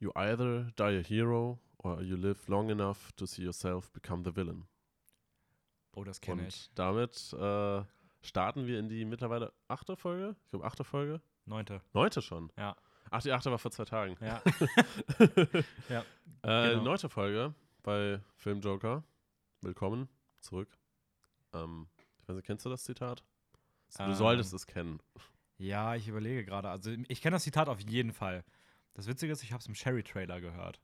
You either die a hero or you live long enough to see yourself become the villain. Oh, das kenne Und ich. damit äh, starten wir in die mittlerweile achte Folge. Ich glaube, achte Folge. Neunte. Neunte schon. Ja. Ach, die achte war vor zwei Tagen. Ja. ja. Äh, Genau. Neunte Folge bei Film Joker. Willkommen zurück. Ähm, ich weiß nicht, kennst du das Zitat? Du Ähm, solltest es kennen. Ja, ich überlege gerade. Also, ich kenne das Zitat auf jeden Fall. Das Witzige ist, ich habe es im Sherry-Trailer gehört.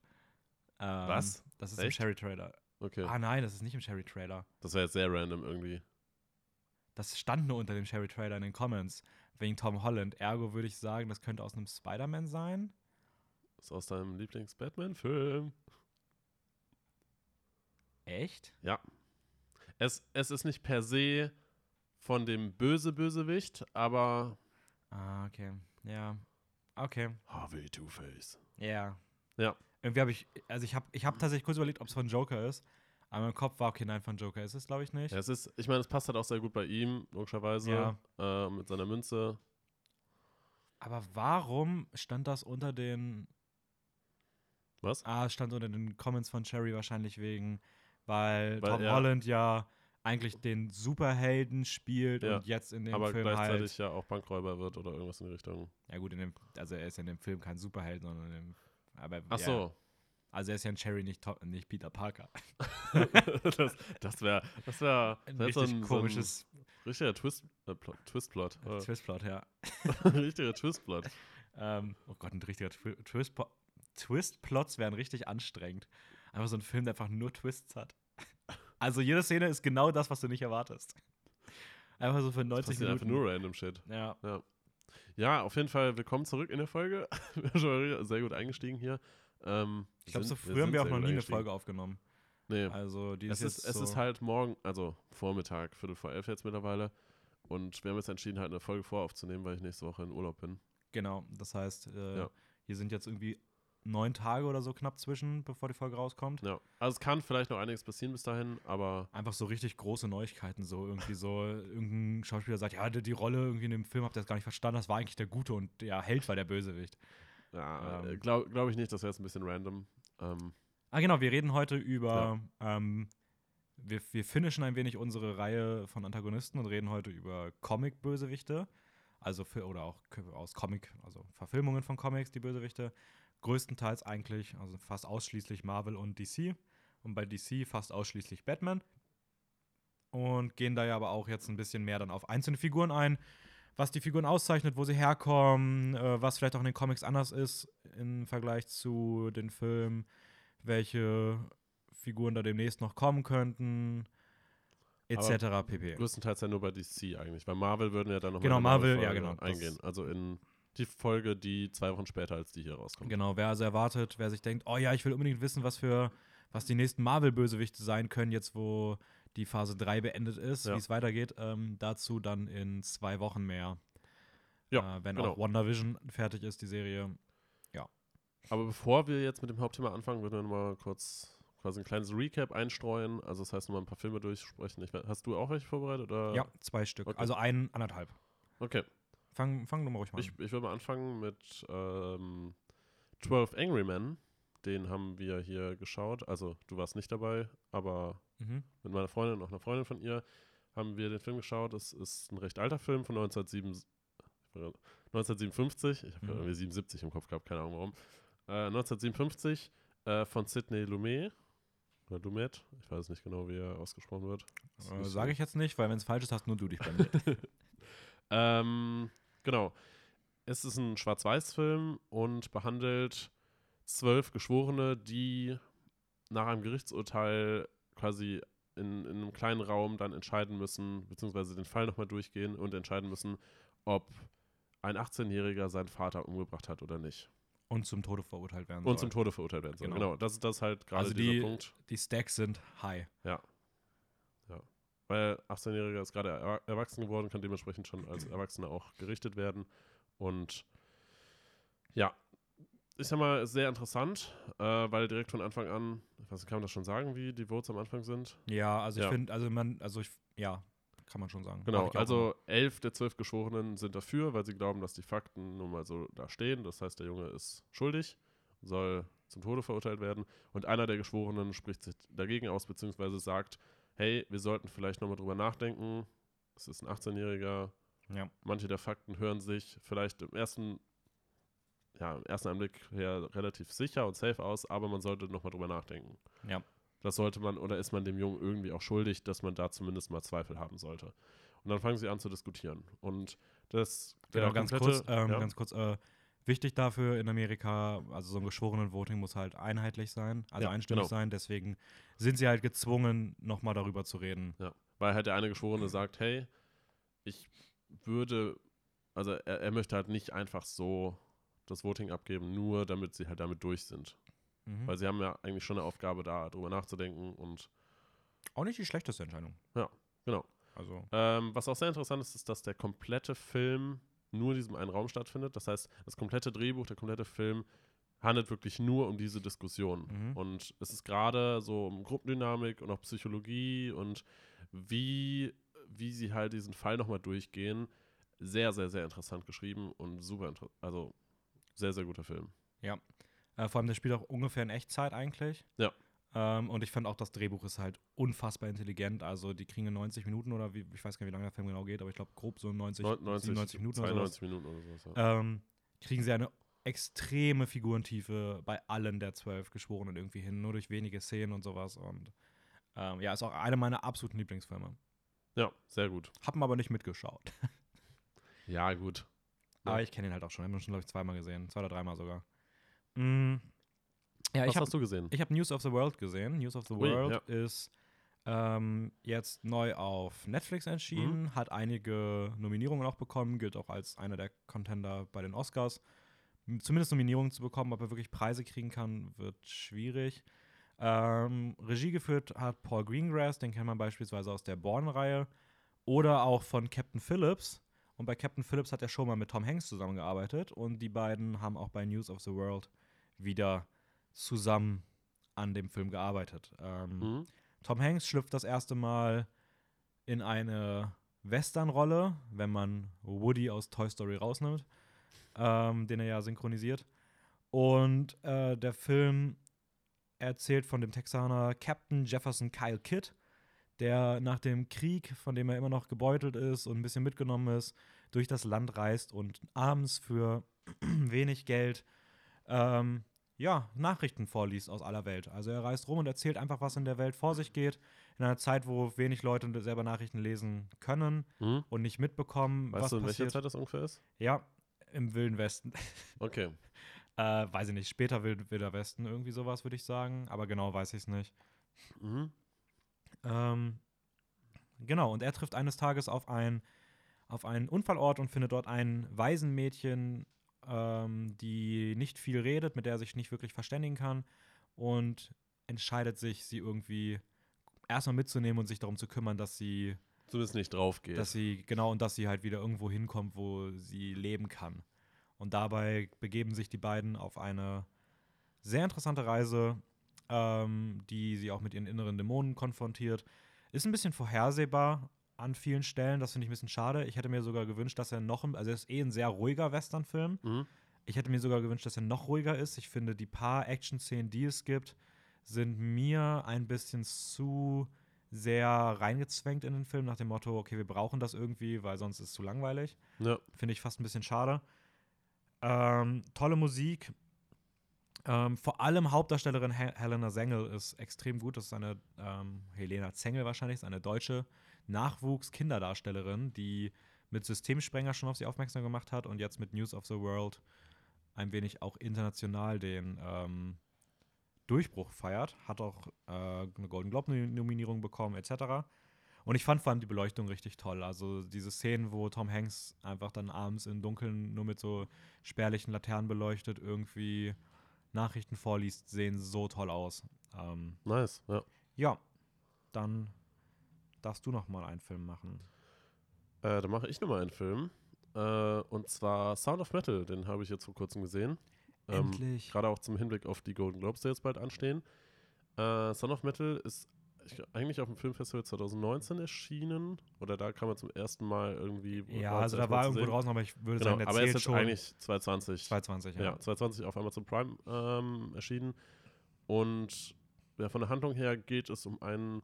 Ähm, Was? Das ist Echt? im Sherry-Trailer. Okay. Ah, nein, das ist nicht im Sherry-Trailer. Das wäre jetzt sehr random irgendwie. Das stand nur unter dem Sherry-Trailer in den Comments. Wegen Tom Holland. Ergo würde ich sagen, das könnte aus einem Spider-Man sein. Ist aus deinem Lieblings-Batman-Film. Echt? Es, es ist nicht per se von dem Böse-Bösewicht, aber Ah, okay. Ja. Okay. Harvey Two-Face. Ja. Ja. Irgendwie habe ich, also ich habe ich hab tatsächlich kurz überlegt, ob es von Joker ist. Aber im Kopf war, okay, nein, von Joker ist es, glaube ich, nicht. Ja, es ist, ich meine, es passt halt auch sehr gut bei ihm, logischerweise. Ja. Äh, mit seiner Münze. Aber warum stand das unter den. Was? Ah, es stand unter den Comments von Cherry wahrscheinlich wegen, weil, Weil Tom Holland ja eigentlich den Superhelden spielt Ja, und jetzt in dem aber Film gleichzeitig halt. ja auch Bankräuber wird oder irgendwas in die Richtung. Ja, gut, in dem, also er ist ja in dem Film kein Superheld, sondern in dem. Aber, Ach ja, so. Also er ist ja ein Cherry, nicht, To- nicht Peter Parker. das das wäre das wär, Ein das wär richtig so ein, komisches So ein richtiger Twist, äh, Plot, Twistplot. Äh, Twistplot, ja. richtiger Twistplot. Ähm, oh Gott, ein richtiger Twi Twistplot. Twistplots wären richtig anstrengend. Einfach so ein Film, der einfach nur Twists hat. Also jede Szene ist genau das, was du nicht erwartest. Einfach so für Das 90 passiert einfach Minuten. nur random Shit. Ja. Ja, auf jeden Fall willkommen zurück in der Folge. wir sind schon sehr gut eingestiegen hier. Ähm, Ich glaube, so früh haben wir auch noch nie eine. Folge aufgenommen. Nee, Also die es, ist, ist, jetzt es ist so halt morgen, also Vormittag, Viertel vor elf jetzt mittlerweile. Und wir haben jetzt entschieden, halt eine Folge voraufzunehmen, weil ich nächste Woche in Urlaub bin. Genau, das heißt, äh, Ja. hier sind jetzt irgendwie neun Tage oder so knapp zwischen, bevor die Folge rauskommt. Ja, also es kann vielleicht noch einiges passieren bis dahin, aber Einfach so richtig große Neuigkeiten, so irgendwie so, irgendein Schauspieler sagt, ja, die, die Rolle irgendwie in dem Film habt ihr das gar nicht verstanden, das war eigentlich der Gute und der Held war der Bösewicht. ja, Ähm. glaube glaub ich nicht, das wäre jetzt ein bisschen random. Ähm, Ah, genau, wir reden heute über, ähm, wir, wir finishen ein wenig unsere Reihe von Antagonisten und reden heute über Comic-Bösewichte. Also für, oder auch aus Comic, also Verfilmungen von Comics, die Bösewichte. Größtenteils eigentlich, also fast ausschließlich Marvel und DC. Und bei DC fast ausschließlich Batman. Und gehen da ja aber auch jetzt ein bisschen mehr dann auf einzelne Figuren ein. Was die Figuren auszeichnet, wo sie herkommen, äh, was vielleicht auch in den Comics anders ist im Vergleich zu den Filmen welche Figuren da demnächst noch kommen könnten, etc. pp. größtenteils ja nur bei DC eigentlich, weil Marvel würden ja dann noch Genau, eine Marvel, ja, genau, eingehen. Also in die Folge, die zwei Wochen später als die hier rauskommt. Genau, wer also erwartet, wer sich denkt, oh ja, ich will unbedingt wissen, was für, was die nächsten Marvel-Bösewichte sein können, jetzt wo die Phase 3 beendet ist, Ja. wie es weitergeht, ähm, dazu dann in zwei Wochen mehr. Ja, äh, wenn genau. auch WandaVision fertig ist, die Serie. Aber bevor wir jetzt mit dem Hauptthema anfangen, würden wir nochmal kurz quasi ein kleines Recap einstreuen. Also das heißt nochmal ein paar Filme durchsprechen. Ich, hast du auch welche vorbereitet? Oder? Ja, zwei Stück. okay. Also ein, anderthalb. Okay. Fang, fang du mal ruhig mal Ich, an. ich würde mal anfangen mit ähm, 12 Angry Men. Den haben wir hier geschaut. Also du warst nicht dabei, aber Mhm. mit meiner Freundin und auch einer Freundin von ihr haben wir den Film geschaut. Es ist ein recht alter Film von 1907 1957. Ich habe Mhm. irgendwie 77 im Kopf gehabt, keine Ahnung warum. Äh, 1957 äh, von Sidney Lumet. Oder Lumet. Ich weiß nicht genau, wie er ausgesprochen wird. Äh, Sage ich jetzt nicht, weil wenn es falsch ist, hast nur du dich bei mir. Ähm, genau. Es ist ein Schwarz-Weiß-Film und behandelt zwölf Geschworene, die nach einem Gerichtsurteil quasi in, in einem kleinen Raum dann entscheiden müssen, beziehungsweise den Fall nochmal durchgehen und entscheiden müssen, ob ein 18-Jähriger seinen Vater umgebracht hat oder nicht. Und zum Tode verurteilt werden Und soll. zum Tode verurteilt werden soll. Genau. Genau, das ist das halt gerade Also dieser die- Punkt. Die Stacks sind high. Weil 18-Jähriger ist gerade erwa- erwachsen geworden, kann dementsprechend schon als Erwachsener auch gerichtet werden. Und ja, ich sag mal, ist sehr interessant, äh, weil direkt von Anfang an, ich weiß nicht, kann man das schon sagen, wie die Votes am Anfang sind? Ja, also ich Ja. finde, also man, also ich, ja, kann man schon sagen. Genau, ich also elf der zwölf Geschworenen sind dafür, weil sie glauben, dass die Fakten nun mal so da stehen. Das heißt, der Junge ist schuldig soll zum Tode verurteilt werden. Und einer der Geschworenen spricht sich dagegen aus, beziehungsweise sagt, hey, wir sollten vielleicht nochmal drüber nachdenken. Es ist ein 18-Jähriger. Ja. Manche der Fakten hören sich vielleicht im ersten, ja, im ersten Anblick her relativ sicher und safe aus, aber man sollte nochmal drüber nachdenken. Ja. Das sollte man, oder ist man dem Jungen irgendwie auch schuldig, dass man da zumindest mal Zweifel haben sollte. Und dann fangen sie an zu diskutieren. Und das Genau, ganz kurz, ähm, ja, ganz kurz, äh, wichtig dafür in Amerika, also so ein geschworenen Voting muss halt einheitlich sein, also Ja, einstimmig genau. sein, deswegen sind sie halt gezwungen, nochmal darüber zu reden. Ja, weil halt der eine Geschworene sagt, hey, ich würde, also er, er möchte halt nicht einfach so das Voting abgeben, nur damit sie halt damit durch sind. Mhm. Weil sie haben ja eigentlich schon eine Aufgabe, da drüber nachzudenken und Auch nicht die schlechteste Entscheidung. genau. Also, Ähm, was auch sehr interessant ist, ist, dass der komplette Film nur in diesem einen Raum stattfindet. Das heißt, das komplette Drehbuch, der komplette Film handelt wirklich nur um diese Diskussion. Mhm. Und es ist gerade so um Gruppendynamik und auch Psychologie und wie, wie sie halt diesen Fall nochmal durchgehen. Sehr, sehr, sehr interessant geschrieben und super, also sehr, sehr guter Film. äh, vor allem, das spielt auch ungefähr in Echtzeit eigentlich. Ja. Ähm, und ich finde auch, das Drehbuch ist halt unfassbar intelligent. Also, die kriegen in 90 Minuten oder wie, ich weiß gar nicht, wie lange der Film genau geht, aber ich glaube, grob so 90, 90, 97 Minuten oder sowas. 92 Minuten oder sowas. Ja. ähm, kriegen sie eine extreme Figurentiefe bei allen der zwölf Geschworenen irgendwie hin, nur durch wenige Szenen und sowas. Und ähm, ja, ist auch einer meiner absoluten Lieblingsfilme. ja, sehr gut. Hab ihn aber nicht mitgeschaut. Ja, gut. Ja. Aber ich kenne ihn halt auch schon. Ich habe ihn schon, glaube ich, zweimal gesehen. Zwei oder dreimal sogar. Mm. Ja, Was ich habe hast du gesehen? ich hab News of the World gesehen. News of the Ui, World ja. ist ähm, jetzt neu auf Netflix erschienen, Mhm. hat einige Nominierungen auch bekommen, gilt auch als einer der Contender bei den Oscars. Zumindest Nominierungen zu bekommen, ob er wirklich Preise kriegen kann, wird schwierig. Ähm, Regie geführt hat Paul Greengrass, den kennt man beispielsweise aus der Bourne-Reihe. Oder auch von Captain Phillips. Und bei Captain Phillips hat er schon mal mit Tom Hanks zusammengearbeitet. Und die beiden haben auch bei News of the World wieder zusammen an dem Film gearbeitet. Ähm, Mhm. Tom Hanks schlüpft das erste Mal in eine Western-Rolle, wenn man Woody aus Toy Story rausnimmt, ähm, den er ja synchronisiert. Und äh, der Film erzählt von dem Texaner Captain Jefferson Kyle Kidd, der nach dem Krieg, von dem er immer noch gebeutelt ist und ein bisschen mitgenommen ist, durch das Land reist und abends für wenig Geld ähm, ja, Nachrichten vorliest aus aller Welt. Also er reist rum und erzählt einfach, was in der Welt vor sich geht, in einer Zeit, wo wenig Leute selber Nachrichten lesen können Mhm. und nicht mitbekommen, Weißt was du, in welcher passiert. Zeit das ungefähr ist? Ja, im Wilden Westen. Okay. äh, weiß ich nicht, später Wild, Wilder Westen, irgendwie sowas, würde ich sagen. Aber genau weiß ich es nicht. Mhm. Ähm, genau, und er trifft eines Tages auf, ein, auf einen Unfallort und findet dort ein Waisenmädchen, ähm, die nicht viel redet, mit der er sich nicht wirklich verständigen kann und entscheidet sich, sie irgendwie erstmal mitzunehmen und sich darum zu kümmern, dass sie, Zumindest nicht drauf geht. dass sie, genau, und dass sie halt wieder irgendwo hinkommt, wo sie leben kann. Und dabei begeben sich die beiden auf eine sehr interessante Reise, ähm, die sie auch mit ihren inneren Dämonen konfrontiert. Ist ein bisschen vorhersehbar an vielen Stellen, das finde ich ein bisschen schade. Ich hätte mir sogar gewünscht, dass er noch, ein- also er ist eh ein sehr ruhiger Western-Film. Mhm. Ich hätte mir sogar gewünscht, dass er noch ruhiger ist. Ich finde, die paar Action-Szenen, die es gibt, sind mir ein bisschen zu sehr reingezwängt in den Film, nach dem Motto, okay, wir brauchen das irgendwie, weil sonst ist es zu langweilig. Ja. Finde ich fast ein bisschen schade. Ähm, tolle Musik. Ähm, vor allem Hauptdarstellerin Hel Helena Sengel ist extrem gut. Das ist eine, ähm, Helena Zengel wahrscheinlich, ist eine deutsche Nachwuchs-Kinderdarstellerin, die mit Systemsprenger schon auf sie aufmerksam gemacht hat und jetzt mit News of the World ein wenig auch international den ähm, Durchbruch feiert. Hat auch äh, eine Golden Globe-Nominierung bekommen, etc. Und ich fand vor allem die Beleuchtung richtig toll. Also diese Szenen, wo Tom Hanks einfach dann abends im Dunkeln nur mit so spärlichen Laternen beleuchtet irgendwie Nachrichten vorliest, sehen so toll aus. Ähm, Nice. Ja. ja, dann darfst du noch mal einen Film machen. Äh, dann mache ich nochmal einen Film. Äh, und zwar Sound of Metal. Den habe ich jetzt vor kurzem gesehen. Ähm, Endlich. Gerade auch zum Hinblick auf die Golden Globes, die jetzt bald anstehen. Äh, Son of Metal ist ich, eigentlich auf dem Filmfestival 2019 erschienen. Oder da kam er zum ersten Mal irgendwie. Ja, also da war irgendwo sehen. draußen, aber ich würde Genau, sagen, der aber er ist zählt jetzt schon. eigentlich 2020. 220, Ja, ja. 2020 auf Amazon Prime ähm, erschienen. Und ja, von der Handlung her geht es um einen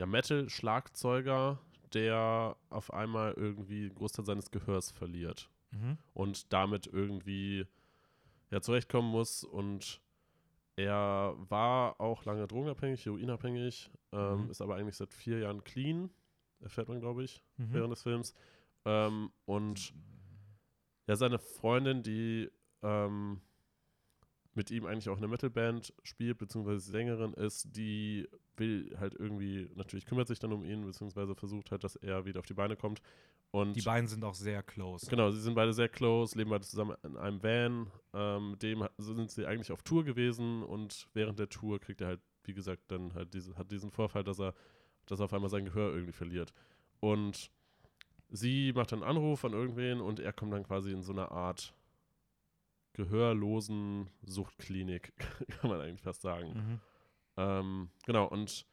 ja, Metal-Schlagzeuger, der auf einmal irgendwie einen Großteil seines Gehörs verliert Mhm. und damit irgendwie ja, zurechtkommen muss. Und er war auch lange drogenabhängig, heroinabhängig, ähm, Mhm. ist aber eigentlich seit vier Jahren clean, erfährt man, glaube ich, Mhm. während des Films. Ähm, und ja, seine Freundin, die ähm, mit ihm eigentlich auch eine Metalband spielt, beziehungsweise Sängerin ist, die will halt irgendwie, natürlich kümmert sich dann um ihn, beziehungsweise versucht halt, dass er wieder auf die Beine kommt. Und Die beiden sind auch sehr close. Genau, sie sind beide sehr close, leben beide zusammen in einem Van. Ähm, mit dem sind sie eigentlich auf Tour gewesen und während der Tour kriegt er halt, wie gesagt, dann halt diese, hat diesen Vorfall, dass er, dass er auf einmal sein Gehör irgendwie verliert. Und sie macht dann einen Anruf an irgendwen und er kommt dann quasi in so eine Art gehörlosen Suchtklinik, kann man eigentlich fast sagen. Mhm. Ähm, genau, und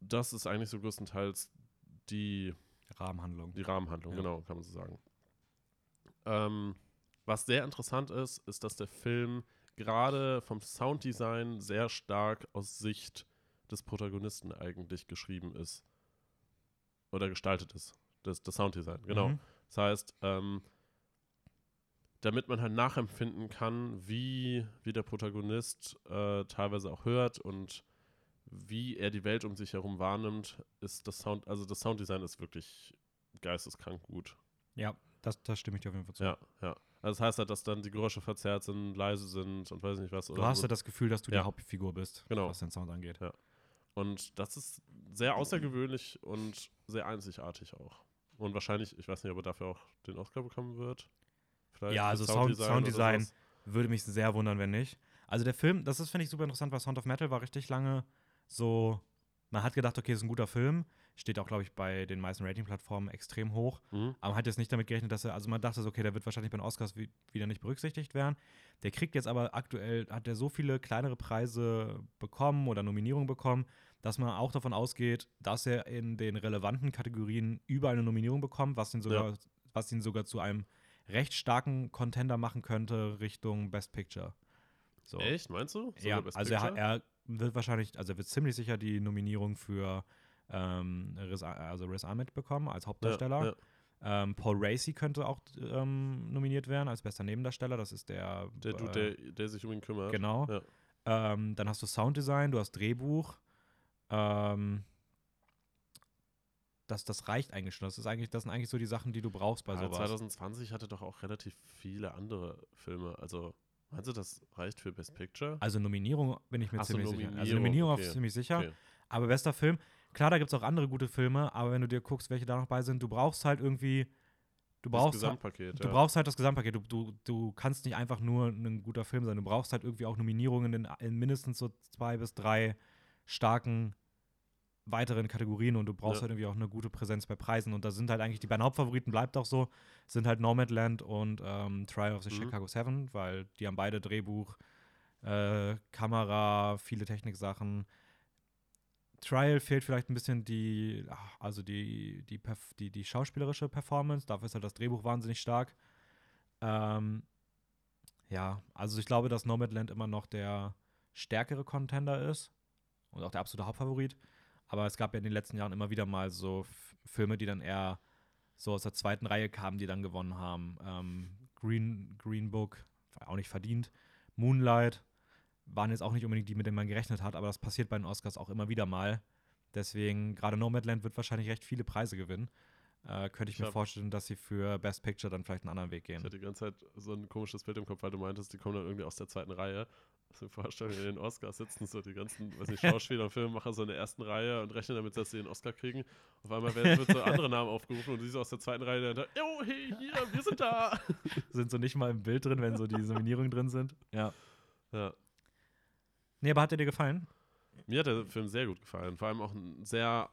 das ist eigentlich so größtenteils die Rahmenhandlung. die Rahmenhandlung, Ja. genau, kann man so sagen. Ähm, was sehr interessant ist, ist, dass der Film gerade vom Sounddesign sehr stark aus Sicht des Protagonisten eigentlich geschrieben ist. Oder gestaltet ist. Das, das Sounddesign, genau. Mhm. Das heißt, ähm, damit man halt nachempfinden kann, wie, wie der Protagonist äh, teilweise auch hört und wie er die Welt um sich herum wahrnimmt, ist das Sound, also das Sounddesign ist wirklich geisteskrank gut. Ja, das, das stimme ich dir auf jeden Fall zu. Ja, ja. Also das heißt halt, dass dann die Geräusche verzerrt sind, leise sind und weiß nicht was. Du hast so. ja das Gefühl, dass du Ja. die Hauptfigur bist, Genau. was den Sound angeht. Und das ist sehr außergewöhnlich und sehr einzigartig auch. Und wahrscheinlich, ich weiß nicht, ob er dafür auch den Oscar bekommen wird. Vielleicht Ja, also Sound- Sounddesign. Würde mich sehr wundern, wenn nicht. Also der Film, das ist, finde ich, super interessant, weil Sound of Metal war richtig lange so, man hat gedacht, okay, ist ein guter Film. Steht auch, glaube ich, bei den meisten Rating-Plattformen extrem hoch. Mhm. Aber man hat jetzt nicht damit gerechnet, dass er, also man dachte okay, der wird wahrscheinlich bei den Oscars wie, wieder nicht berücksichtigt werden. Der kriegt jetzt aber aktuell, hat er so viele kleinere Preise bekommen oder Nominierungen bekommen, dass man auch davon ausgeht, dass er in den relevanten Kategorien überall eine Nominierung bekommt, was ihn sogar, was ihn sogar zu einem recht starken Contender machen könnte Richtung Best Picture. So. Echt, meinst du? Sogar Ja, Best also er, er wird wahrscheinlich, also er wird ziemlich sicher die Nominierung für ähm, Riz, also Riz Ahmed bekommen als Hauptdarsteller. Ja, ja. Ähm, Paul Racy könnte auch ähm, nominiert werden als bester Nebendarsteller. Das ist der. Der Dude, äh, der, der sich um ihn kümmert. Genau. Ja. Ähm, dann hast du Sounddesign, du hast Drehbuch. Ähm, das, das reicht eigentlich schon. Das, ist eigentlich, das sind eigentlich so die Sachen, die du brauchst bei Aber sowas. 2020 hatte doch auch relativ viele andere Filme. Also, meinst du, das reicht für Best Picture? Also Nominierung bin ich mir Ach so, ziemlich sicher. Also Nominierung, okay. auf ziemlich sicher. Okay. Aber bester Film, klar, da gibt es auch andere gute Filme, aber wenn du dir guckst, welche da noch bei sind, du brauchst halt irgendwie, du Das brauchst, halt, Gesamtpaket, du ja. brauchst halt das Gesamtpaket. Du, du, du kannst nicht einfach nur ein guter Film sein. Du brauchst halt irgendwie auch Nominierungen in, in mindestens so zwei bis drei starken weiteren Kategorien und du brauchst Ja. halt irgendwie auch eine gute Präsenz bei Preisen. Und da sind halt eigentlich die beiden Hauptfavoriten, bleibt auch so, sind halt Nomadland und ähm, Trial of the Mhm. Chicago Seven, weil die haben beide Drehbuch, äh, Kamera, viele Techniksachen. Trial fehlt vielleicht ein bisschen die, also die, die, die, die schauspielerische Performance, dafür ist halt das Drehbuch wahnsinnig stark. Ähm, ja, also ich glaube, dass Nomadland immer noch der stärkere Contender ist und auch der absolute Hauptfavorit. Aber es gab ja in den letzten Jahren immer wieder mal so F Filme, die dann eher so aus der zweiten Reihe kamen, die dann gewonnen haben. Ähm, Green, Green Book, auch nicht verdient. Moonlight waren jetzt auch nicht unbedingt die, mit denen man gerechnet hat, aber das passiert bei den Oscars auch immer wieder mal. Deswegen, gerade Nomadland wird wahrscheinlich recht viele Preise gewinnen. Äh, könnte ich, Ich mir vorstellen, dass sie für Best Picture dann vielleicht einen anderen Weg Ich gehen. hatte die ganze Zeit so ein komisches Bild im Kopf, weil du meintest, die kommen dann irgendwie aus der zweiten Reihe. Mir vorstellen, in den Oscars sitzen so die ganzen, weiß nicht, Schauspieler und Filmemacher so in der ersten Reihe und rechnen damit, dass sie den Oscar kriegen. Auf einmal werden wird so andere Namen aufgerufen und die so aus der zweiten Reihe dann, jo, hey, hier, wir sind da. Sind so nicht mal im Bild drin, wenn so die Nominierungen drin sind. Ja. Ja. Nee, aber hat dir dir gefallen? Mir hat der Film sehr gut gefallen. Vor allem auch eine sehr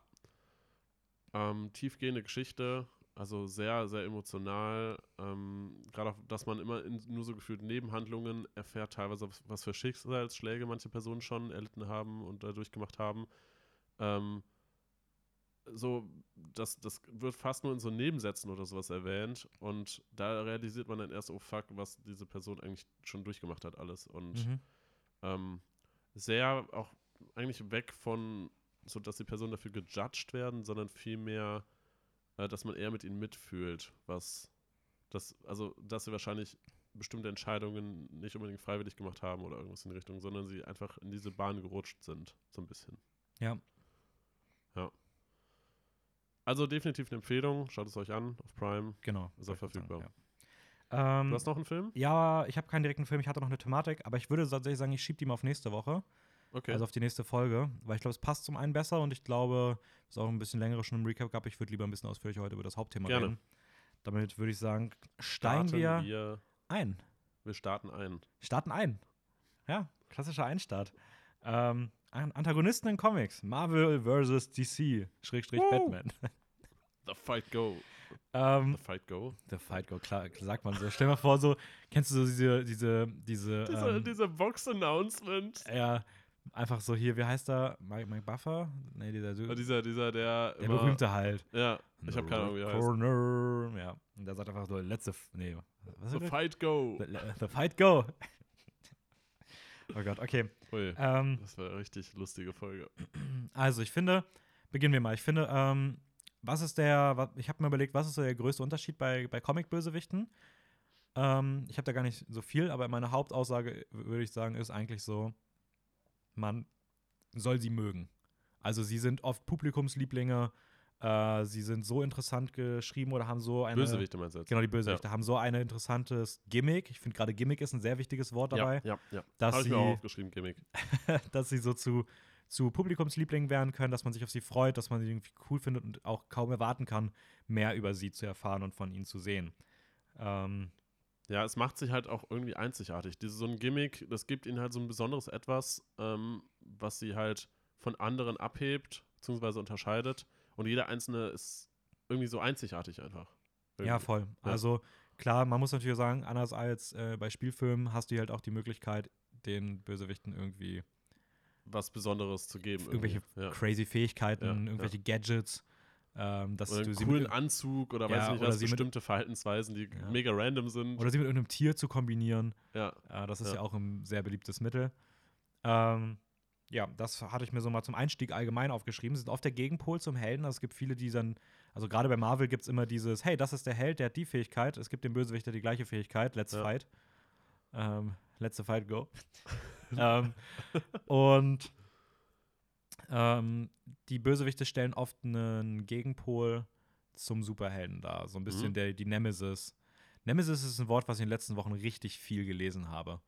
ähm, tiefgehende Geschichte Also sehr, sehr emotional. Ähm, Gerade auch, dass man immer in nur so gefühlt Nebenhandlungen erfährt, teilweise was für Schicksalsschläge manche Personen schon erlitten haben und dadurch gemacht haben. Ähm, so, das, das wird fast nur in so Nebensätzen oder sowas erwähnt. Und da realisiert man dann erst, oh fuck, was diese Person eigentlich schon durchgemacht hat, alles. Und Mhm. ähm, sehr auch eigentlich weg von, so dass die Personen dafür gejudged werden, sondern vielmehr, dass man eher mit ihnen mitfühlt, was das, also dass sie wahrscheinlich bestimmte Entscheidungen nicht unbedingt freiwillig gemacht haben oder irgendwas in die Richtung, sondern sie einfach in diese Bahn gerutscht sind, so ein bisschen. Ja. Also definitiv eine Empfehlung, schaut es euch an auf Prime. Genau. Ist er wollte ich sagen, verfügbar. Ja. Ähm, Du hast noch einen Film? ja, ich habe keinen direkten Film, ich hatte noch eine Thematik, aber ich würde tatsächlich sagen, ich schiebe die mal auf nächste Woche. Okay. Also auf die nächste Folge, weil ich glaube, es passt zum einen besser und ich glaube, es ist auch ein bisschen längere schon im Recap gab. Ich würde lieber ein bisschen ausführlicher heute über das Hauptthema Gerne. reden. Damit würde ich sagen, steigen starten wir, wir, ein. wir starten ein. Starten ein. Ja, klassischer Einstart. Ähm, An- Antagonisten in Comics. Marvel vs. DC, Schrägstrich Woo. Batman. The Fight Go. ähm, The Fight Go. The Fight Go, klar, sagt man so. Stell dir mal vor, so, kennst du so diese, diese, diese, Dieser, ähm, dieser Box-Announcement. ja, einfach so hier, wie heißt er? Mike, Mike Buffer? Nee, dieser, Und der dieser, dieser, der. immer- berühmte halt. Ja, ich habe keine Ahnung, wie er heißt. Corner. Ja, und der sagt einfach so, letzte, nee, was The Fight Go. the, the Fight Go. oh Gott, okay. Ui, Ähm, das war eine richtig lustige Folge. Also, ich finde, beginnen wir mal. Ich finde, ähm, was ist der, ich habe mir überlegt, was ist so der größte Unterschied bei, bei Comic-Bösewichten? Ähm, ich habe da gar nicht so viel, aber meine Hauptaussage, würde ich sagen, ist eigentlich so, man soll sie mögen. Also, sie sind oft Publikumslieblinge, äh, sie sind so interessant geschrieben oder haben so eine. Bösewichte meinst du jetzt? Genau, die Bösewichte haben so ein interessantes Gimmick. Ich finde gerade Gimmick ist ein sehr wichtiges Wort dabei. Ja, ja, ja. dass Habe ich mir sie- auch aufgeschrieben, Gimmick. dass sie so zu, zu Publikumslieblingen werden können, dass man sich auf sie freut, dass man sie irgendwie cool findet und auch kaum erwarten kann, mehr über sie zu erfahren und von ihnen zu sehen. Ähm, Ja, es macht sich halt auch irgendwie einzigartig. Diese, so ein Gimmick, das gibt ihnen halt so ein besonderes Etwas, ähm, was sie halt von anderen abhebt, beziehungsweise unterscheidet. Und jeder einzelne ist irgendwie so einzigartig einfach. ja, Irgendwie. voll. Ja. Also klar, man muss natürlich sagen, anders als äh, bei Spielfilmen hast du halt auch die Möglichkeit, den Bösewichten irgendwie Was Besonderes zu geben. irgendwelche ja. crazy Fähigkeiten, Ja, ja. irgendwelche Gadgets, ähm, dass Oder du einen sie coolen mit, Anzug oder Ja, weiß nicht oder was, sie mit- bestimmte Verhaltensweisen, die Ja. mega random sind. oder sie mit irgendeinem Tier zu kombinieren. ja, Äh, das ist ja. Ja. auch ein sehr beliebtes Mittel. Ähm, ja, das hatte ich mir so mal zum Einstieg allgemein aufgeschrieben. Sie sind oft der Gegenpol zum Helden. Also es gibt viele, die dann, also gerade bei Marvel gibt es immer dieses, hey, das ist der Held, der hat die Fähigkeit. Es gibt dem Bösewichter die gleiche Fähigkeit. Let's fight. Ähm, let's the fight go. ähm, und ähm, die Bösewichte stellen oft einen Gegenpol zum Superhelden dar. So ein bisschen Mhm. der, die Nemesis. Nemesis ist ein Wort, was ich in den letzten Wochen richtig viel gelesen habe.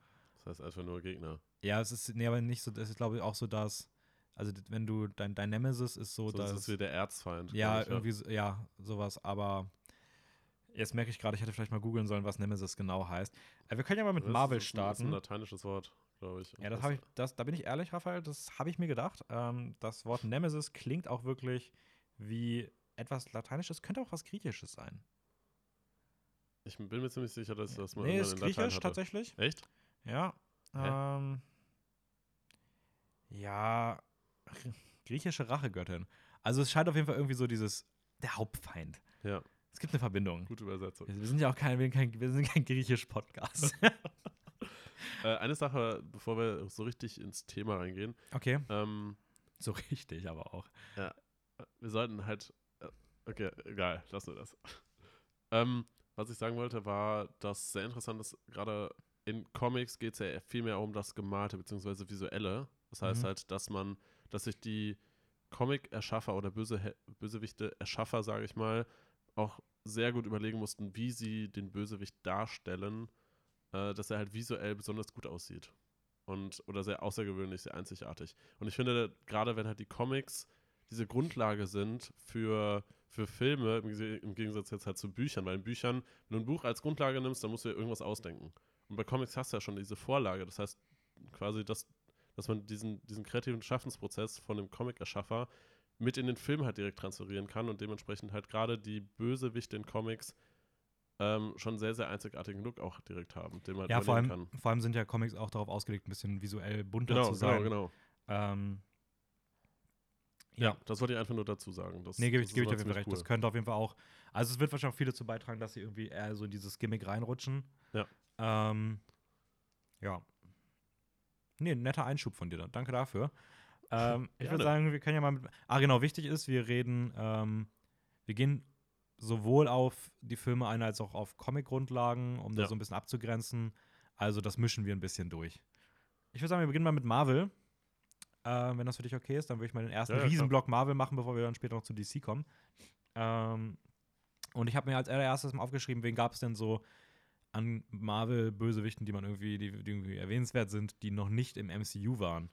das heißt einfach nur Gegner. Ja, es ist, nee, aber nicht so, das ist glaube ich auch so, dass, also wenn du, dein, dein Nemesis ist so, So, dass, das ist wie der Erzfeind. ja, ich, irgendwie, so, ja, sowas, aber jetzt merke ich gerade, ich hätte vielleicht mal googeln sollen, was Nemesis genau heißt. Äh, wir können ja mal mit Das Marvel ist ein- Das ist ein starten. lateinisches Wort, glaube ich. Ja, das habe ich, das, da bin ich ehrlich, Raphael, das habe ich mir gedacht. Ähm, das Wort Nemesis klingt auch wirklich wie etwas Lateinisches, könnte auch was Griechisches sein. Ich bin mir ziemlich sicher, dass das mal nee, ist in Latein griechisch hatte. tatsächlich. Echt? Ja. Ähm, ja, griechische Rachegöttin. Also es scheint auf jeden Fall irgendwie so dieses, der Hauptfeind. Ja, Es gibt eine Verbindung. gute Übersetzung. Wir sind ja auch kein, wir sind kein, wir sind kein griechisch-Podcast. Äh, eine Sache, bevor wir so richtig ins Thema reingehen. okay. Ähm, So richtig, aber auch. wir sollten halt. äh, Okay, egal, lassen wir das. ähm, was ich sagen wollte, war, dass sehr interessant ist, gerade in Comics geht es ja viel mehr um das Gemalte bzw. Visuelle. Das heißt Mhm. halt, dass man, dass sich die Comic-Erschaffer oder Böse, Bösewichte-Erschaffer, sage ich mal, auch sehr gut überlegen mussten, wie sie den Bösewicht darstellen, äh, dass er halt visuell besonders gut aussieht. Und, oder sehr außergewöhnlich, sehr einzigartig. Und ich finde, gerade wenn halt die Comics diese Grundlage sind für, für Filme, im, Gegensatz jetzt halt zu Büchern, weil in Büchern, wenn du ein Buch als Grundlage nimmst, dann musst du dir irgendwas ausdenken. Und bei Comics hast du ja schon diese Vorlage. Das heißt, quasi, dass, dass man diesen, diesen kreativen Schaffensprozess von dem Comic-Erschaffer mit in den Film halt direkt transferieren kann und dementsprechend halt gerade die Bösewichte in Comics ähm, schon sehr, sehr einzigartigen Look auch direkt haben, den man Ja, vor allem, kann. vor allem sind ja Comics auch darauf ausgelegt, ein bisschen visuell bunter Genau, zu sein. genau, genau. Ähm, Ja, das wollte ich einfach nur dazu sagen. Das, nee, gebe ich, gebe ich dir auf jeden Fall recht. Das könnte auf jeden Fall auch. Also, es wird wahrscheinlich auch viel dazu beitragen, dass sie irgendwie eher so in dieses Gimmick reinrutschen. Ja. Ähm, ja. Nee, netter Einschub von dir dann. Danke dafür. Ähm, ich würde sagen, wir können ja mal mit. Ah, genau, wichtig ist, wir reden, ähm, wir gehen sowohl auf die Filme ein als auch auf Comic-Grundlagen, um Ja. das so ein bisschen abzugrenzen. Also, das mischen wir ein bisschen durch. Ich würde sagen, wir beginnen mal mit Marvel. Äh, wenn das für dich okay ist, dann würde ich mal den ersten Ja, ja. Riesenblock Marvel machen, bevor wir dann später noch zu DC kommen. Ähm, und ich habe mir als allererstes mal aufgeschrieben, wen gab es denn so an Marvel-Bösewichten, die man irgendwie, die, die irgendwie erwähnenswert sind, die noch nicht im MCU waren.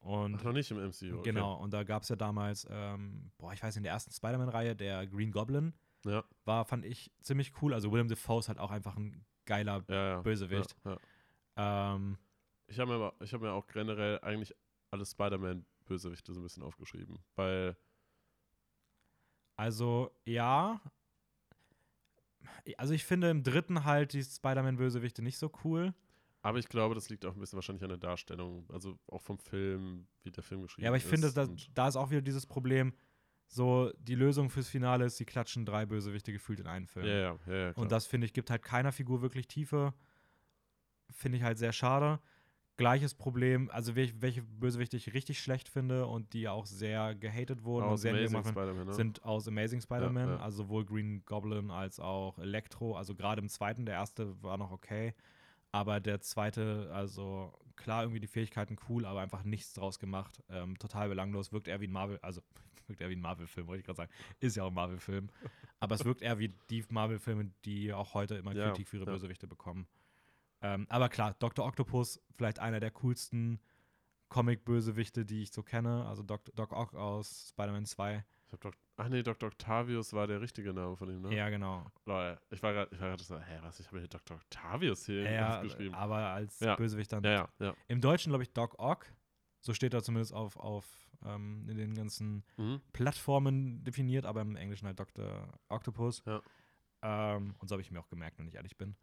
Und Ach, noch nicht im MCU. Okay. genau, und da gab es ja damals, ähm, boah, ich weiß in der ersten Spider-Man-Reihe, der Green Goblin Ja, war, fand ich ziemlich cool. Also Willem Dafoe ist halt auch einfach ein geiler ja, ja. Bösewicht. Ähm, Ich habe mir, ich hab mir auch generell eigentlich alle Spider-Man-Bösewichte so ein bisschen aufgeschrieben, weil Also, ja. Also, ich finde im dritten halt die Spider-Man-Bösewichte nicht so cool. Aber ich glaube, das liegt auch ein bisschen wahrscheinlich an der Darstellung, also auch vom Film, wie der Film geschrieben ist. Ja, aber ich finde, da, da ist auch wieder dieses Problem, so die Lösung fürs Finale ist, sie klatschen drei Bösewichte gefühlt in einen Film. Ja, ja, ja, ja. Und das, finde ich, gibt halt keiner Figur wirklich Tiefe. Finde ich halt sehr schade. Gleiches Problem, also welche, welche Bösewichte ich richtig schlecht finde und die auch sehr gehatet wurden und aus sehr Amazing gemacht ne? sind aus Amazing Spider-Man, ja. also sowohl Green Goblin als auch Electro. Also gerade im zweiten, der erste war noch okay. Aber der zweite, also klar, irgendwie die Fähigkeiten cool, aber einfach nichts draus gemacht. Ähm, total belanglos. Wirkt eher wie ein Marvel, also wirkt eher wie ein Marvel-Film, wollte ich gerade sagen. Ist ja auch ein Marvel-Film. aber es wirkt eher wie die Marvel-Filme, die auch heute immer Ja, Kritik für ihre ja. Bösewichte bekommen. Ähm, aber klar, Dr. Octopus, vielleicht einer der coolsten Comic-Bösewichte, die ich so kenne. Also Doc, Doc Ock aus Spider-Man 2. Ich hab Dok Ach nee, Dr. Octavius war der richtige Name von ihm, ne? Ja, genau. Lol, ich war gerade so, hä, was, ich habe hier Dr. Octavius hier Ja, aufgeschrieben. aber als Ja. Bösewicht dann. Ja, ja, ja. Im Deutschen, glaube ich, Doc Ock. So steht da zumindest auf, auf ähm, in den ganzen Mhm. Plattformen definiert, aber im Englischen halt Dr. Octopus. Ähm, und so habe ich mir auch gemerkt, wenn ich ehrlich bin.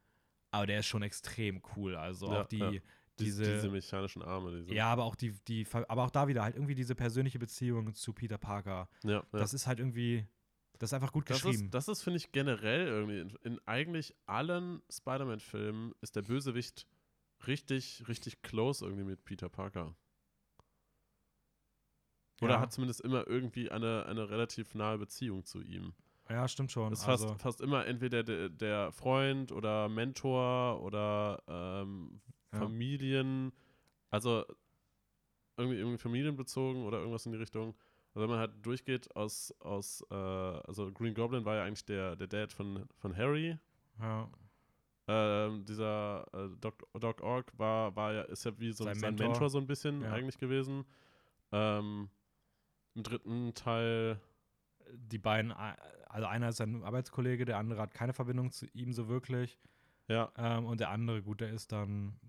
Aber der ist schon extrem cool. Also auch die, diese. diese mechanischen Arme. Diese, ja, aber auch die, die, aber auch da wieder halt irgendwie diese persönliche Beziehung zu Peter Parker. ja, ja. Das ist halt irgendwie, das ist einfach gut Das geschrieben. ist, das ist finde ich, generell irgendwie. In, in eigentlich allen Spider-Man-Filmen ist der Bösewicht richtig, richtig close irgendwie mit Peter Parker. Oder Ja. hat zumindest immer irgendwie eine, eine relativ nahe Beziehung zu ihm. ja, stimmt schon. Ist fast, also, fast immer entweder der, der Freund oder Mentor oder ähm, Ja. Familien, also irgendwie, irgendwie familienbezogen oder irgendwas in die Richtung. Also wenn man halt durchgeht aus, aus äh, also Green Goblin war ja eigentlich der, der Dad von, von Harry. ja, Ähm, dieser äh, Doc, Doc Ock war, war ja, ist ja wie so Sein sein, Mentor. Mentor. so ein bisschen Ja. eigentlich gewesen. Ähm, Im dritten Teil die beiden, äh, also einer ist sein Arbeitskollege, der andere hat keine Verbindung zu ihm so wirklich. ja, Ähm, und der andere, gut, der ist dann,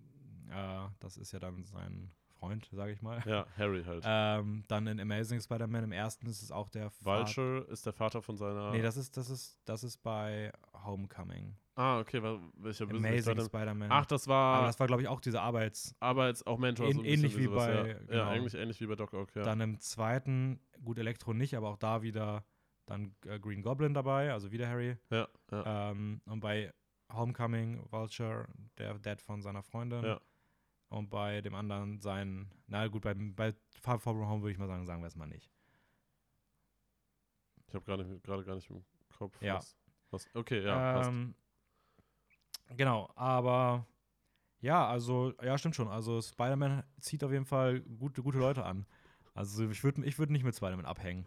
äh, das ist ja dann sein Freund, sage ich mal. ja, Harry halt. Ähm, dann in Amazing Spider-Man im ersten ist es auch der Vater. Vulture ist der Vater von seiner. Nee, das ist, das ist, das ist bei Homecoming. Ah, okay, welcher Amazing? Spider-Man. Ach, das war Aber das war, glaube ich, auch diese Arbeits. Arbeits auch Mentor. Ähn- so ähnlich wie bei- ja. genau. ja, eigentlich ähnlich wie bei Doc Ock, ja. Dann im zweiten, gut, Elektro nicht, aber auch da wieder dann äh, Green Goblin dabei, also wieder Harry. ja, ja. Ähm, und bei Homecoming Vulture, der Dad von seiner Freundin. Ja. Und bei dem anderen sein, na gut, bei, bei Far From Home würde ich mal sagen, sagen wir es mal nicht. Ich habe gerade gerade gar nicht im Kopf. Ja. Was, was, okay, ja, passt. ähm, genau, aber ja, also, ja, stimmt schon. Also Spider-Man zieht auf jeden Fall gute, gute Leute an. Also ich würde ich würd nicht mit Spider-Man abhängen.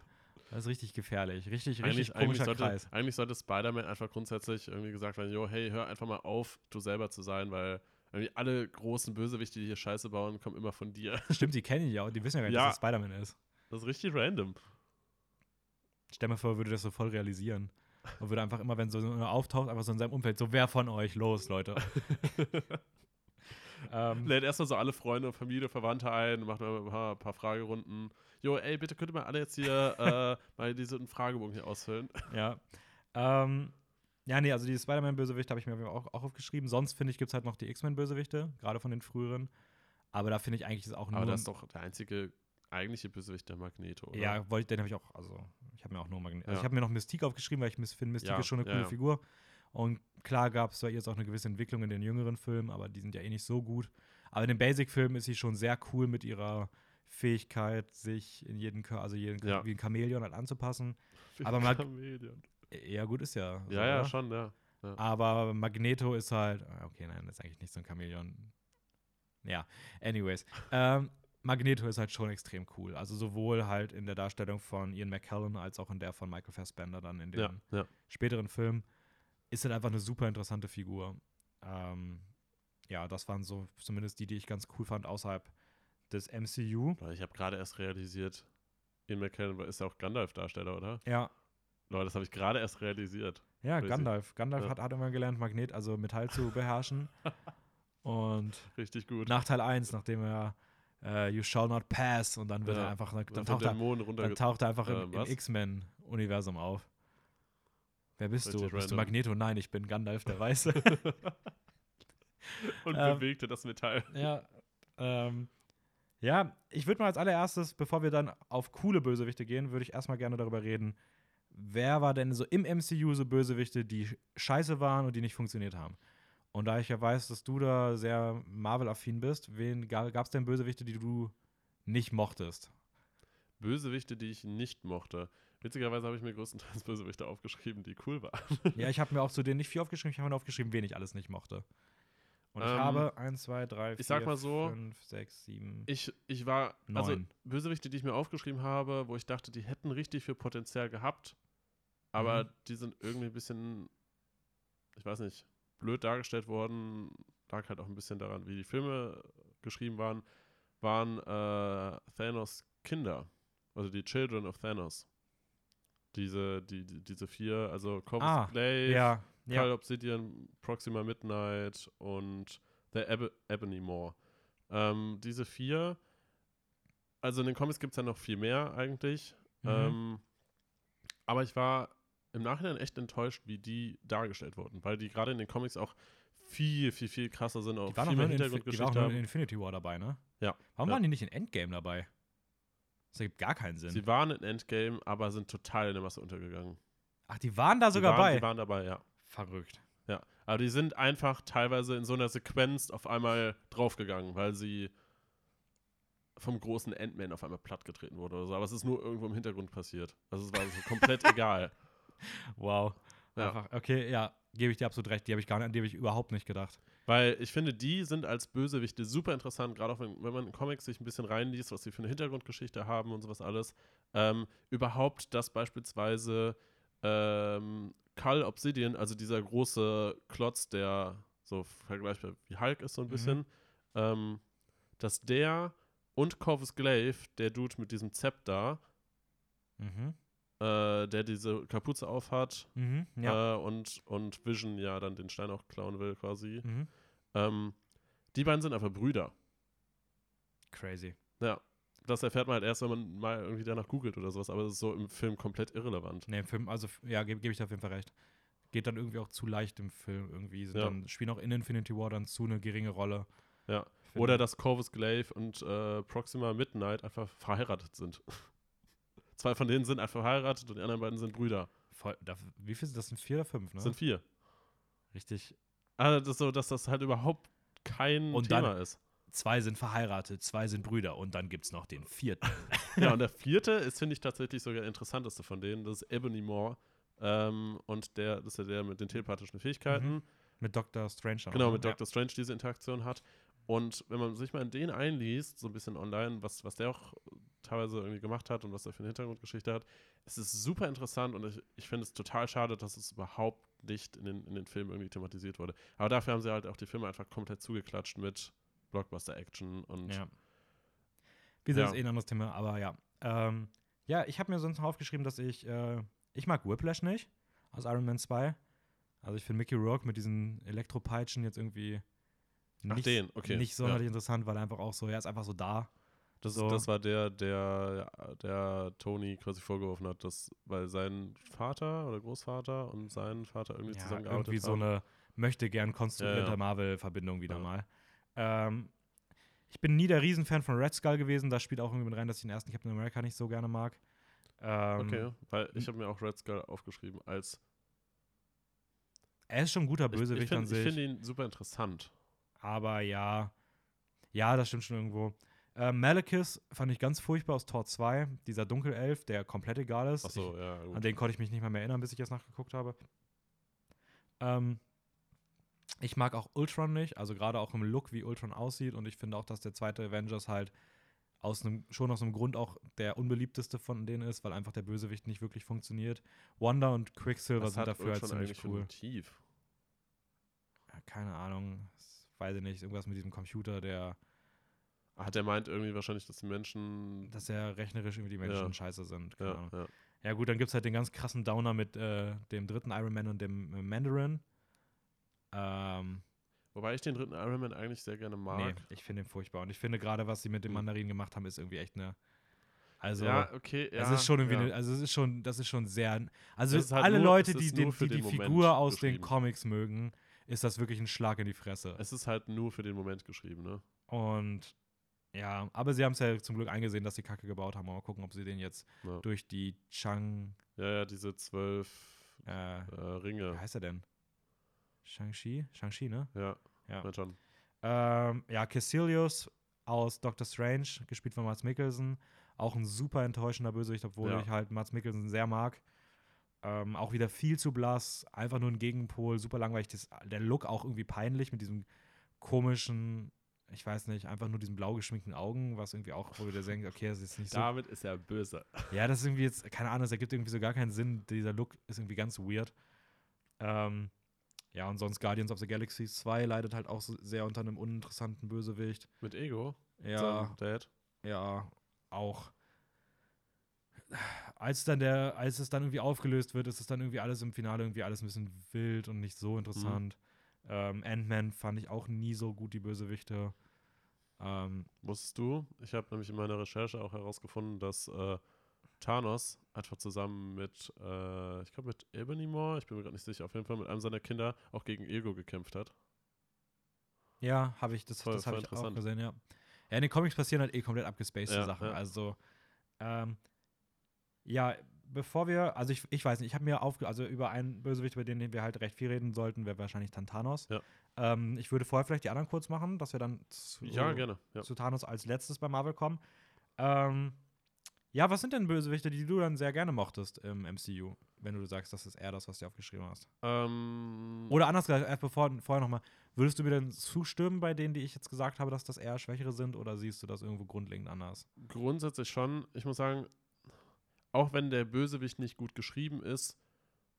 Das ist richtig gefährlich. Richtig, richtig Eigentlich, eigentlich, komischer sollte, Kreis. eigentlich sollte Spider-Man einfach grundsätzlich irgendwie gesagt werden, jo, hey, hör einfach mal auf, du selber zu sein, weil alle großen Bösewichte, die hier Scheiße bauen, kommen immer von dir. Stimmt, die kennen ihn ja auch. Die wissen ja gar nicht, Ja. dass das Spider-Man ist. Das ist richtig random. Stell mir vor, würde das so voll realisieren. Und würde einfach immer, wenn so einer auftaucht, einfach so in seinem Umfeld, so wer von euch los, Leute. ähm, Lädt erstmal so alle Freunde, Familie, Verwandte ein, macht mal ein paar, paar Fragerunden. Jo, ey, bitte könnt ihr mal alle jetzt hier äh, mal diesen Fragebogen hier ausfüllen. ja. Ähm, ja, nee, also die Spider-Man-Bösewichte habe ich mir auch, auch aufgeschrieben. Sonst, finde ich, gibt es halt noch die X-Men-Bösewichte, gerade von den früheren. Aber da finde ich eigentlich ist auch nur. Aber das ist doch der einzige eigentliche Bösewicht der Magneto, oder? Ja, wollte, den habe ich auch, also ich habe mir auch nur Magneto. Also Ja. ich habe mir noch Mystique aufgeschrieben, weil ich finde, Mystique Ja, ist schon eine ja, coole. Figur. Und klar gab es bei ihr jetzt auch eine gewisse Entwicklung in den jüngeren Filmen, aber die sind ja eh nicht so gut. Aber in den Basic-Filmen ist sie schon sehr cool mit ihrer Fähigkeit, sich in jeden, Kör- also jeden, wie ein Chamäleon halt anzupassen. Wie Aber Mag- Chamäleon. Ja, gut ist ja. so, Ja, ja, oder? schon, ja. Aber Magneto ist halt, ah, okay, nein, das ist eigentlich nicht so ein Chamäleon. Ja, anyways. ähm, Magneto ist halt schon extrem cool. Also sowohl halt in der Darstellung von Ian McKellen als auch in der von Michael Fassbender dann in den Ja, ja. späteren Filmen. Ist halt einfach eine super interessante Figur. Ähm, ja, das waren so zumindest die, die ich ganz cool fand außerhalb des MCU. Ich habe gerade erst realisiert, Ian McKellen ist ja auch Gandalf-Darsteller, oder? Ja, Leute, das habe ich gerade erst realisiert. ja, Crazy. Gandalf. Gandalf Ja. hat, hat immer gelernt, Magnet, also Metall zu beherrschen. Und Richtig gut. nach Teil 1, nachdem er äh, You shall not pass und dann wird Ja. er einfach, dann, dann, taucht, er, dann taucht er einfach äh, im, im? X-Men-Universum auf. Wer bist du? Richtig Bist du random. Magneto? Nein, ich bin Gandalf der Weiße. und Ähm, bewegte das Metall. ja, ähm, ja, ich würde mal als allererstes, bevor wir dann auf coole Bösewichte gehen, würde ich erstmal gerne darüber reden, wer war denn so im MCU so Bösewichte, die sch- scheiße waren und die nicht funktioniert haben. Und da ich ja weiß, dass du da sehr Marvel-affin bist, wen gab es denn Bösewichte, die du nicht mochtest? Bösewichte, die ich nicht mochte. Witzigerweise habe ich mir größtenteils Bösewichte aufgeschrieben, die cool waren. Ja, ich habe mir auch zu denen nicht viel aufgeschrieben, ich habe mir nur aufgeschrieben, wen ich alles nicht mochte. Und ich Ähm, habe 1, 2, 3, 4, ich sag mal so, 5, 6, 7. Ich, ich war, also Neun. Bösewichte, die ich mir aufgeschrieben habe, wo ich dachte, die hätten richtig viel Potenzial gehabt, aber Mhm. die sind irgendwie ein bisschen, ich weiß nicht, blöd dargestellt worden. Lag halt auch ein bisschen daran, wie die Filme geschrieben waren, waren äh, Thanos Kinder, also die Children of Thanos. Diese, die, die, diese vier, also Corvus Ah, Glaive, Ja, ja. Obsidian, Proxima Midnight und The Eb Ebony Maw. Ähm, diese vier, also in den Comics gibt es ja noch viel mehr eigentlich. Mhm. Ähm, aber ich war im Nachhinein echt enttäuscht, wie die dargestellt wurden, weil die gerade in den Comics auch viel, viel, viel krasser sind, auch Die waren, viel mehr in Infi- die waren Hintergrundgeschichte in haben. Infinity War dabei, ne? Ja. Warum Ja. waren die nicht in Endgame dabei? Das ergibt gar keinen Sinn. Sie waren in Endgame, aber sind total in der Masse untergegangen. Ach, die waren da sogar die waren, bei. Die waren dabei, ja. Verrückt. Ja, aber die sind einfach teilweise in so einer Sequenz auf einmal draufgegangen, weil sie vom großen Ant-Man auf einmal plattgetreten wurde oder so. Aber es ist nur irgendwo im Hintergrund passiert. Also es war so komplett egal. Wow. Ja. Einfach, okay, ja, gebe ich dir absolut recht. Die habe ich gar nicht, an die habe ich überhaupt nicht gedacht. Weil ich finde, die sind als Bösewichte super interessant, gerade auch wenn, wenn man in Comics sich ein bisschen reinliest, was sie für eine Hintergrundgeschichte haben und sowas alles. Ähm, überhaupt, dass beispielsweise ähm, Cull Obsidian, also dieser große Klotz, der so vergleichbar wie Hulk ist so ein Mhm. bisschen, ähm, dass der und Corvus Glaive, der Dude mit diesem Zepter, Mhm. Äh, der diese Kapuze aufhat Mhm. Ja. äh, und, und Vision ja dann den Stein auch klauen will quasi, mhm. ähm, die beiden sind einfach Brüder. Crazy. Ja. Das erfährt man halt erst, wenn man mal irgendwie danach googelt oder sowas, aber das ist so im Film komplett irrelevant. Ne, im Film, also ja, gebe geb ich dir auf jeden Fall recht. Geht dann irgendwie auch zu leicht im Film irgendwie. Sind Ja. dann, spielen auch in Infinity War dann zu eine geringe Rolle. Ja. Oder dass Corvus Glaive und äh, Proxima Midnight einfach verheiratet sind. Zwei von denen sind einfach verheiratet und die anderen beiden sind Brüder. Voll, da, wie viel sind das? Sind vier oder fünf, ne? Das sind vier. Richtig. Also das so, dass das halt überhaupt kein Und Thema dann- ist. Zwei sind verheiratet, zwei sind Brüder und dann gibt es noch den vierten. Ja, und der vierte ist, finde ich, tatsächlich sogar der interessanteste von denen. Das ist Ebony Maw. Ähm, und der, das ist ja der mit den telepathischen Fähigkeiten. Mhm. Mit Dr. Strange. auch, Genau, ne? mit Doctor Strange diese Interaktion hat. Und wenn man sich mal in den einliest, so ein bisschen online, was, was der auch teilweise irgendwie gemacht hat und was er für eine Hintergrundgeschichte hat, es ist super interessant und ich, ich finde es total schade, dass es überhaupt nicht in den, in den Filmen irgendwie thematisiert wurde. Aber dafür haben sie halt auch die Filme einfach komplett zugeklatscht mit Blockbuster-Action und Ja. Wie gesagt, Ja. das ist eh ein anderes Thema, aber ja. Ähm, ja, ich habe mir sonst noch aufgeschrieben, dass ich, äh, ich mag Whiplash nicht aus Iron Man 2. Also ich finde Mickey Rourke mit diesen Elektropeitschen jetzt irgendwie Ach, nicht, den, okay. nicht ja. sonderlich interessant, weil er einfach auch so, er ist einfach so da. Das, So. das war der, der, der Tony quasi vorgeworfen hat, dass, weil sein Vater oder Großvater und sein Vater irgendwie Ja, zusammengearbeitet irgendwie so haben. eine möchte gern konstruierte Ja, ja. Marvel-Verbindung wieder mal. Ähm, ich bin nie der Riesenfan von Red Skull gewesen. Da spielt auch irgendwie mit rein, dass ich den ersten Captain America nicht so gerne mag. Ähm, Okay, weil ich habe mir auch Red Skull aufgeschrieben als Er ist schon ein guter ich- Bösewicht ich find- an sich. Ich finde ihn super interessant. aber ja, ja, das stimmt schon irgendwo. Ähm, Malekith fand ich ganz furchtbar aus Tor 2. Dieser Dunkelelf, der komplett egal ist. Achso, ja, Ich, gut. an den konnte ich mich nicht mal mehr erinnern, bis ich jetzt nachgeguckt habe. Ähm, ich mag auch Ultron nicht, also gerade auch im Look, wie Ultron aussieht. Und ich finde auch, dass der zweite Avengers halt aus einem, schon aus einem Grund auch der unbeliebteste von denen ist, weil einfach der Bösewicht nicht wirklich funktioniert. Wanda und Quicksilver Was sind dafür halt ziemlich cool. Ja, keine Ahnung, weiß ich nicht. Irgendwas mit diesem Computer, der, Hat er meint irgendwie wahrscheinlich, dass die Menschen. dass er rechnerisch irgendwie die Menschen Ja. scheiße sind. Ja, ja. Ja, gut, dann gibt es halt den ganz krassen Downer mit äh, dem dritten Iron Man und dem äh, Mandarin. Ähm, Wobei ich den dritten Iron Man eigentlich sehr gerne mag. nee, ich finde ihn furchtbar. Und ich finde gerade, was sie mit dem Hm. Mandarin gemacht haben, ist irgendwie echt eine. Also, ja, okay. Ja, es ist schon irgendwie, ja. eine, also es ist schon, das ist schon sehr. Also halt alle nur- Leute, die, die die Moment Figur aus den. Comics mögen, ist das wirklich ein Schlag in die Fresse. Es ist halt nur für den Moment geschrieben, ne? Und ja, aber sie haben es ja zum Glück eingesehen, dass sie Kacke gebaut haben. Mal gucken, ob sie den jetzt Ja, durch die Chang. ja, ja diese zwölf Äh, äh, Wie Ringe. heißt er denn? Shang-Chi? Shang-Chi, ne? Ja, Ja. ja. schon. Ähm, ja, Caecilius aus Doctor Strange, gespielt von Mats Mikkelsen. Auch ein super enttäuschender Bösewicht, obwohl Ja. ich halt Mats Mikkelsen sehr mag. Ähm, auch wieder viel zu blass, einfach nur ein Gegenpol, super langweilig. Das, der Look auch irgendwie peinlich mit diesem komischen, ich weiß nicht, einfach nur diesen blau geschminkten Augen, was irgendwie auch, wo du dir denkst, okay, das ist jetzt nicht so. Damit ist er böse. Ja, das ist irgendwie jetzt, keine Ahnung, das ergibt irgendwie so gar keinen Sinn. Dieser Look ist irgendwie ganz weird. Ähm, ja, und sonst Guardians of the Galaxy 2 leidet halt auch so sehr unter einem uninteressanten Bösewicht. Mit Ego. Ja, Dad. ja, auch. Als dann der, als es dann irgendwie aufgelöst wird, ist es dann irgendwie alles im Finale irgendwie alles ein bisschen wild und nicht so interessant. Ähm, Ant-Man fand ich auch nie so gut, die Bösewichte. Ähm, Wusstest du? Ich habe nämlich in meiner Recherche auch herausgefunden, dass äh, Thanos einfach zusammen mit, äh, ich glaube mit Ebony Maw, ich bin mir gerade nicht sicher, auf jeden Fall mit einem seiner Kinder auch gegen Ego gekämpft hat. Ja, habe ich, das, Voll- das habe ich auch gesehen, ja. Ja, in den Comics passieren halt eh komplett abgespacede Ja, Sachen. ja. Also, ähm, ja, bevor wir, also ich, ich weiß nicht, ich habe mir aufge, also über einen Bösewicht, über den wir halt recht viel reden sollten, wäre wahrscheinlich dann Thanos. Ja. Ähm, ich würde vorher vielleicht die anderen kurz machen, dass wir dann zu, Ja, gerne. Ja. zu Thanos als letztes bei Marvel kommen. Ähm, ja, was sind denn Bösewichte, die du dann sehr gerne mochtest im MCU, wenn du sagst, das ist eher das, was du aufgeschrieben hast? Ähm, Oder anders gesagt, erst bevor, vorher nochmal, würdest du mir denn zustimmen bei denen, die ich jetzt gesagt habe, dass das eher Schwächere sind oder siehst du das irgendwo grundlegend anders? grundsätzlich schon. Ich muss sagen, auch wenn der Bösewicht nicht gut geschrieben ist,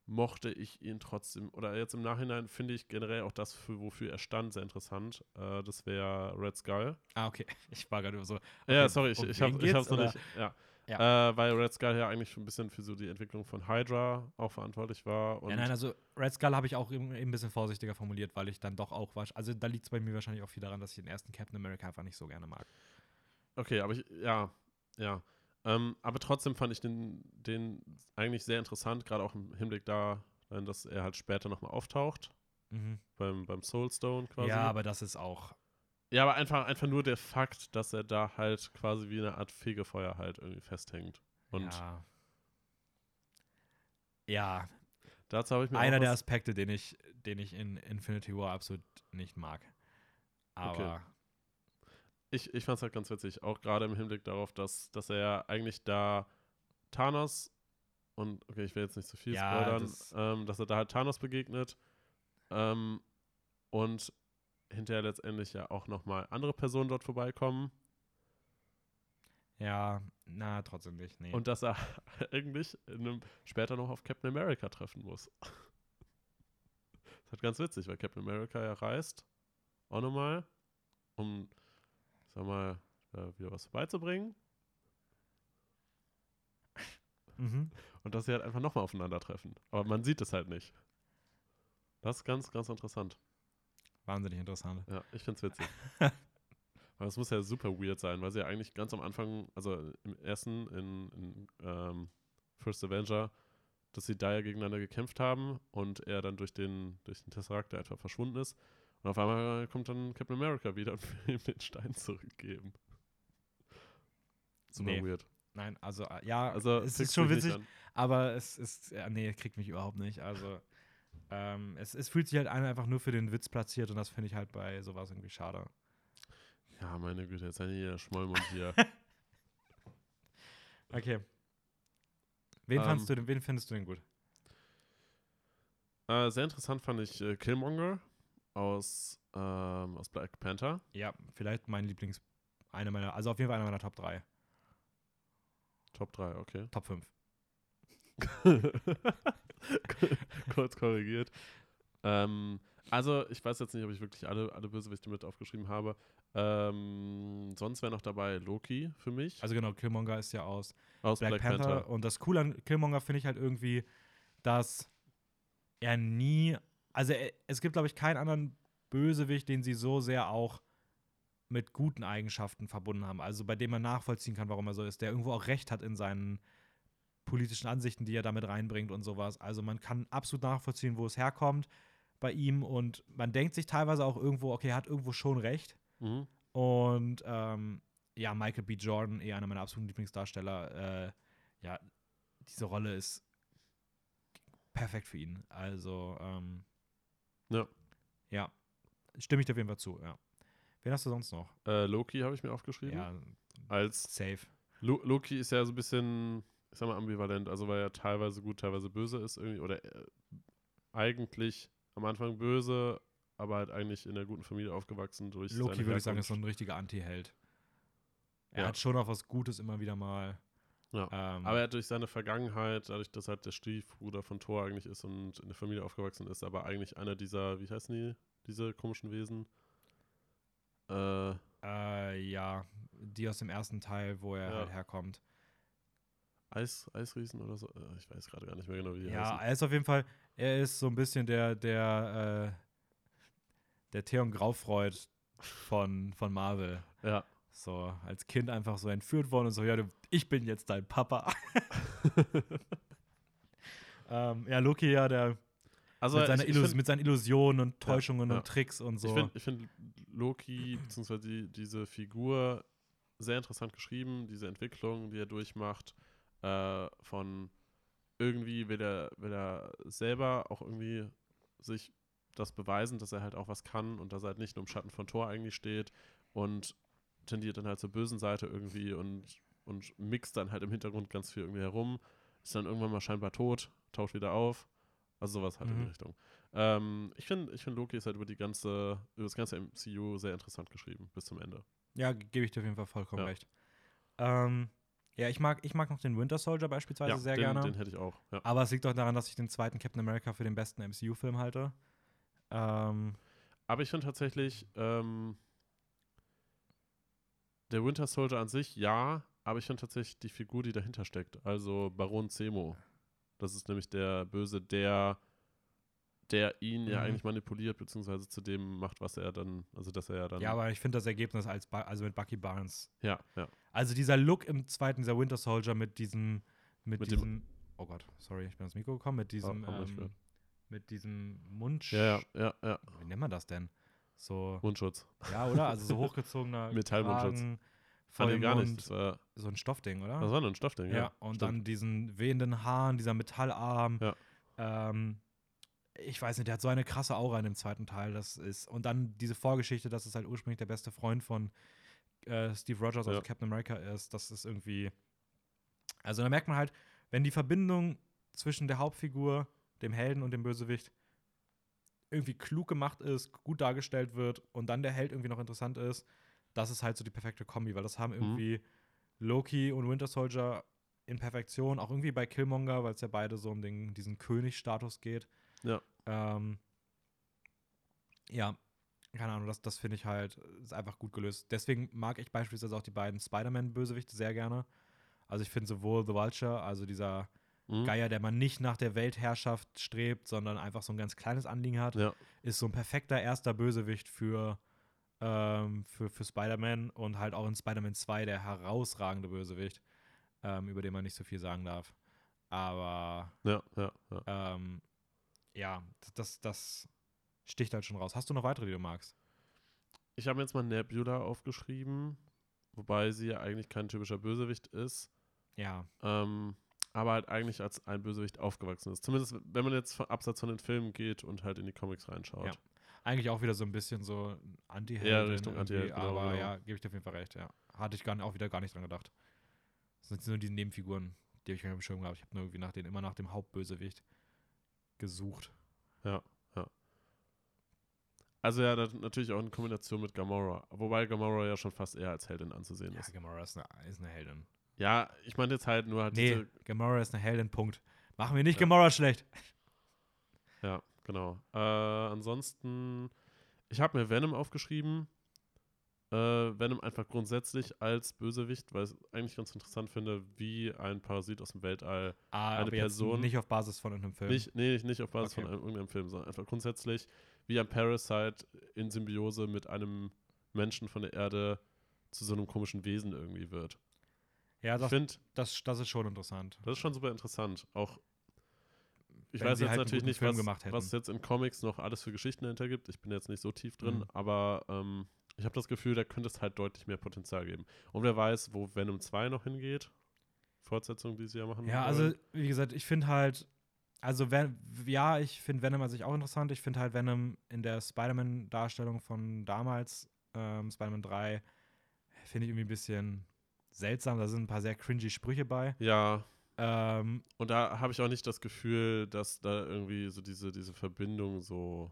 mochte ich ihn trotzdem, oder jetzt im Nachhinein finde ich generell auch das, für, wofür er stand, sehr interessant. Äh, das wäre Red Skull. Ah, okay. Ich war gerade so. ja, Okay, sorry, ich, um ich habe ich hab's noch nicht. Ja. Äh, weil Red Skull ja eigentlich ein bisschen für so die Entwicklung von Hydra auch verantwortlich war. Ja, nein, also Red Skull habe ich auch eben eben ein bisschen vorsichtiger formuliert, weil ich dann doch auch war. Also da liegt es bei mir wahrscheinlich auch viel daran, dass ich den ersten Captain America einfach nicht so gerne mag. Okay, aber ich, ja, ja. Ähm, aber trotzdem fand ich den, den eigentlich sehr interessant, gerade auch im Hinblick da, dass er halt später nochmal auftaucht, beim, beim Soulstone quasi. Ja, aber das ist auch. ja, aber einfach, einfach nur der Fakt, dass er da halt quasi wie eine Art Fegefeuer halt irgendwie festhängt. Und ja. ja, dazu habe ich mir einer der Aspekte, den ich, den ich in Infinity War absolut nicht mag. Aber ich, ich fand es halt ganz witzig, auch gerade im Hinblick darauf, dass, dass er ja eigentlich da Thanos und, okay, ich will jetzt nicht zu viel Ja, spoilern, das- ähm, dass er da halt Thanos begegnet ähm, und hinterher letztendlich ja auch nochmal andere Personen dort vorbeikommen ja, na, trotzdem nicht. Nee. und dass er eigentlich in einem, später noch auf Captain America treffen muss. das ist halt ganz witzig, weil Captain America ja reist, auch nochmal, um, sag mal, äh, wieder was vorbeizubringen mhm. und dass sie halt einfach nochmal aufeinandertreffen. Aber man sieht es halt nicht. Das ist ganz, ganz interessant. Wahnsinnig interessant. Ja, ich find's witzig. Aber es muss ja super weird sein, weil sie ja eigentlich ganz am Anfang, also im ersten, in, in ähm, First Avenger, dass sie da ja gegeneinander gekämpft haben und er dann durch den, durch den Tesseract etwa verschwunden ist. Und auf einmal kommt dann Captain America wieder und will ihm den Stein zurückgeben. Super Nee. weird. Nein, also äh, ja, Also es ist schon witzig, aber es ist, ja, nee, kriegt mich überhaupt nicht. Also, ähm, es, es fühlt sich halt ein- einfach nur für den Witz platziert und das finde ich halt bei sowas irgendwie schade. Ja, meine Güte, jetzt sei nicht jeder Schmollmund hier. Okay. Wen, Ähm. fandst du wen findest du denn gut? äh, sehr interessant fand ich äh, Killmonger aus, ähm, aus Black Panther. Ja, vielleicht mein Lieblings, eine meiner, also auf jeden Fall einer meiner Top 3, Top 3, okay. Top 5. Kurz korrigiert. Ähm, also, ich weiß jetzt nicht, ob ich wirklich alle, alle Bösewichte mit aufgeschrieben habe. Ähm, sonst wäre noch dabei Loki für mich. Also genau, Killmonger ist ja aus aus Black, Panther. Und das Coole an Killmonger finde ich halt irgendwie, dass er nie, also er, es gibt, glaube ich, keinen anderen Bösewicht, den sie so sehr auch mit guten Eigenschaften verbunden haben. Also bei dem man nachvollziehen kann, warum er so ist, der irgendwo auch recht hat in seinen politischen Ansichten, die er damit reinbringt und sowas. Also man kann absolut nachvollziehen, wo es herkommt bei ihm und man denkt sich teilweise auch irgendwo, okay, er hat irgendwo schon recht. Mhm. Und ähm, ja, Michael B. Jordan, eh einer meiner absoluten Lieblingsdarsteller. Äh, ja, diese Rolle ist perfekt für ihn. Also, ähm, Ja. Ja, stimme ich dir auf jeden Fall zu, ja. Wen hast du sonst noch? Äh, Loki habe ich mir aufgeschrieben. Ja, Als safe. Lo Loki ist ja so ein bisschen, ich sag mal, ambivalent, also weil er teilweise gut, teilweise böse ist irgendwie, oder äh, eigentlich am Anfang böse, aber halt eigentlich in der guten Familie aufgewachsen durch Loki, würde ich sagen, ist so ein richtiger Anti-Held. Er Ja. hat schon auch was Gutes immer wieder mal. Ja. Ähm, Aber er hat durch seine Vergangenheit, dadurch, dass er halt der Stiefbruder von Thor eigentlich ist und in der Familie aufgewachsen ist, aber eigentlich einer dieser, wie heißen die, diese komischen Wesen? Äh, äh, ja, die aus dem ersten Teil, wo er Ja. halt herkommt. Eis, Eisriesen oder so? Äh, Ich weiß gerade gar nicht mehr genau, wie die Ja, heißen. er ist auf jeden Fall, er ist so ein bisschen der, der, äh, der Theon Graufreud von, von Marvel. Ja. So, als Kind einfach so entführt worden und so, ja, du, ich bin jetzt dein Papa. ähm, ja, Loki, ja, der Also mit, seiner ich, ich find- mit seinen Illusionen und Täuschungen ja. und Tricks und so. Ich finde find Loki, beziehungsweise die, diese Figur, sehr interessant geschrieben, diese Entwicklung, die er durchmacht, äh, von irgendwie will er, will er selber auch irgendwie sich das beweisen, dass er halt auch was kann und dass er halt nicht nur im Schatten von Thor eigentlich steht und tendiert dann halt zur bösen Seite irgendwie und, und mixt dann halt im Hintergrund ganz viel irgendwie herum, ist dann irgendwann mal scheinbar tot, taucht wieder auf. Also sowas halt in Mhm. die Richtung. Ähm, ich finde, ich find Loki ist halt über die ganze, über das ganze MCU sehr interessant geschrieben, bis zum Ende. ja, ge- gebe ich dir auf jeden Fall vollkommen Ja. recht. Ähm, ja, ich mag, ich mag noch den Winter Soldier beispielsweise sehr den, gerne. den hätte ich auch. Ja. Aber es liegt auch daran, dass ich den zweiten Captain America für den besten MCU-Film halte. Ähm, Aber ich finde tatsächlich, ähm, der Winter Soldier an sich, ja, aber ich finde tatsächlich die Figur, die dahinter steckt, also Baron Zemo. Das ist nämlich der Böse, der, der ihn ja Mhm. eigentlich manipuliert, beziehungsweise zu dem macht, was er dann, also dass er ja dann. ja, aber ich finde das Ergebnis als also mit Bucky Barnes. ja, ja. Also dieser Look im zweiten, dieser Winter Soldier mit diesem, mit, Mit dem- diesem, oh Gott, sorry, ich bin ans Mikro gekommen, mit diesem, hab nicht ähm, mit diesem Mund, Ja, ja, ja, ja. wie nennt man das denn? So, Mundschutz. ja, oder? Also so hochgezogener Metallmundschutz. Dem gar Mund, nicht. War, so ein Stoffding, oder? das war nur ein Stoffding, ja. Ja, und stimmt. dann diesen wehenden Haaren, dieser Metallarm. Ja. Ähm, ich weiß nicht, der hat so eine krasse Aura in dem zweiten Teil. Das ist, und dann diese Vorgeschichte, dass es halt ursprünglich der beste Freund von äh, Steve Rogers, also Ja. Captain America, ist. Das ist irgendwie. Also da merkt man halt, wenn die Verbindung zwischen der Hauptfigur, dem Helden und dem Bösewicht irgendwie klug gemacht ist, gut dargestellt wird und dann der Held irgendwie noch interessant ist, das ist halt so die perfekte Kombi, weil das haben Mhm. irgendwie Loki und Winter Soldier in Perfektion, auch irgendwie bei Killmonger, weil es ja beide so um den, diesen Königsstatus geht. Ja. Ähm, ja, keine Ahnung, das, das finde ich halt, ist einfach gut gelöst. Deswegen mag ich beispielsweise auch die beiden Spider-Man-Bösewichte sehr gerne. Also ich finde sowohl The Vulture, also dieser Mhm. Geier, der man nicht nach der Weltherrschaft strebt, sondern einfach so ein ganz kleines Anliegen hat, Ja. ist so ein perfekter erster Bösewicht für, ähm, für, für Spider-Man und halt auch in Spider-Man 2 der herausragende Bösewicht, ähm, über den man nicht so viel sagen darf. Aber Ja, ja, ja. ähm, ja, das, das sticht halt schon raus. Hast du noch weitere, die du magst? Ich habe jetzt mal Nebula aufgeschrieben, wobei sie ja eigentlich kein typischer Bösewicht ist, Ja, ähm, aber halt eigentlich als ein Bösewicht aufgewachsen ist. Zumindest wenn man jetzt Absatz von den Filmen geht und halt in die Comics reinschaut. Ja. eigentlich auch wieder so ein bisschen so Anti-Held. Ja, Richtung Anti-Held, genau, Aber genau. ja, gebe ich dir auf jeden Fall recht, ja. Hatte ich gar, auch wieder gar nicht dran gedacht. Das sind nur diese Nebenfiguren, die habe ich gar nicht im Schirm gehabt. Ich habe nur irgendwie nach den, immer nach dem Hauptbösewicht gesucht. Also ja, das natürlich auch in Kombination mit Gamora. Wobei Gamora ja schon fast eher als Heldin anzusehen Ja, ist. Gamora ist eine, ist eine Heldin. Ja, ich meine jetzt halt nur halt Nee, diese. Gamora ist eine Heldin, Punkt. Machen wir nicht Ja. Gamora schlecht. Ja, genau. Äh, ansonsten, ich habe mir Venom aufgeschrieben. Äh, Venom einfach grundsätzlich als Bösewicht, weil ich es eigentlich ganz interessant finde, wie ein Parasit aus dem Weltall Ah, Eine Person- nicht auf Basis von irgendeinem Film. Nicht, nee, nicht auf Basis Okay. von einem, irgendeinem Film, sondern einfach grundsätzlich, wie ein Parasite in Symbiose mit einem Menschen von der Erde zu so einem komischen Wesen irgendwie wird. Ja, Ich das, finde, das, das ist schon interessant. das ist schon super interessant. Auch, ich Wenn weiß jetzt halt natürlich nicht, was, was jetzt in Comics noch alles für Geschichten dahinter gibt. Ich bin jetzt nicht so tief drin, Mhm. aber ähm, ich habe das Gefühl, da könnte es halt deutlich mehr Potenzial geben. Und wer weiß, wo Venom 2 noch hingeht. Fortsetzung, die sie ja machen. Ja, wollen. also wie gesagt, ich finde halt, also Ven ja, ich finde Venom an sich auch interessant. Ich finde halt Venom in der Spider-Man-Darstellung von damals, ähm, Spider-Man 3, finde ich irgendwie ein bisschen seltsam. Da sind ein paar sehr cringy Sprüche bei. Ja, Ähm, Und da habe ich auch nicht das Gefühl, dass da irgendwie so diese, diese Verbindung so,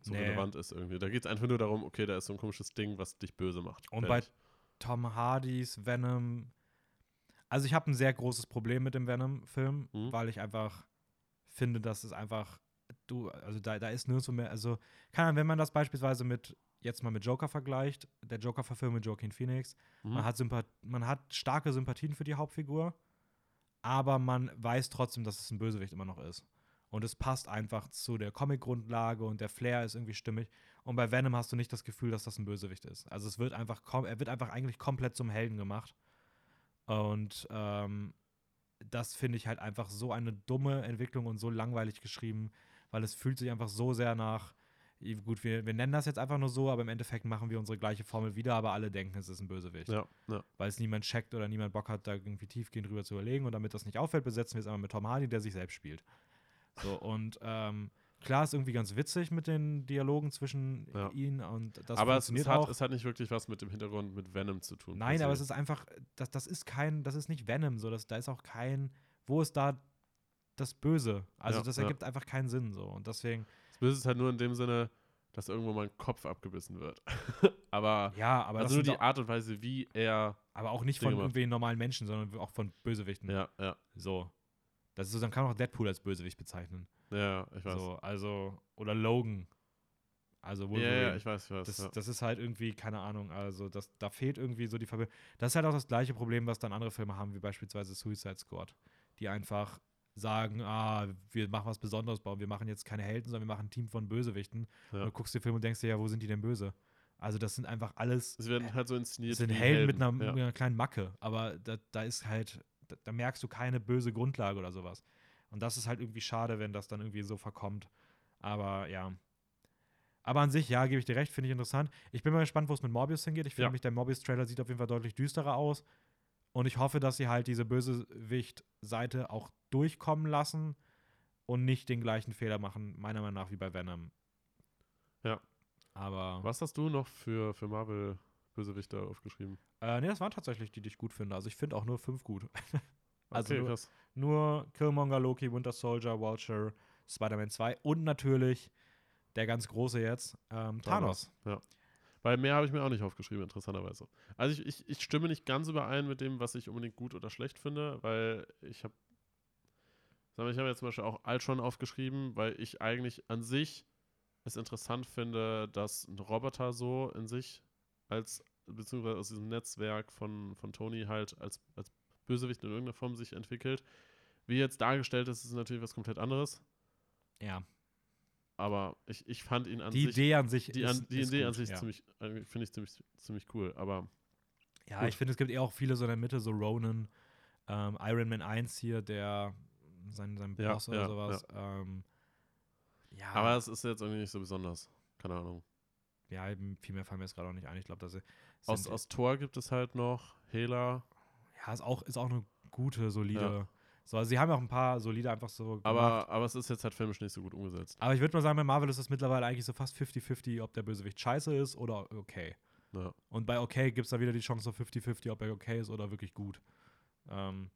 so Nee. relevant ist irgendwie. Da geht es einfach nur darum, okay, da ist so ein komisches Ding, was dich böse macht. Und Fertig. Tom Hardys Venom. Also ich habe ein sehr großes Problem mit dem Venom-Film, Mhm. weil ich einfach finde, dass es einfach, du, also da, da ist nirgendwo mehr, also kann wenn man das beispielsweise mit, jetzt mal mit Joker vergleicht, der Joker-Verfilm mit Joaquin Phoenix, Mhm. man, hat Sympath man hat starke Sympathien für die Hauptfigur, aber man weiß trotzdem, dass es ein Bösewicht immer noch ist. Und es passt einfach zu der Comic-Grundlage und der Flair ist irgendwie stimmig. Und bei Venom hast du nicht das Gefühl, dass das ein Bösewicht ist. Also es wird einfach, er wird einfach eigentlich komplett zum Helden gemacht. Und ähm, das finde ich halt einfach so eine dumme Entwicklung und so langweilig geschrieben, weil es fühlt sich einfach so sehr nach, gut, wir, wir nennen das jetzt einfach nur so, aber im Endeffekt machen wir unsere gleiche Formel wieder, aber alle denken, es ist ein Bösewicht ja, ja. weil es niemand checkt oder niemand Bock hat, da irgendwie tiefgehend drüber zu überlegen. Und damit das nicht auffällt, besetzen wir es einmal mit Tom Hardy, der sich selbst spielt. So, und ähm, klar ist irgendwie ganz witzig mit den Dialogen zwischen Ja. ihnen und das aber es, funktioniert es, hat, auch. es hat nicht wirklich was mit dem Hintergrund mit Venom zu tun. Nein, aber es ist einfach, das, das ist kein, das ist nicht Venom, so, das, da ist auch kein, wo ist da das Böse? Also Ja, das ja. ergibt einfach keinen Sinn, so. Und deswegen, Böse ist halt nur in dem Sinne, dass irgendwo mal ein Kopf abgebissen wird. aber ja, aber, das also nur die Art und Weise, wie er. aber auch nicht Dinge von irgendwie normalen Menschen, sondern auch von Bösewichten. Ja, ja, So. Das ist so, dann kann man auch Deadpool als Bösewicht bezeichnen. ja, ich weiß. So, also, oder Logan. Also ja, Wolverine. ja, ich weiß, ich weiß. das, ja. das ist halt irgendwie, keine Ahnung, also das, da fehlt irgendwie so die Verbindung. Das ist halt auch das gleiche Problem, was dann andere Filme haben, wie beispielsweise Suicide Squad, die einfach sagen, ah, wir machen was Besonderes, wir machen jetzt keine Helden, sondern wir machen ein Team von Bösewichten. Ja. Und du guckst den Film und denkst dir, ja, wo sind die denn böse? Also das sind einfach alles, Es werden halt so inszeniert. sind wie Helden, mit einer, ja. einer kleinen Macke, aber da, da ist halt, da, da merkst du keine böse Grundlage oder sowas. Und das ist halt irgendwie schade, wenn das dann irgendwie so verkommt. Aber ja. Aber an sich, ja, gebe ich dir recht, finde ich interessant. Ich bin mal gespannt, wo es mit Morbius hingeht. Ich finde Ja. nämlich, der Morbius-Trailer sieht auf jeden Fall deutlich düsterer aus. Und ich hoffe, dass sie halt diese Bösewicht-Seite auch durchkommen lassen und nicht den gleichen Fehler machen, meiner Meinung nach, wie bei Venom. Ja. Aber. Was hast du noch für, für Marvel-Bösewichter aufgeschrieben? Äh, nee, das waren tatsächlich die, die ich gut finde. Also ich finde auch nur fünf gut. Also okay, nur-. Nur Killmonger, Loki, Winter Soldier, Vulture, Spider-Man 2 und natürlich der ganz große jetzt, ähm, Thanos. Weil mehr habe ich mir auch nicht aufgeschrieben, interessanterweise. Also ich, ich, ich stimme nicht ganz überein mit dem, was ich unbedingt gut oder schlecht finde, weil ich habe, mal, ich habe jetzt zum Beispiel auch Ultron aufgeschrieben, weil ich eigentlich an sich es interessant finde, dass ein Roboter so in sich als, beziehungsweise aus diesem Netzwerk von, von Tony halt als, als Bösewicht in irgendeiner Form sich entwickelt. Wie jetzt dargestellt ist, ist natürlich was komplett anderes. Ja. Aber ich, ich fand ihn an Die sich. Idee an sich die, ist, an, die ist Idee gut, an sich ja. ziemlich, äh, finde ich ziemlich, ziemlich cool. Aber Ja, Gut. ich finde, es gibt eh auch viele so in der Mitte, so Ronan, ähm, Iron Man 1 hier, der sein, sein Ja, Boss oder ja, sowas. Ähm, ja, Aber es ist jetzt irgendwie nicht so besonders. Keine Ahnung. ja, viel mehr fallen mir jetzt gerade auch nicht ein. Ich glaube, dass Aus, aus Tor gibt es halt noch Hela. ja, ist auch, ist auch eine gute, solide. Ja. So, also sie haben ja auch ein paar solide einfach so gemacht. Aber, aber es ist jetzt halt filmisch nicht so gut umgesetzt. Aber ich würde mal sagen, bei Marvel ist es mittlerweile eigentlich so fast 50-50, ob der Bösewicht scheiße ist oder okay. Ja. Und bei okay gibt es da wieder die Chance auf 50-50, ob er okay ist oder wirklich gut. Ähm,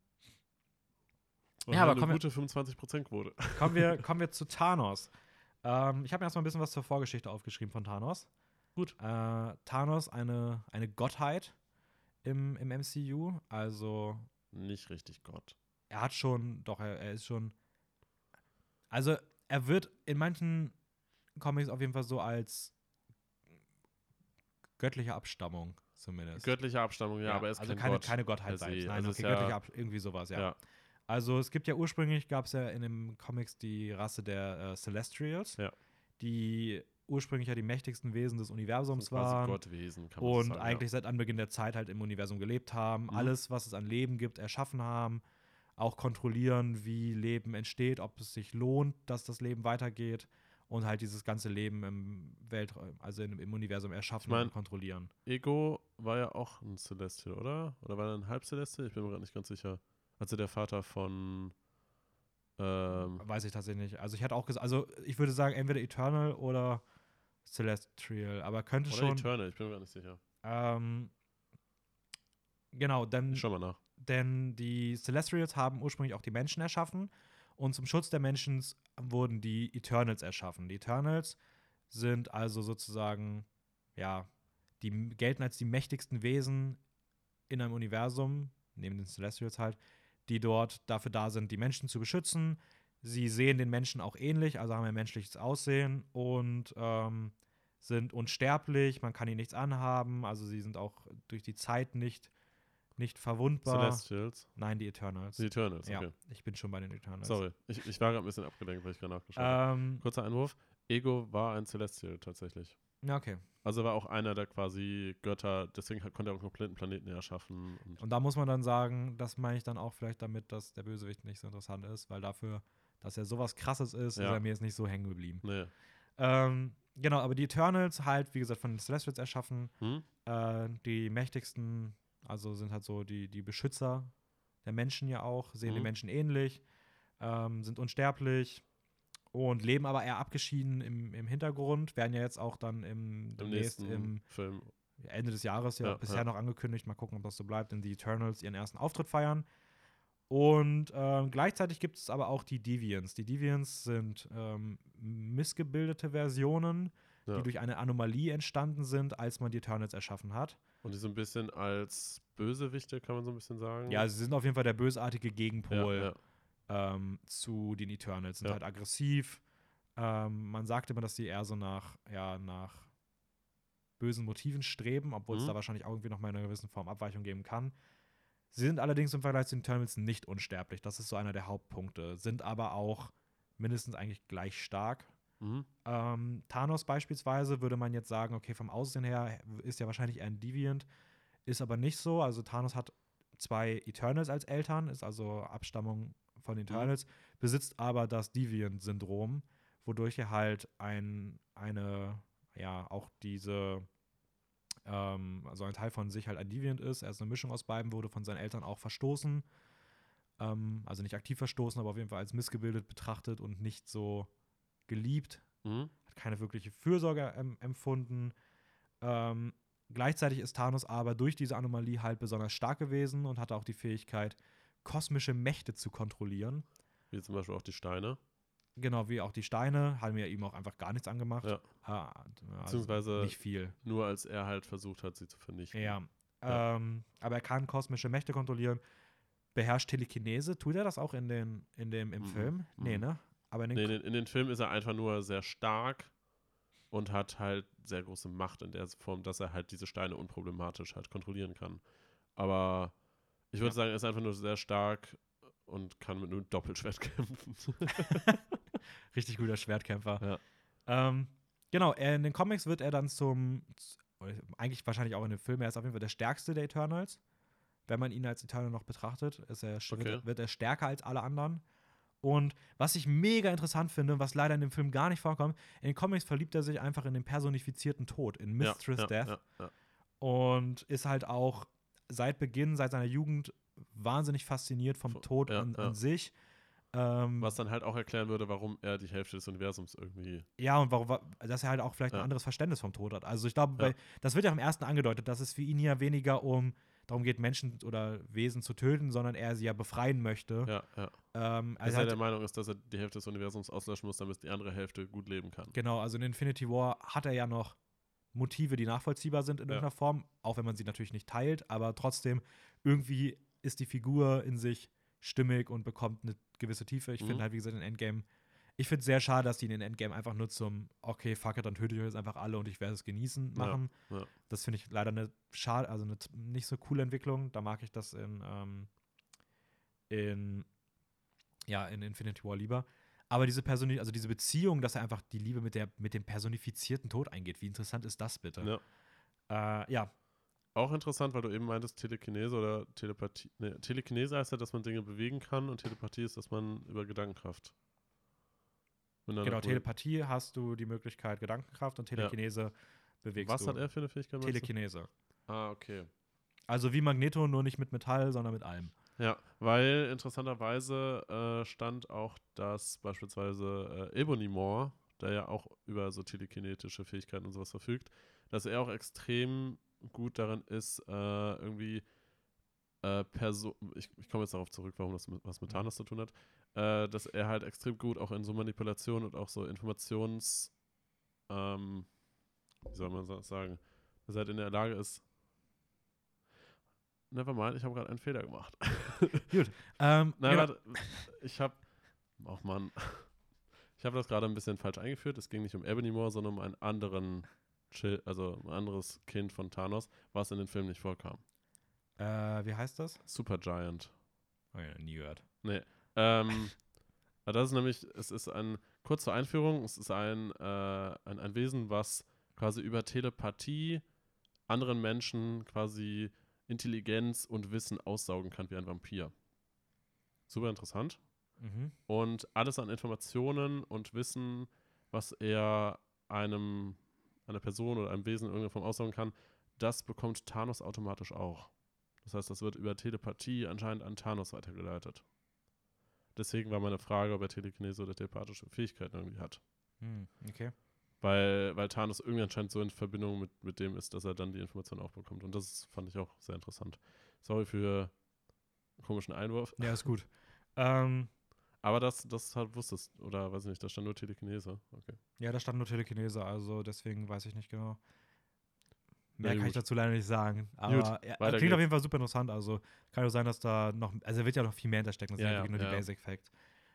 Und Ja, aber eine kommen gute 25%-Quote. kommen, wir, kommen wir zu Thanos. Ähm, ich habe mir erstmal ein bisschen was zur Vorgeschichte aufgeschrieben von Thanos. Gut. Äh, Thanos, eine, eine Gottheit im, im MCU. Also Nicht richtig Gott. er hat schon, doch, er, er ist schon. Also, er wird in manchen Comics auf jeden Fall so als göttliche Abstammung zumindest. Göttliche Abstammung, ja, aber er ist also kein keine, Gott. keine Gottheit sein. se. Nein, Also okay, ist ja- göttliche Ab irgendwie sowas, ja. Ja. Also es gibt ja ursprünglich, gab es ja in den Comics die Rasse der äh, Celestials, Ja. die ursprünglich ja die mächtigsten Wesen des Universums waren Gottwesen, kann man und sagen, eigentlich seit Anbeginn der Zeit halt im Universum gelebt haben, Mhm. alles, was es an Leben gibt, erschaffen haben, auch kontrollieren, wie Leben entsteht, ob es sich lohnt, dass das Leben weitergeht und halt dieses ganze Leben im Weltraum, also im, Universum erschaffen Ich mein- und kontrollieren. ja. Ego war ja auch ein Celestial, oder? Oder war er ein Halb-Celestial? Ich bin mir gerade nicht ganz sicher. Also der Vater von. Ähm, Weiß ich tatsächlich nicht. Also ich hätte auch gesagt, also ich würde sagen, entweder Eternal oder Celestial, aber könnte oder schon. Eternal, ich bin mir gar nicht sicher. Ähm, genau, denn, schau mal nach. denn die Celestials haben ursprünglich auch die Menschen erschaffen und zum Schutz der Menschen wurden die Eternals erschaffen. Die Eternals sind also sozusagen, ja, die gelten als die mächtigsten Wesen in einem Universum, neben den Celestials halt, die dort dafür da sind, die Menschen zu beschützen. Sie sehen den Menschen auch ähnlich, also haben ein menschliches Aussehen und ähm, sind unsterblich, man kann ihnen nichts anhaben, also sie sind auch durch die Zeit nicht, nicht verwundbar. Celestials. Nein, die Eternals. Die Eternals, ja, okay. ich bin schon bei den Eternals. Sorry, ich, ich war gerade ein bisschen abgelenkt, weil ich gerade nachgeschaut habe. Ähm, Kurzer Einwurf. Ego war ein Celestial tatsächlich. Ja, okay. Also war auch einer der quasi Götter, deswegen konnte er auch einen kompletten Planeten erschaffen. Und Und da muss man dann sagen, das meine ich dann auch vielleicht damit, dass der Bösewicht nicht so interessant ist, weil dafür, dass er sowas krasses ist, ist Ja. er mir jetzt nicht so hängen geblieben. nee. Ähm, genau, aber die Eternals halt, wie gesagt, von den Celestials erschaffen, Hm? äh, die mächtigsten, also sind halt so die, die Beschützer der Menschen ja auch, sehen Mhm. den Menschen ähnlich, ähm, sind unsterblich und leben aber eher abgeschieden im, im Hintergrund, werden ja jetzt auch dann im, Im demnächst im Film. Ende des Jahres ja, Ja, bisher ja. noch angekündigt. Mal gucken, ob das so bleibt, denn die Eternals ihren ersten Auftritt feiern. Und ähm, gleichzeitig gibt es aber auch die Deviants. Die Deviants sind ähm, missgebildete Versionen, Ja. die durch eine Anomalie entstanden sind, als man die Eternals erschaffen hat. Und die so ein bisschen als Bösewichte, kann man so ein bisschen sagen. Ja, sie sind auf jeden Fall der bösartige Gegenpol. Ähm, zu den Eternals. Sind Ja. halt aggressiv. Ähm, man sagt immer, dass die eher so nach, ja, nach bösen Motiven streben, obwohl es Mhm. da wahrscheinlich auch irgendwie noch mal in einer gewissen Form Abweichung geben kann. Sie sind allerdings im Vergleich zu den Eternals nicht unsterblich. Das ist so einer der Hauptpunkte. Sind aber auch mindestens eigentlich gleich stark. Mhm. Ähm, Thanos beispielsweise würde man jetzt sagen, okay, vom Aussehen her ist ja wahrscheinlich eher ein Deviant, ist aber nicht so. Also Thanos hat zwei Eternals als Eltern, ist also Abstammung von den Mhm. Eternals, besitzt aber das Deviant-Syndrom, wodurch er halt ein, eine, ja, auch diese, ähm, also ein Teil von sich halt ein Deviant ist. Er ist eine Mischung aus beiden, wurde von seinen Eltern auch verstoßen. Ähm, also nicht aktiv verstoßen, aber auf jeden Fall als missgebildet betrachtet und nicht so geliebt Mhm. hat keine wirkliche Fürsorge ähm, empfunden. Gleichzeitig ist Thanos aber durch diese Anomalie halt besonders stark gewesen und hatte auch die Fähigkeit, kosmische Mächte zu kontrollieren. Wie zum Beispiel auch die Steine. Genau wie auch die Steine, haben ja ihm auch einfach gar nichts angemacht. Ja. Ah, also Beziehungsweise nicht viel. Nur als er halt versucht hat, sie zu vernichten. Ja. Ja. Ähm, aber er kann kosmische Mächte kontrollieren, beherrscht Telekinese. Tut er das auch in, den, in dem, im Mhm. Film? Nee, Mhm. ne? Aber in den Nee, in, den, in den Filmen ist er einfach nur sehr stark und hat halt sehr große Macht in der Form, dass er halt diese Steine unproblematisch halt kontrollieren kann. Aber ich würde Ja. sagen, er ist einfach nur sehr stark und kann mit einem Doppelschwert kämpfen. Richtig guter Schwertkämpfer. Ja. Ähm, genau, er, in den Comics wird er dann zum, eigentlich wahrscheinlich auch in dem Film, er ist auf jeden Fall der stärkste der Eternals. Wenn man ihn als Eternal noch betrachtet, ist er, Okay. er, wird er stärker als alle anderen. Und was ich mega interessant finde, was leider in dem Film gar nicht vorkommt, in den Comics verliebt er sich einfach in den personifizierten Tod, in Mistress ja, Death. Ja, ja. Und ist halt auch seit Beginn, seit seiner Jugend wahnsinnig fasziniert vom Vo- Tod ja, an, ja. an sich. Ähm, Was dann halt auch erklären würde, warum er die Hälfte des Universums irgendwie. Ja, und warum, wa- dass er halt auch vielleicht ein Ja. anderes Verständnis vom Tod hat. Also ich glaube, bei- das wird ja im ersten angedeutet, dass es für ihn ja weniger um darum geht, Menschen oder Wesen zu töten, sondern er sie ja befreien möchte. Ja, ja. Ähm, Dass also er halt, der Meinung ist, dass er die Hälfte des Universums auslöschen muss, damit die andere Hälfte gut leben kann. genau, also in Infinity War hat er ja noch Motive, die nachvollziehbar sind in Ja. irgendeiner Form, auch wenn man sie natürlich nicht teilt, aber trotzdem irgendwie ist die Figur in sich stimmig und bekommt eine gewisse Tiefe. Ich Mhm. finde halt, wie gesagt, in Endgame, ich finde es sehr schade, dass die in den Endgame einfach nur zum, okay, fuck it, dann töte ich euch jetzt einfach alle und ich werde es genießen, Ja, machen. ja. Das finde ich leider eine schade, also eine nicht so coole Entwicklung. Da mag ich das in, ähm, in, ja, in Infinity War lieber. Aber diese Personi also diese Beziehung, dass er einfach die Liebe mit, der, mit dem personifizierten Tod eingeht, wie interessant ist das bitte? Ja. Äh, ja, Auch interessant, weil du eben meintest, Telekinese oder Telepathie. Nee, Telekinese heißt ja, dass man Dinge bewegen kann und Telepathie ist, dass man über Gedankenkraft. genau, Telepathie hast du die Möglichkeit, Gedankenkraft und Telekinese bewegst Was du. hat er für eine Fähigkeit? Telekinese. Ah, okay. Also wie Magneto, nur nicht mit Metall, sondern mit allem. Ja, weil interessanterweise äh, stand auch, dass beispielsweise äh, Ebony Moore, der ja auch über so telekinetische Fähigkeiten und sowas verfügt, dass er auch extrem gut darin ist, äh, irgendwie äh, Person, ich, ich komme jetzt darauf zurück, warum das mit, was mit Mhm. Thanos zu tun hat, äh, dass er halt extrem gut auch in so Manipulation und auch so Informations, ähm, wie soll man das sagen, dass er halt in der Lage ist, Nevermind, ich habe gerade einen Fehler gemacht. Ähm, Nein, genau. warte, ich habe, ach Mann, ich habe das gerade ein bisschen falsch eingeführt. Es ging nicht um Ebony Moore, sondern um einen anderen, Chill, also ein anderes Kind von Thanos, was in den Filmen nicht vorkam. äh, wie heißt das? Supergiant. Oh ja, nie gehört. Nee. Ähm, das ist nämlich, es ist ein, kurz zur Einführung, es ist ein, äh, ein, ein Wesen, was quasi über Telepathie anderen Menschen quasi Intelligenz und Wissen aussaugen kann wie ein Vampir. Super interessant. Mhm. Und alles an Informationen und Wissen, was er einem, einer Person oder einem Wesen in irgendeiner Form aussaugen kann, das bekommt Thanos automatisch auch. Das heißt, das wird über Telepathie anscheinend an Thanos weitergeleitet. Deswegen war meine Frage, ob er Telekinese oder telepathische Fähigkeiten irgendwie hat. Hm, okay. Weil, weil Thanos irgendwie anscheinend so in Verbindung mit, mit dem ist, dass er dann die Information auch bekommt. Und das fand ich auch sehr interessant. Sorry für einen komischen Einwurf. Ja, ist gut. Ähm, Aber das, das halt wusstest, oder weiß ich nicht, da stand nur Telekinese. Okay. ja, da stand nur Telekinese, also deswegen weiß ich nicht genau. Na Mehr kann ich dazu leider nicht sagen. Aber Gut, ja, weiter klingt auf geht's. jeden Fall super interessant. Also kann auch sein, dass da noch, also er wird ja noch viel mehr hinterstecken. Das Ja, sind ja, ja, nur ja. die Basic Facts.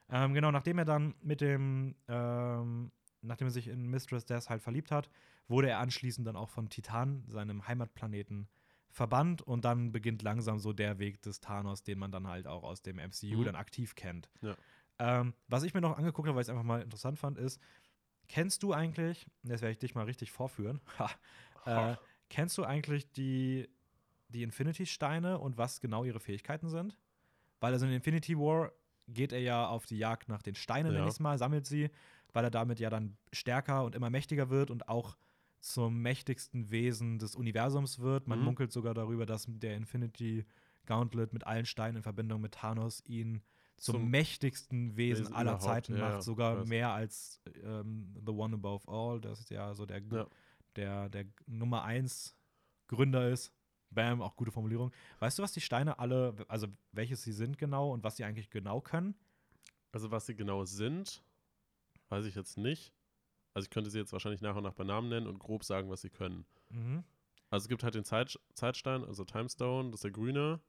Ähm, genau, nachdem er dann mit dem, ähm, nachdem er sich in Mistress Death halt verliebt hat, wurde er anschließend dann auch von Titan, seinem Heimatplaneten, verbannt und dann beginnt langsam so der Weg des Thanos, den man dann halt auch aus dem MCU Mhm. dann aktiv kennt. Ja. Ähm, was ich mir noch angeguckt habe, weil ich es einfach mal interessant fand, ist, kennst du eigentlich, jetzt werde ich dich mal richtig vorführen, ha, äh, kennst du eigentlich die, die Infinity-Steine und was genau ihre Fähigkeiten sind? Weil also in Infinity War geht er ja auf die Jagd nach den Steinen, Ja. nenn ich es mal, sammelt sie, weil er damit ja dann stärker und immer mächtiger wird und auch zum mächtigsten Wesen des Universums wird. Man Mhm. munkelt sogar darüber, dass der Infinity Gauntlet mit allen Steinen in Verbindung mit Thanos ihn zum, Zum mächtigsten Wesen, Wesen aller Zeiten ja, macht, sogar mehr als ähm, The One Above All, das ist ja so der, Ja. der, der Nummer 1 Gründer ist. Bam, auch gute Formulierung. Weißt du, was die Steine alle, also welches sie sind genau und was sie eigentlich genau können? Also was sie genau sind, weiß ich jetzt nicht. Also ich könnte sie jetzt wahrscheinlich nach und nach bei Namen nennen und grob sagen, was sie können. Mhm. Also es gibt halt den Zeit, Zeitstein, also Time Stone, das ist der grüne,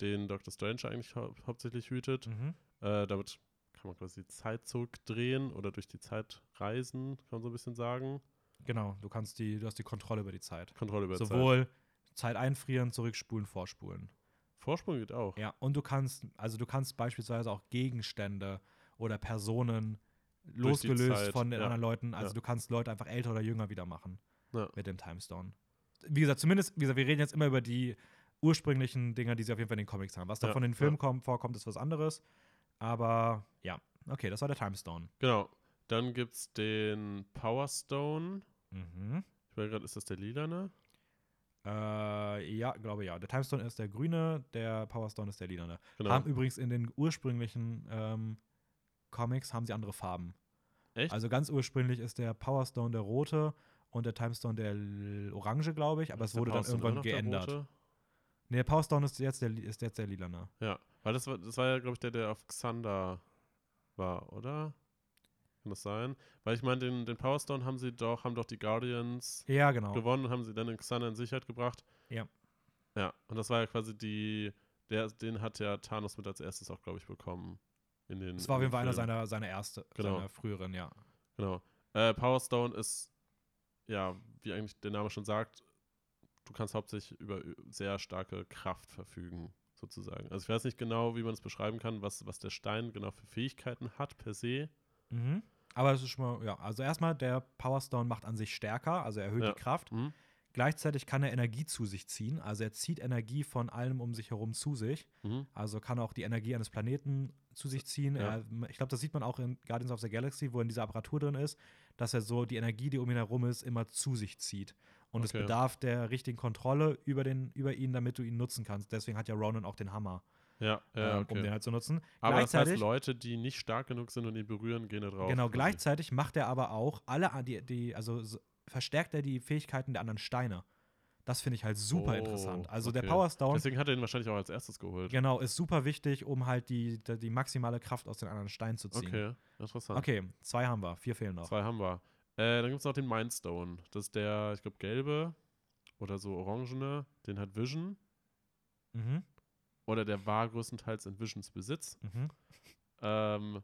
den Dr. Strange eigentlich hau hauptsächlich hütet. Mhm. Äh, damit kann man quasi die Zeit zurückdrehen oder durch die Zeit reisen, kann man so ein bisschen sagen. Genau, du kannst die, du hast die Kontrolle über die Zeit. Kontrolle über Zeit. Sowohl Zeit einfrieren, zurückspulen, vorspulen. Vorsprung geht auch. Ja, und du kannst, also du kannst beispielsweise auch Gegenstände oder Personen losgelöst von den ja. anderen Leuten, also Ja. du kannst Leute einfach älter oder jünger wieder machen Ja. mit dem Timestone. Wie gesagt, zumindest, wie gesagt, wir reden jetzt immer über die ursprünglichen Dinger, die sie auf jeden Fall in den Comics haben. Was da von den. Filmen kommt, vorkommt, ist was anderes. Aber ja, okay, das war der Timestone. Genau. Dann gibt es den Power Stone. Mhm. Ich meine gerade, ist das der lilane? Äh, ja, glaube ja. Der Timestone ist der grüne, der Powerstone ist der lilane. Genau. Haben übrigens in den ursprünglichen ähm, Comics haben sie andere Farben. Echt? Also ganz ursprünglich ist der Powerstone der rote und der Timestone der l- orange, glaube ich, aber Ist es der wurde Power dann Stone irgendwann der geändert. rote? Nee, der Powerstone ist jetzt der, ist jetzt der lilane. Ja, weil das war, das war ja, glaube ich, der, der auf Xander war, oder? Kann das sein? Weil ich meine, den, den Power Stone haben sie doch, haben doch die Guardians Ja, genau. gewonnen und haben sie dann in Xander in Sicherheit gebracht. Ja. Ja, und das war ja quasi die, der, den hat ja Thanos mit als erstes auch, glaube ich, bekommen. In den, Das war auf jeden den Fall einer seiner, seiner erste, Genau. seiner früheren, ja. Genau. Äh, Power Stone ist, ja, wie eigentlich der Name schon sagt, du kannst hauptsächlich über sehr starke Kraft verfügen, sozusagen. Also ich weiß nicht genau, wie man es beschreiben kann, was, was der Stein genau für Fähigkeiten hat per se. Mhm. Aber es ist schon mal, ja, also erstmal, der Powerstone macht an sich stärker, also erhöht Ja. die Kraft. Mhm. Gleichzeitig kann er Energie zu sich ziehen, also er zieht Energie von allem um sich herum zu sich. Mhm. Also kann auch die Energie eines Planeten zu sich ziehen. Ja. Er, ich glaube, das sieht man auch in Guardians of the Galaxy, wo in dieser Apparatur drin ist, dass er so die Energie, die um ihn herum ist, immer zu sich zieht. Und es Okay. bedarf der richtigen Kontrolle über, den, über ihn, damit du ihn nutzen kannst. Deswegen hat ja Ronan auch den Hammer, Ja, ja, ähm, okay. um den halt zu nutzen. Aber das heißt, Leute, die nicht stark genug sind und ihn berühren, gehen da drauf. genau, gleichzeitig macht er aber auch alle, die, die also verstärkt er die Fähigkeiten der anderen Steine. Das finde ich halt super Oh, interessant. Also der okay. Power Stone Deswegen hat er ihn wahrscheinlich auch als erstes geholt. Genau, ist super wichtig, um halt die, die, die maximale Kraft aus den anderen Steinen zu ziehen. Okay, interessant. Okay, zwei haben wir, vier fehlen noch. Zwei haben wir. Äh, dann gibt es noch den Mindstone. Das ist der, ich glaube, gelbe oder so orangene. Den hat Vision. Mhm, Oder der war größtenteils in Visions Besitz. mhm. Ähm,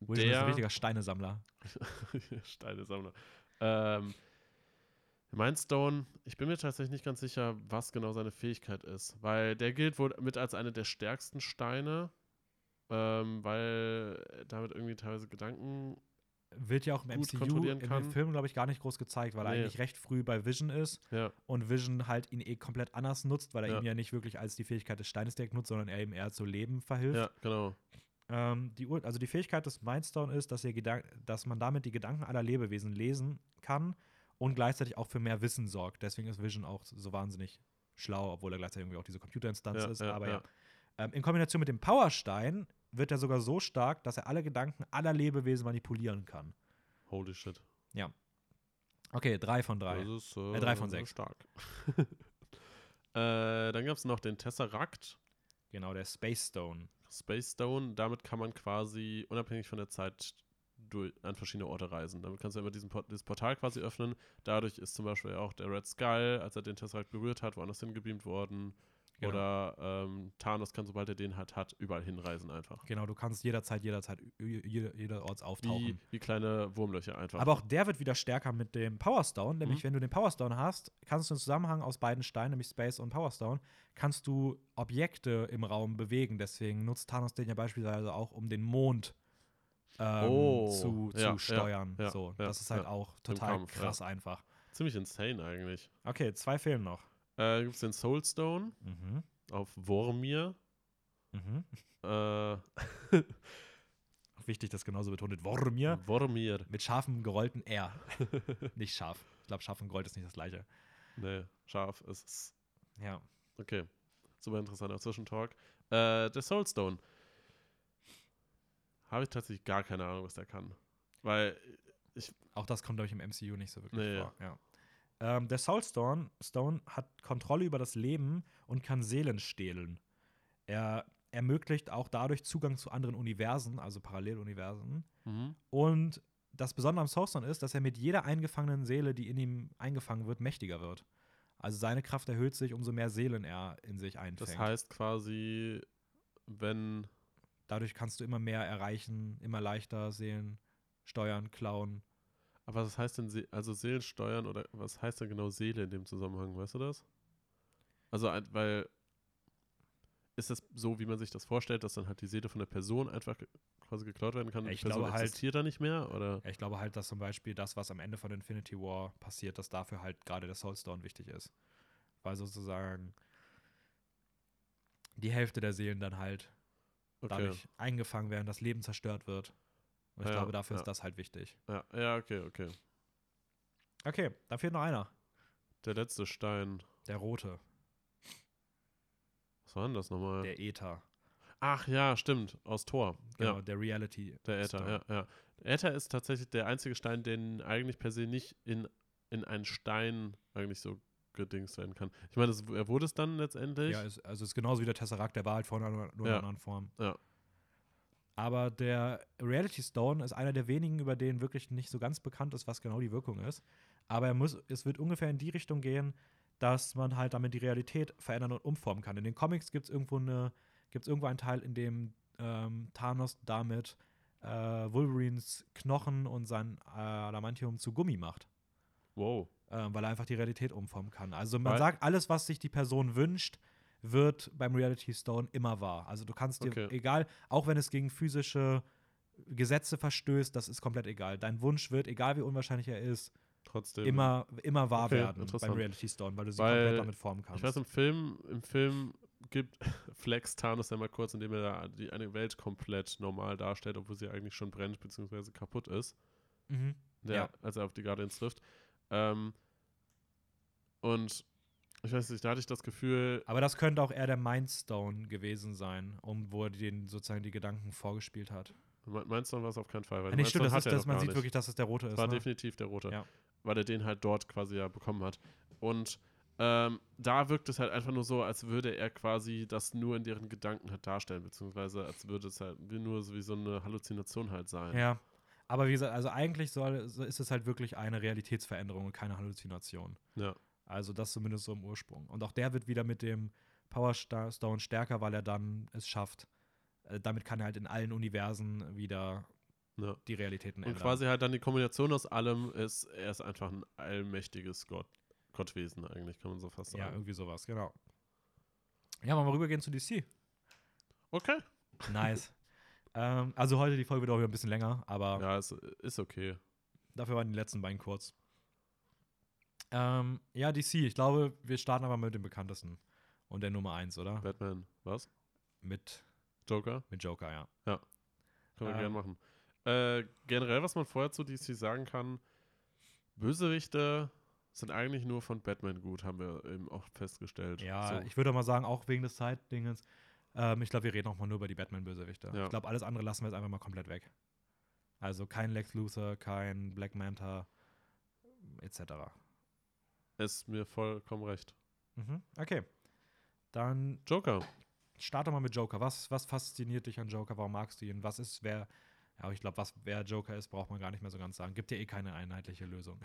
Vision ist ein der richtiger Steinesammler. Steinesammler. Ähm, Mindstone, ich bin mir tatsächlich nicht ganz sicher, was genau seine Fähigkeit ist, weil der gilt wohl mit als eine der stärksten Steine, ähm, weil damit irgendwie teilweise Gedanken. Wird ja auch im MCU, im. Film, glaube ich, gar nicht groß gezeigt, weil er Nee. eigentlich recht früh bei Vision ist Ja, und Vision halt ihn eh komplett anders nutzt, weil er Ja. ihn ja nicht wirklich als die Fähigkeit des Steines direkt nutzt, sondern er ihm eher zu Leben verhilft. ja, genau. Ähm, die, also die Fähigkeit des Mindstone ist, dass, dass man damit die Gedanken aller Lebewesen lesen kann und gleichzeitig auch für mehr Wissen sorgt. Deswegen ist Vision auch so wahnsinnig schlau, obwohl er gleichzeitig irgendwie auch diese Computerinstanz Ja, ist. ja, aber ja. ja. Ähm, in Kombination mit dem Powerstein wird er sogar so stark, dass er alle Gedanken aller Lebewesen manipulieren kann. Holy shit. Okay, drei von drei. Das ist äh, Äh, drei von sechs. stark. äh, dann gab es noch den Tesseract. Genau, der Space Stone. Space Stone, damit kann man quasi unabhängig von der Zeit durch, an verschiedene Orte reisen. Damit kannst du immer diesen Port dieses Portal quasi öffnen. Dadurch ist zum Beispiel auch der Red Skull, als er den Tesseract berührt hat, woanders hingebeamt worden. Genau. Oder ähm, Thanos kann, sobald er den halt hat, überall hinreisen einfach. Genau, du kannst jederzeit, jederzeit, jeder, jederorts auftauchen. wie kleine Wurmlöcher einfach. Aber auch der wird wieder stärker mit dem Power Stone, nämlich Mhm. wenn du den Power Stone hast, kannst du im Zusammenhang aus beiden Steinen, nämlich Space und Power Stone, kannst du Objekte im Raum bewegen. Deswegen nutzt Thanos den ja beispielsweise auch, um den Mond ähm, Oh, zu, ja, zu steuern. ja, so, ja, das ist halt ja. auch total Kampf, ja. krass einfach. Ziemlich insane eigentlich. Okay, zwei fehlen noch. Äh, Gibt es den Soulstone Mhm. auf Wormir. Mhm. Äh, Wichtig, dass genauso betont Wormir Wormir. mit scharfem gerollten R. nicht scharf. Ich glaube, scharf und gerollt ist nicht das gleiche. Nee, scharf. Es ist Ja. Okay, super interessanter Zwischentalk. Äh, der Soulstone. Habe ich tatsächlich gar keine Ahnung, was der kann. Weil, Auch das kommt, glaube ich, im MCU nicht so wirklich Nee, vor. Ja. Ähm, der Soulstone Stone hat Kontrolle über das Leben und kann Seelen stehlen. Er ermöglicht auch dadurch Zugang zu anderen Universen, also Paralleluniversen. mhm. Und das Besondere am Soulstone ist, dass er mit jeder eingefangenen Seele, die in ihm eingefangen wird, mächtiger wird. Also seine Kraft erhöht sich, umso mehr Seelen er in sich einfängt. das heißt quasi, wenn. Dadurch kannst du immer mehr erreichen, immer leichter Seelen steuern, klauen. Aber was heißt denn, also Seelen steuern oder was heißt denn genau Seele in dem Zusammenhang, weißt du das? Also, weil ist das so, wie man sich das vorstellt, dass dann halt die Seele von der Person einfach quasi geklaut werden kann? und Ich die Person glaube halt- existiert da nicht mehr? Oder? Ja, ich glaube halt, dass zum Beispiel das, was am Ende von Infinity War passiert, dass dafür halt gerade der Soulstone wichtig ist. Weil sozusagen die Hälfte der Seelen dann halt Okay. dadurch eingefangen werden, das Leben zerstört wird. Und ich Ja, glaube, dafür ja. ist das halt wichtig. Ja, ja, okay, okay. Okay, da fehlt noch einer. Der letzte Stein. Der rote, Was war denn das nochmal? der Äther. Ach ja, stimmt. Aus Tor. Genau, Ja, der Reality. der. Äther, ja, ja. Äther ist tatsächlich der einzige Stein, den eigentlich per se nicht in, in einen Stein eigentlich so gedingst werden kann. Ich meine, es- er wurde es dann letztendlich. Ja, ist, also ist genauso wie der Tesseract, der war halt vorher nur in einer anderen Form. Ja. Aber der Reality Stone ist einer der wenigen, über den wirklich nicht so ganz bekannt ist, was genau die Wirkung ist. Aber er muss, es wird ungefähr in die Richtung gehen, dass man halt damit die Realität verändern und umformen kann. In den Comics gibt es irgendwo eine, gibt's irgendwo einen Teil, in dem ähm, Thanos damit äh, Wolverines Knochen und sein äh, Adamantium zu Gummi macht. Wow. ähm, weil er einfach die Realität umformen kann. Also man Weil- sagt, alles, was sich die Person wünscht, wird beim Reality Stone immer wahr. Also du kannst dir, Okay. egal, auch wenn es gegen physische Gesetze verstößt, das ist komplett egal. Dein Wunsch wird, egal wie unwahrscheinlich er ist, Trotzdem. immer, immer wahr Okay, werden beim Reality Stone, weil du sie Weil- komplett damit formen kannst. Ich weiß, im Film, im Film gibt Flex Thanos einmal kurz, indem er da die eine Welt komplett normal darstellt, obwohl sie eigentlich schon brennt bzw. kaputt ist, mhm. der, Ja. als er auf die Guardians trifft. Ähm, und ich weiß nicht, da hatte ich das Gefühl, Aber das könnte auch eher der Mindstone gewesen sein, um wo er den sozusagen die Gedanken vorgespielt hat. Mindstone war es auf keinen Fall. Weil Ja, nee, stimmt, das hat ist, das, noch man sieht nicht. wirklich, dass es der rote ist. war ne? definitiv der rote. Ja. Weil er den halt dort quasi ja bekommen hat. Und ähm, da wirkt es halt einfach nur so, als würde er quasi das nur in deren Gedanken halt darstellen, beziehungsweise als würde es halt nur so wie so eine Halluzination halt sein. Ja. Aber wie gesagt, also eigentlich soll, so ist es halt wirklich eine Realitätsveränderung und keine Halluzination. Ja. Also das zumindest so im Ursprung. Und auch der wird wieder mit dem Power Stone stärker, weil er dann es schafft. Äh, damit kann er halt in allen Universen wieder Ja. die Realitäten Und ändern. quasi halt dann die Kombination aus allem ist, er ist einfach ein allmächtiges Gott, Gottwesen eigentlich, kann man so fast ja, sagen. irgendwie sowas, genau. Ja, wollen wir rübergehen zu DC? Okay. Nice. ähm, also heute die Folge wird auch wieder ein bisschen länger, aber Ja, es ist okay. dafür waren die letzten beiden kurz. Ähm, ja, DC, ich glaube, wir starten aber mit dem bekanntesten. Und der Nummer 1, oder? Batman, was? Mit, Joker? mit Joker, ja. Können wir Ähm. gerne machen. Äh, generell, was man vorher zu DC sagen kann, Bösewichte sind eigentlich nur von Batman gut, haben wir eben auch festgestellt. Ja, so. ich würde mal sagen, auch wegen des Zeitdingens, ähm, ich glaube, wir reden auch mal nur über die Batman-Bösewichte. Ja. Ich glaube, alles andere lassen wir jetzt einfach mal komplett weg. Also kein Lex Luthor, kein Black Manta, etc. ist mir vollkommen recht. Mhm. Okay. Dann Joker. starte mal mit Joker. Was, was fasziniert dich an Joker? Warum magst du ihn? Was ist, wer. Ja, ich glaube, was wer Joker ist, braucht man gar nicht mehr so ganz sagen. Gibt ja eh keine einheitliche Lösung.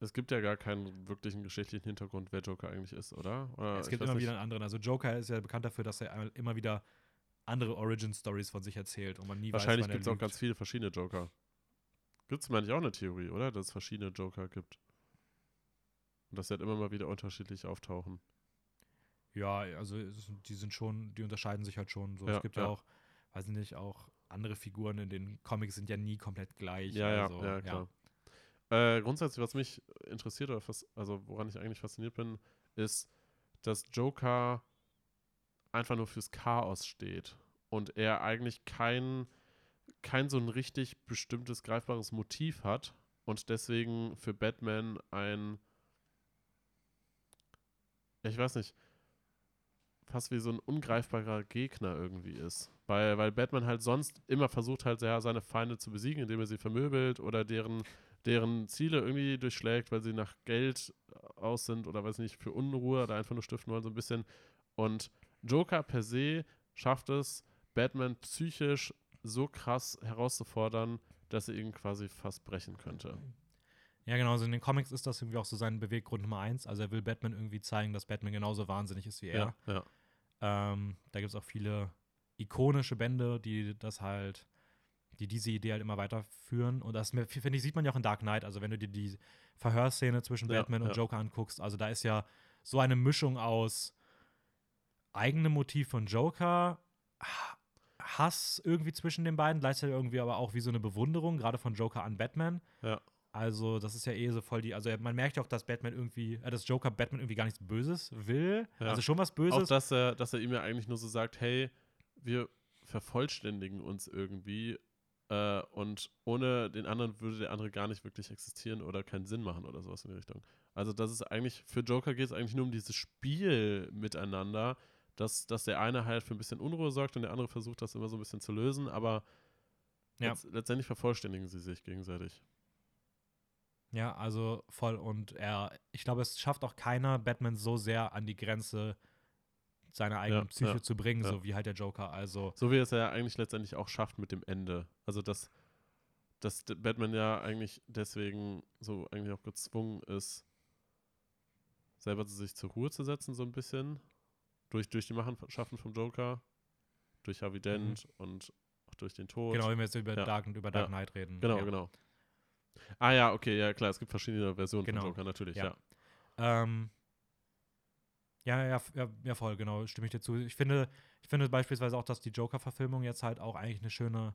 Es gibt ja gar keinen wirklichen geschichtlichen Hintergrund, wer Joker eigentlich ist, oder? oder es gibt immer nicht. wieder einen anderen. Also Joker ist ja bekannt dafür, dass er immer wieder andere Origin-Stories von sich erzählt und man nie Wahrscheinlich gibt es auch ganz viele verschiedene Joker. Gibt es, meine ich, auch eine Theorie, oder? Dass es verschiedene Joker gibt. Und dass sie halt immer mal wieder unterschiedlich auftauchen. Ja, also ist, die sind schon, die unterscheiden sich halt schon. So. Ja, es gibt ja, ja. auch, weiß ich nicht, auch andere Figuren in den Comics sind ja nie komplett gleich. Ja, also, ja, ja, klar. Äh, grundsätzlich, was mich interessiert oder was, also woran ich eigentlich fasziniert bin, ist, dass Joker einfach nur fürs Chaos steht und er eigentlich kein, kein so ein richtig bestimmtes greifbares Motiv hat und deswegen für Batman ein, ich weiß nicht, fast wie so ein ungreifbarer Gegner irgendwie ist. Weil, weil Batman halt sonst immer versucht halt ja, seine Feinde zu besiegen, indem er sie vermöbelt oder deren, deren Ziele irgendwie durchschlägt, weil sie nach Geld aus sind oder weiß nicht, für Unruhe oder einfach nur stiften wollen, so ein bisschen. Und Joker per se schafft es, Batman psychisch so krass herauszufordern, dass er ihn quasi fast brechen könnte. Ja, genau. Also in den Comics ist das irgendwie auch so sein Beweggrund Nummer eins. Also er will Batman irgendwie zeigen, dass Batman genauso wahnsinnig ist wie er. Ja, ja. Ähm, da gibt es auch viele ikonische Bände, die das halt, die diese Idee halt immer weiterführen. Und das, finde ich, sieht man ja auch in Dark Knight. Also wenn du dir die Verhörszene zwischen Ja, Batman und. Joker anguckst, also da ist ja so eine Mischung aus eigene Motiv von Joker, Hass irgendwie zwischen den beiden, gleichzeitig irgendwie aber auch wie so eine Bewunderung, gerade von Joker an Batman. Ja. Also, das ist ja eh so voll die. Also, man merkt ja auch, dass Batman irgendwie, äh, dass Joker Batman irgendwie gar nichts Böses will. Ja. Also schon was Auch, Böses. dass er, dass er ihm ja eigentlich nur so sagt, hey, wir vervollständigen uns irgendwie äh, und ohne den anderen würde der andere gar nicht wirklich existieren oder keinen Sinn machen oder sowas in die Richtung. Also das ist eigentlich, für Joker geht es eigentlich nur um dieses Spiel miteinander, dass, dass der eine halt für ein bisschen Unruhe sorgt und der andere versucht, das immer so ein bisschen zu lösen, aber Ja. letzt, letztendlich vervollständigen sie sich gegenseitig. Ja, also voll. Und er, ich glaube, es schafft auch keiner, Batman so sehr an die Grenze seiner eigenen Ja, Psyche ja, zu bringen, ja. so wie halt der Joker. Also, So wie es ja eigentlich letztendlich auch schafft mit dem Ende. Also dass, dass Batman ja eigentlich deswegen so eigentlich auch gezwungen ist, selber sich zur Ruhe zu setzen, so ein bisschen. Durch, durch die Machenschaften vom Joker, durch Harvey Dent und auch durch den Tod. genau, wenn wir jetzt über. Dark, über Dark. Knight reden. Genau, genau. Ah ja, okay, ja klar, es gibt verschiedene Versionen Genau. von Joker, natürlich, Ja. ja. Ähm, ja, ja, ja, ja, voll, genau, stimme ich dir zu. Ich finde, ich finde beispielsweise auch, dass die Joker-Verfilmung jetzt halt auch eigentlich eine schöne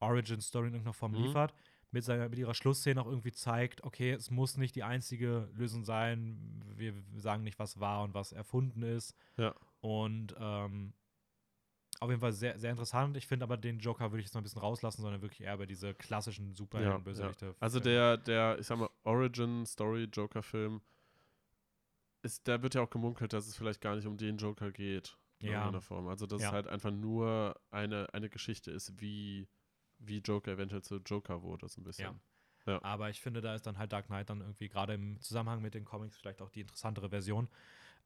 Origin-Story in irgendeiner Form Mhm. liefert. Mit, seiner, mit ihrer Schlussszene auch irgendwie zeigt, okay, es muss nicht die einzige Lösung sein. Wir sagen nicht, was war und was erfunden ist. Ja. Und ähm, auf jeden Fall sehr, sehr interessant. Ich finde aber, den Joker würde ich jetzt mal ein bisschen rauslassen, sondern wirklich eher über diese klassischen Ja, Superhelden-Bösewichte. ja. Also filmen. der, der, ich sag mal, Origin-Story-Joker-Film, ist, da wird ja auch gemunkelt, dass es vielleicht gar nicht um den Joker geht. In Ja. irgendeiner Form. Also, dass Ja. es halt einfach nur eine, eine Geschichte ist, wie, wie Joker eventuell zu Joker wurde, so ein bisschen. Aber ich finde, da ist dann halt Dark Knight dann irgendwie gerade im Zusammenhang mit den Comics vielleicht auch die interessantere Version.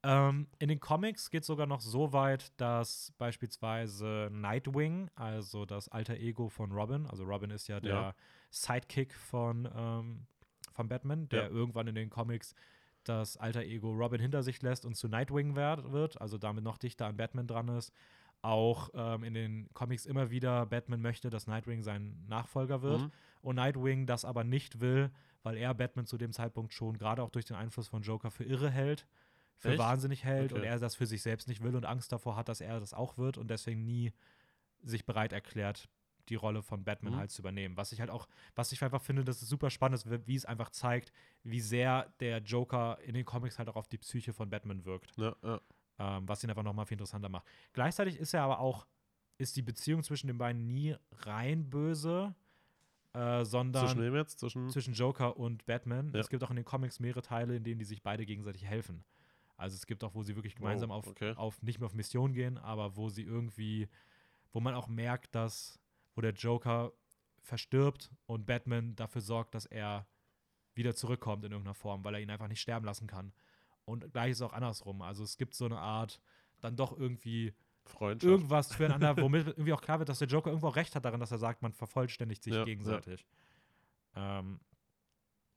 Ähm, in den Comics geht es sogar noch so weit, dass beispielsweise Nightwing, also das alter Ego von Robin, also Robin ist ja der Ja. Sidekick von, ähm, von Batman, der Ja. irgendwann in den Comics das alter Ego Robin hinter sich lässt und zu Nightwing wird, also damit noch dichter an Batman dran ist. Auch ähm, in den Comics immer wieder Batman möchte, dass Nightwing sein Nachfolger wird Mhm. und Nightwing das aber nicht will, weil er Batman zu dem Zeitpunkt schon gerade auch durch den Einfluss von Joker für irre hält, für Echt? wahnsinnig hält und Okay. er das für sich selbst nicht will und Angst davor hat, dass er das auch wird und deswegen nie sich bereit erklärt, die Rolle von Batman Mhm. halt zu übernehmen. Was ich halt auch, was ich einfach finde, dass es super spannend ist, wie- es einfach zeigt, wie sehr der Joker in den Comics halt auch auf die Psyche von Batman wirkt Ja, ja. ähm, was ihn einfach nochmal viel interessanter macht. Gleichzeitig ist er aber auch, ist die Beziehung zwischen den beiden nie rein böse, äh, sondern Zwischen jetzt? Zwischen. zwischen Joker und Batman. Ja. Es gibt auch in den Comics mehrere Teile, in denen die sich beide gegenseitig helfen. Also es gibt auch, wo sie wirklich gemeinsam Wow, auf, okay. auf nicht mehr auf Mission gehen, aber wo sie irgendwie, wo man auch merkt, dass, wo der Joker verstirbt und Batman dafür sorgt, dass er wieder zurückkommt in irgendeiner Form, weil er ihn einfach nicht sterben lassen kann. Und gleich ist auch andersrum. Also es gibt so eine Art, dann doch irgendwie irgendwas füreinander, womit irgendwie auch klar wird, dass der Joker irgendwo auch recht hat darin, dass er sagt, man vervollständigt sich Ja, ja. gegenseitig. Ähm,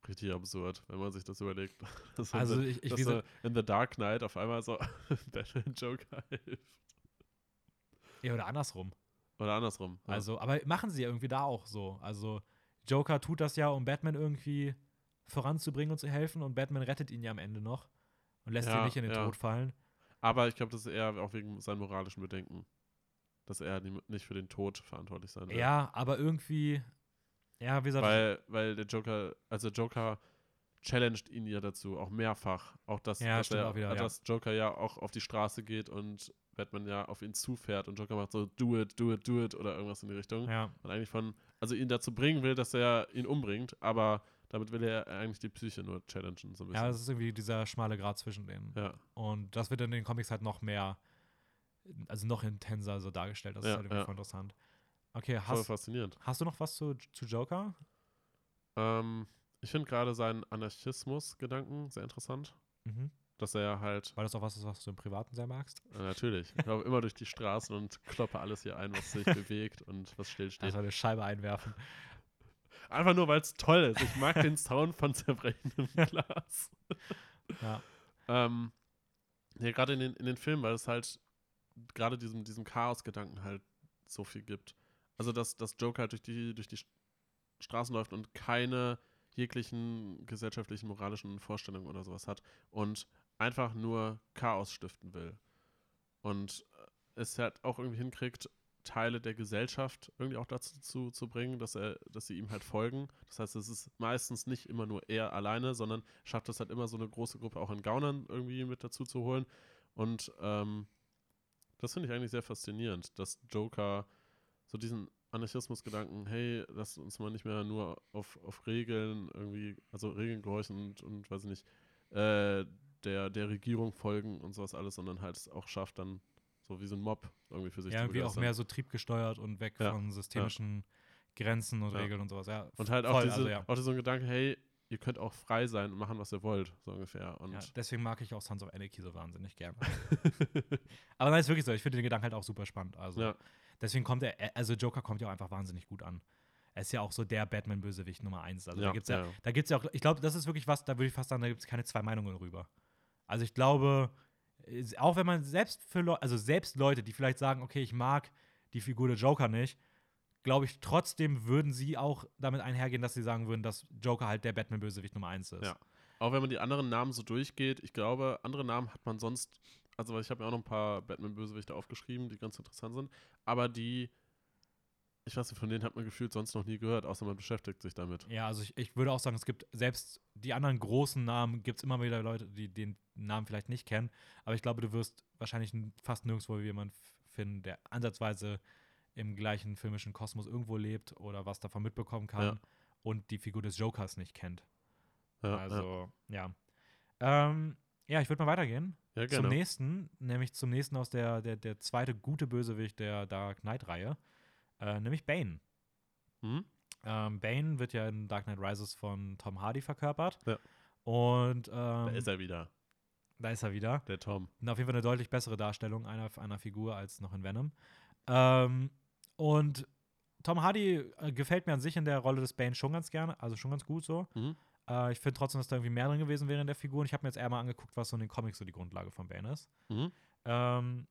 Richtig absurd, wenn man sich das überlegt. Dass so also in, ich, ich dass gesagt, in The Dark Knight auf einmal so Batman Joker hilft. ja, oder andersrum. Oder andersrum. ja. Also, aber machen sie ja irgendwie da auch so. Also Joker tut das ja, um Batman irgendwie voranzubringen und zu helfen und Batman rettet ihn ja am Ende noch und lässt ihn Ja, nicht in den ja. Tod fallen. Aber ich glaube, das ist eher auch wegen seinen moralischen Bedenken. Dass er nicht für den Tod verantwortlich sein will. Ja, aber irgendwie, ja, wie gesagt, Weil, weil der Joker, also Joker challenged ihn ja dazu, auch mehrfach. Auch dass, Ja, dass, er, auch wieder, ja. dass Joker ja auch auf die Straße geht und Batman ja auf ihn zufährt und Joker macht so, do it, do it, do it oder irgendwas in die Richtung. ja, Und eigentlich von, also ihn dazu bringen will, dass er ihn umbringt, aber damit will er eigentlich die Psyche nur challengen, so ein ja, bisschen. das ist irgendwie dieser schmale Grat zwischen denen. Ja, Und das wird in den Comics halt noch mehr, also noch intenser so dargestellt. Das ist Ja, halt irgendwie ja. voll interessant. Okay, voll hast, faszinierend. hast du noch was zu, zu Joker? Ähm, ich finde gerade seinen Anarchismus-Gedanken sehr interessant. Mhm. Dass er halt, Weil das auch was ist, was du im Privaten sehr magst? äh, natürlich, ich laufe immer durch die Straßen und kloppe alles hier ein, was sich bewegt und was stillsteht. Also eine Scheibe einwerfen. Einfach nur, weil es toll ist. Ich mag den Sound von zerbrechendem Glas. Ja. Ähm, ja, gerade in den, in den Filmen, weil es halt gerade diesem, diesem Chaos-Gedanken halt so viel gibt. Also, dass, dass Joker halt durch die, durch die St- Straßen läuft und keine jeglichen gesellschaftlichen, moralischen Vorstellungen oder sowas hat und einfach nur Chaos stiften will. und äh, es halt auch irgendwie hinkriegt, Teile der Gesellschaft irgendwie auch dazu zu, zu bringen, dass er, dass sie ihm halt folgen. Das heißt, es ist meistens nicht immer nur er alleine, sondern schafft es halt immer so eine große Gruppe auch an Gaunern irgendwie mit dazu zu holen. Und ähm, das finde ich eigentlich sehr faszinierend, dass Joker so diesen Anarchismus-Gedanken, hey, lass uns mal nicht mehr nur auf, auf Regeln irgendwie, also Regeln gehorchen und, und weiß ich nicht, äh, der, der Regierung folgen und sowas alles, sondern halt es auch schafft, dann so wie so ein Mob irgendwie für sich Ja, zu irgendwie auch mehr so triebgesteuert und weg Ja, von systemischen Grenzen und Ja. Regeln und sowas. Ja, Und halt auch, voll, diese, also ja. auch so ein Gedanke, hey, ihr könnt auch frei sein und machen, was ihr wollt, so ungefähr. Und Ja, deswegen mag ich auch Sons of Anarchy so wahnsinnig gerne. Aber nein, ist wirklich so. Ich finde den Gedanken halt auch super spannend. Also Ja. Deswegen kommt er, also Joker kommt ja auch einfach wahnsinnig gut an. Er ist ja auch so der Batman-Bösewicht Nummer eins. Also Ja, da gibt's ja, ja. da gibt's ja auch, ich glaube, das ist wirklich was, da würde ich fast sagen, da gibt es keine zwei Meinungen rüber. Also ich glaube, auch wenn man selbst für Leute, also selbst Leute, die vielleicht sagen, okay, ich mag die Figur der Joker nicht, glaube ich, trotzdem würden sie auch damit einhergehen, dass sie sagen würden, dass Joker halt der Batman-Bösewicht Nummer eins ist. Ja. Auch wenn man die anderen Namen so durchgeht, ich glaube, andere Namen hat man sonst, also ich habe mir auch noch ein paar Batman-Bösewichte aufgeschrieben, die ganz interessant sind, aber die, ich weiß nicht, von denen hat man gefühlt sonst noch nie gehört, außer man beschäftigt sich damit. Ja, also ich, ich würde auch sagen, es gibt selbst die anderen großen Namen, gibt es immer wieder Leute, die den Namen vielleicht nicht kennen. Aber ich glaube, du wirst wahrscheinlich fast nirgendwo jemanden finden, der ansatzweise im gleichen filmischen Kosmos irgendwo lebt oder was davon mitbekommen kann Ja. und die Figur des Jokers nicht kennt. Ja, ja. also, ja. Ähm, ja, ich würde mal weitergehen. Ja Zum genau. nächsten, nämlich zum nächsten aus der, der, der zweite gute Bösewicht der Dark Knight-Reihe, äh, nämlich Bane. Hm? Ähm, Bane wird ja in Dark Knight Rises von Tom Hardy verkörpert. Ja. Und Da ähm, ist er wieder, da ist er wieder. der Tom. Und auf jeden Fall eine deutlich bessere Darstellung einer, einer Figur als noch in Venom. Ähm, und Tom Hardy äh, gefällt mir an sich in der Rolle des Bane schon ganz gerne, also schon ganz gut so. Mhm. Äh, ich finde trotzdem, dass da irgendwie mehr drin gewesen wäre in der Figur. Und ich habe mir jetzt eher mal angeguckt, was so in den Comics so die Grundlage von Bane ist. Mhm. Ähm,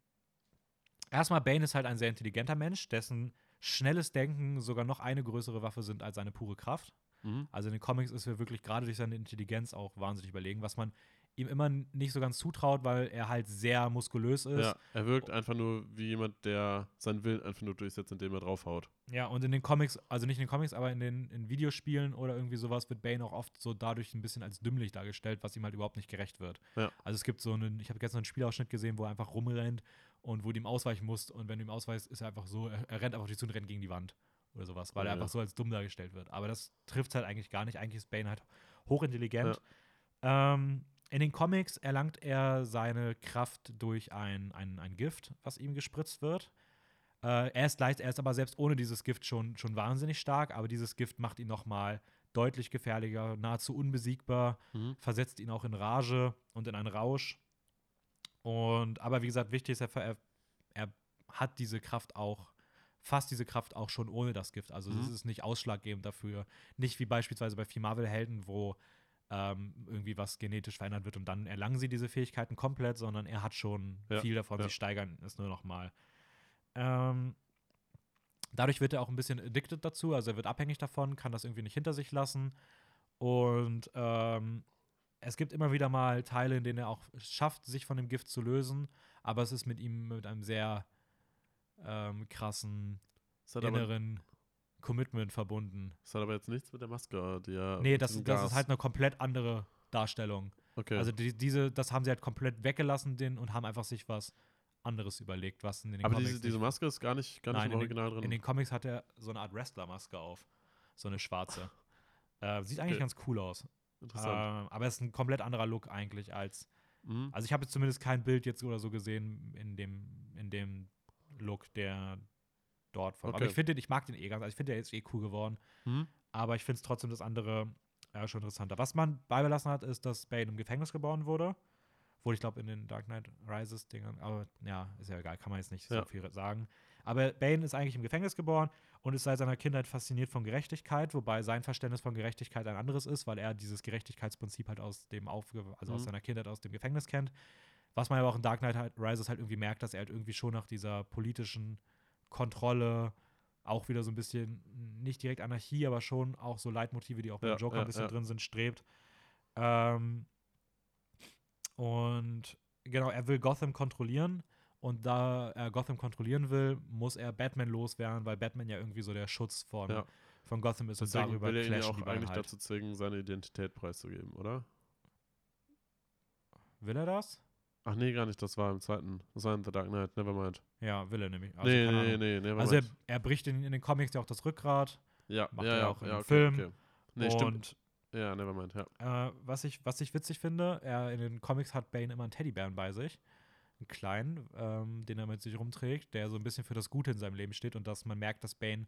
erstmal, Bane ist halt ein sehr intelligenter Mensch, dessen schnelles Denken sogar noch eine größere Waffe sind als seine pure Kraft. Mhm. Also in den Comics ist er wirklich gerade durch seine Intelligenz auch wahnsinnig überlegen, was man ihm immer nicht so ganz zutraut, weil er halt sehr muskulös ist. Ja, er wirkt einfach nur wie jemand, der seinen Willen einfach nur durchsetzt, indem er draufhaut. Ja, und in den Comics, also nicht in den Comics, aber in den in Videospielen oder irgendwie sowas wird Bane auch oft so dadurch ein bisschen als dümmlich dargestellt, was ihm halt überhaupt nicht gerecht wird. Ja. Also es gibt so einen, ich habe gestern einen Spielausschnitt gesehen, wo er einfach rumrennt und wo du ihm ausweichen musst und wenn du ihm ausweichst, ist er einfach so, er, er rennt einfach auf dich zu und rennt gegen die Wand oder sowas, weil Ja, er einfach ja. so als dumm dargestellt wird. Aber das trifft halt eigentlich gar nicht. Eigentlich ist Bane halt hochintelligent. Ähm, in den Comics erlangt er seine Kraft durch ein, ein, ein Gift, was ihm gespritzt wird. Äh, er, ist leicht, er ist aber selbst ohne dieses Gift schon, schon wahnsinnig stark, aber dieses Gift macht ihn nochmal deutlich gefährlicher, nahezu unbesiegbar, Mhm. versetzt ihn auch in Rage und in einen Rausch. Und aber wie gesagt, wichtig ist, er, er, er hat diese Kraft auch, fast diese Kraft auch schon ohne das Gift. Also es Mhm. ist nicht ausschlaggebend dafür. Nicht wie beispielsweise bei vier Marvel-Helden, wo ähm, irgendwie was genetisch verändert wird und dann erlangen sie diese Fähigkeiten komplett, sondern er hat schon Ja, viel davon. ja. Sie steigern es nur noch mal. Ähm, dadurch wird er auch ein bisschen addicted dazu, also er wird abhängig davon, kann das irgendwie nicht hinter sich lassen. Und ähm, es gibt immer wieder mal Teile, in denen er auch schafft, sich von dem Gift zu lösen, aber es ist mit ihm mit einem sehr ähm, krassen inneren Commitment verbunden. das hat aber jetzt nichts mit der Maske, die er. Nee, das, das ist halt eine komplett andere Darstellung. Okay. Also die, diese, das haben sie halt komplett weggelassen den, und haben einfach sich was anderes überlegt, was in den aber Comics diese, diese nicht- Maske ist gar nicht, gar nicht Nein, im in den- Original drin. in den Comics hat er so eine Art Wrestler-Maske auf. So eine schwarze. Äh, sieht eigentlich Okay. ganz cool aus. Interessant. Ähm, aber es ist ein komplett anderer Look eigentlich als. Mhm. Also ich habe jetzt zumindest kein Bild jetzt oder so gesehen in dem, in dem Look, der dort von. Aber Okay. ich finde ich mag den eh ganz. Also ich finde der ist eh cool geworden. Mhm. Aber ich finde es trotzdem das andere ja, schon interessanter. Was man beibelassen hat, ist, dass Bane im Gefängnis geboren wurde. Wurde, ich glaube, in den Dark Knight Rises-Dingern. Aber ja, ist ja egal, kann man jetzt nicht Ja. so viel sagen. Aber Bane ist eigentlich im Gefängnis geboren und ist seit seiner Kindheit fasziniert von Gerechtigkeit, wobei sein Verständnis von Gerechtigkeit ein anderes ist, weil er dieses Gerechtigkeitsprinzip halt aus dem Aufge also aus Mhm. seiner Kindheit aus dem Gefängnis kennt. Was man aber auch in Dark Knight halt- Rises halt irgendwie merkt, dass er halt irgendwie schon nach dieser politischen Kontrolle auch wieder so ein bisschen, nicht direkt Anarchie, aber schon auch so Leitmotive, die auch beim Ja, Joker ja, ein bisschen ja. drin sind, strebt. Ähm, und genau, er will Gotham kontrollieren Und da er Gotham kontrollieren will, muss er Batman loswerden, weil Batman ja irgendwie so der Schutz von, Ja. von Gotham ist Deswegen und darüber will er ihn ja auch eigentlich halt. dazu zwingen, seine Identität preiszugeben, oder? Will er das? Ach nee, gar nicht, das war im zweiten. Das war in The Dark Knight, nevermind. Ja, will er nämlich. Also, nee, nee, nee, nevermind. Also er, er bricht in, in den Comics ja auch das Rückgrat. ja, macht ja, er ja, auch im ja, okay, Film. Okay. Nee, stimmt. und Ja, nevermind, ja. Äh, was, ich, was ich witzig finde, er in den Comics hat Bane immer einen Teddybären bei sich. Einen kleinen, ähm, den er mit sich rumträgt, der so ein bisschen für das Gute in seinem Leben steht und dass man merkt, dass Bane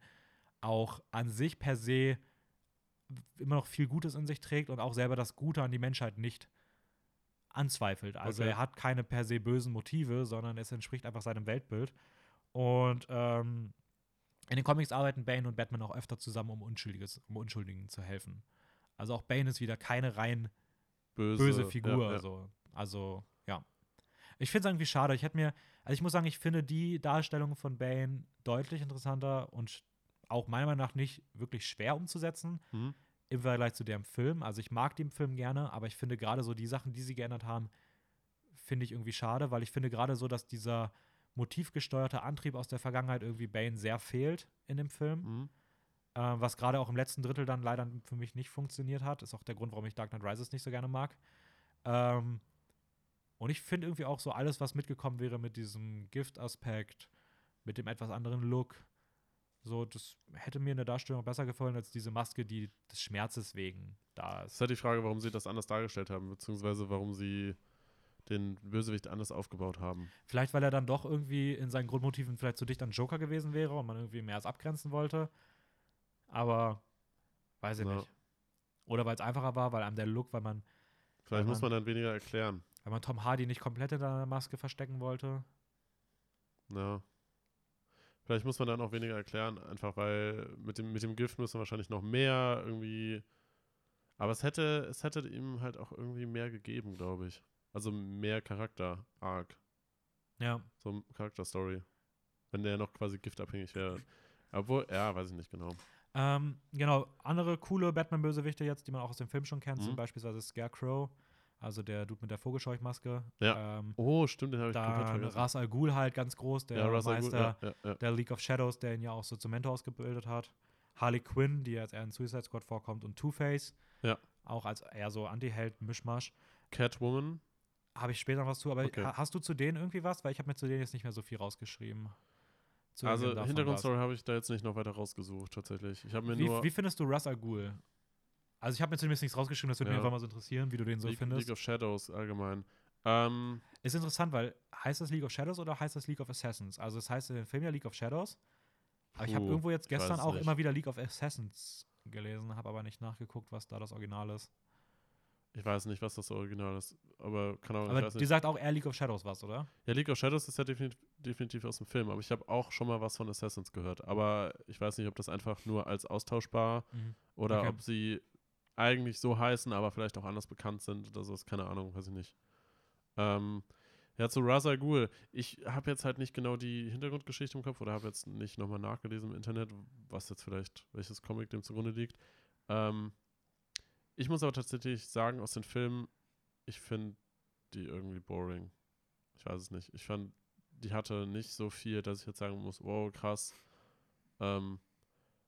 auch an sich per se immer noch viel Gutes in sich trägt und auch selber das Gute an die Menschheit nicht anzweifelt. Also Okay. er hat keine per se bösen Motive, sondern es entspricht einfach seinem Weltbild. Und ähm, in den Comics arbeiten Bane und Batman auch öfter zusammen, um, Unschuldiges, um Unschuldigen zu helfen. Also auch Bane ist wieder keine rein Böse, böse Figur. Ja, ja. So. Also, ja. Ich finde es irgendwie schade. Ich hätte mir, also ich muss sagen, ich finde die Darstellung von Bane deutlich interessanter und auch meiner Meinung nach nicht wirklich schwer umzusetzen Mhm. Im Vergleich zu dem Film. Also ich mag den Film gerne, aber ich finde gerade so die Sachen, die sie geändert haben, finde ich irgendwie schade, weil ich finde gerade so, dass dieser motivgesteuerte Antrieb aus der Vergangenheit irgendwie Bane sehr fehlt in dem Film. Mhm. Äh, was gerade auch im letzten Drittel dann leider für mich nicht funktioniert hat. Ist auch der Grund, warum ich Dark Knight Rises nicht so gerne mag. Ähm, und ich finde irgendwie auch so alles, was mitgekommen wäre mit diesem Gift-Aspekt, mit dem etwas anderen Look, so, das hätte mir in der Darstellung besser gefallen als diese Maske, die des Schmerzes wegen da ist. ist halt die Frage, warum sie das anders dargestellt haben, beziehungsweise warum sie den Bösewicht anders aufgebaut haben. Vielleicht, weil er dann doch irgendwie in seinen Grundmotiven vielleicht zu dicht an Joker gewesen wäre und man irgendwie mehr als abgrenzen wollte. Aber weiß ich Ja. nicht. Oder weil es einfacher war, weil einem der Look, weil man Vielleicht Weil muss man dann weniger erklären. Weil man Tom Hardy nicht komplett hinter einer Maske verstecken wollte. Ja. Vielleicht muss man dann auch weniger erklären, einfach weil mit dem, mit dem Gift müssen wir wahrscheinlich noch mehr irgendwie. Aber es hätte, es hätte ihm halt auch irgendwie mehr gegeben, glaube ich. Also mehr Charakter-Arc, Ja. so Charakter-Story. Wenn der noch quasi giftabhängig wäre. Obwohl, ja, weiß ich nicht genau. Ähm, genau, andere coole Batman-Bösewichte jetzt, die man auch aus dem Film schon kennt, Mhm. sind beispielsweise Scarecrow, also der Dude mit der Vogelscheuchmaske. Ja. Ähm, Oh, stimmt, den habe ich komplett dann vergessen. Ras Al Ghul halt ganz groß, der ja, Ra's al Ghul, Meister ja, der League of Shadows, der ihn ja auch so zum Mentor ausgebildet hat. Harley Quinn, die jetzt eher in Suicide Squad vorkommt, und Two-Face. Ja. Auch als eher so Anti-Held, Mischmasch. Catwoman. Habe ich später noch was zu, aber Okay. ha- hast du zu denen irgendwie was? Weil ich habe mir zu denen jetzt nicht mehr so viel rausgeschrieben. Zu Also Hintergrundstory habe ich da jetzt nicht noch weiter rausgesucht, tatsächlich. Ich habe mir. Wie, nur wie findest du Russ Al Ghul? Also ich habe mir zumindest nichts rausgeschrieben, das würde mich Ja. einfach mal so interessieren, wie du den so League, findest. League of Shadows allgemein. Ähm, Ist interessant, weil heißt das League of Shadows oder heißt das League of Assassins? Also es heißt in dem Film ja League of Shadows. Aber ich habe Puh, irgendwo jetzt gestern es auch nicht. immer wieder League of Assassins gelesen, habe aber nicht nachgeguckt, was da das Original ist. ich weiß nicht, was das Original ist, aber kann auch, Aber dir nicht. sagt auch eher League of Shadows was, oder? Ja, League of Shadows ist ja definitiv, definitiv aus dem Film, aber ich habe auch schon mal was von Assassins gehört. Aber ich weiß nicht, ob das einfach nur als austauschbar oder Okay. ob sie eigentlich so heißen, aber vielleicht auch anders bekannt sind oder sowas, keine Ahnung, weiß ich nicht. Ähm, ja, zu Ra's al Ghul. Ich habe jetzt halt nicht genau die Hintergrundgeschichte im Kopf oder habe jetzt nicht nochmal nachgelesen im Internet, was jetzt vielleicht, welches Comic dem zugrunde liegt. Ähm, ich muss aber tatsächlich sagen, aus den Filmen, ich finde die irgendwie boring. Ich weiß es nicht. Ich fand, die hatte nicht so viel, dass ich jetzt sagen muss, wow, krass. Ähm,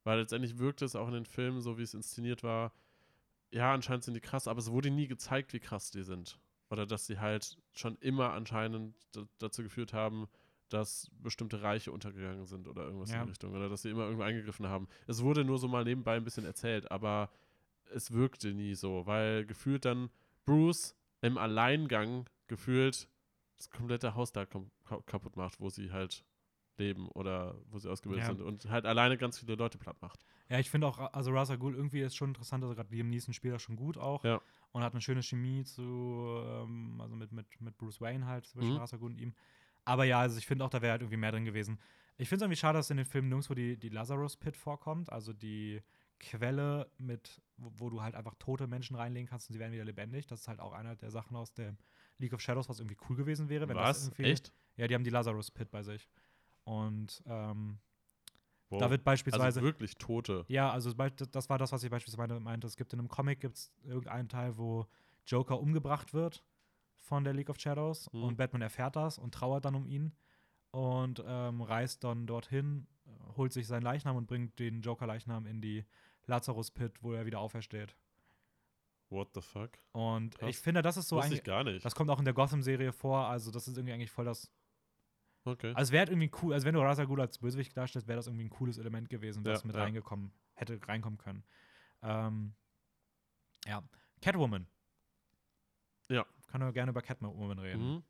weil letztendlich wirkte es auch in den Filmen, so wie es inszeniert war, ja, anscheinend sind die krass, aber es wurde nie gezeigt, wie krass die sind. Oder dass sie halt schon immer anscheinend dazu geführt haben, dass bestimmte Reiche untergegangen sind oder irgendwas in Ja. die Richtung. Oder dass sie immer irgendwo eingegriffen haben. Es wurde nur so mal nebenbei ein bisschen erzählt, aber es wirkte nie so, weil gefühlt dann Bruce im Alleingang gefühlt das komplette Haus da kaputt macht, wo sie halt leben oder wo sie ausgebildet Ja. sind und halt alleine ganz viele Leute platt macht. Ja, ich finde auch, also Ra's al Ghul irgendwie ist schon interessant, also gerade Liam Neeson spielt das schon gut auch. Ja. Und hat eine schöne Chemie zu, ähm, also mit, mit, mit Bruce Wayne halt, zwischen Mhm. Ra's al Ghul und ihm. Aber ja, also ich finde auch, da wäre halt irgendwie mehr drin gewesen. Ich finde es irgendwie schade, dass in den Filmen nirgendwo die, die Lazarus Pit vorkommt, also die Quelle mit, wo, wo du halt einfach tote Menschen reinlegen kannst und sie werden wieder lebendig. Das ist halt auch eine der Sachen aus der League of Shadows, was irgendwie cool gewesen wäre, wenn das Was? irgendwie. Echt? Ja, die haben die Lazarus Pit bei sich. Und ähm, Wow. da wird beispielsweise. also wirklich Tote. Ja, also das war das, was ich beispielsweise meinte. Es gibt in einem Comic gibt's irgendeinen Teil, wo Joker umgebracht wird von der League of Shadows Mhm. und Batman erfährt das und trauert dann um ihn. und ähm, reist dann dorthin, holt sich seinen Leichnam und bringt den Joker-Leichnam in die Lazarus-Pit, wo er wieder aufersteht. What the fuck? Und Krass. ich finde, das ist so Wusste eigentlich, ich gar nicht. das kommt auch in der Gotham-Serie vor, also das ist irgendwie eigentlich voll das Okay. Also wäre irgendwie cool, also wenn du Ra's al Ghul als Bösewicht darstellst, wäre das irgendwie ein cooles Element gewesen, was Ja, mit ja. reingekommen, hätte reinkommen können. Ähm, ja. Catwoman. Ja. Können wir gerne über Catwoman reden. Mhm.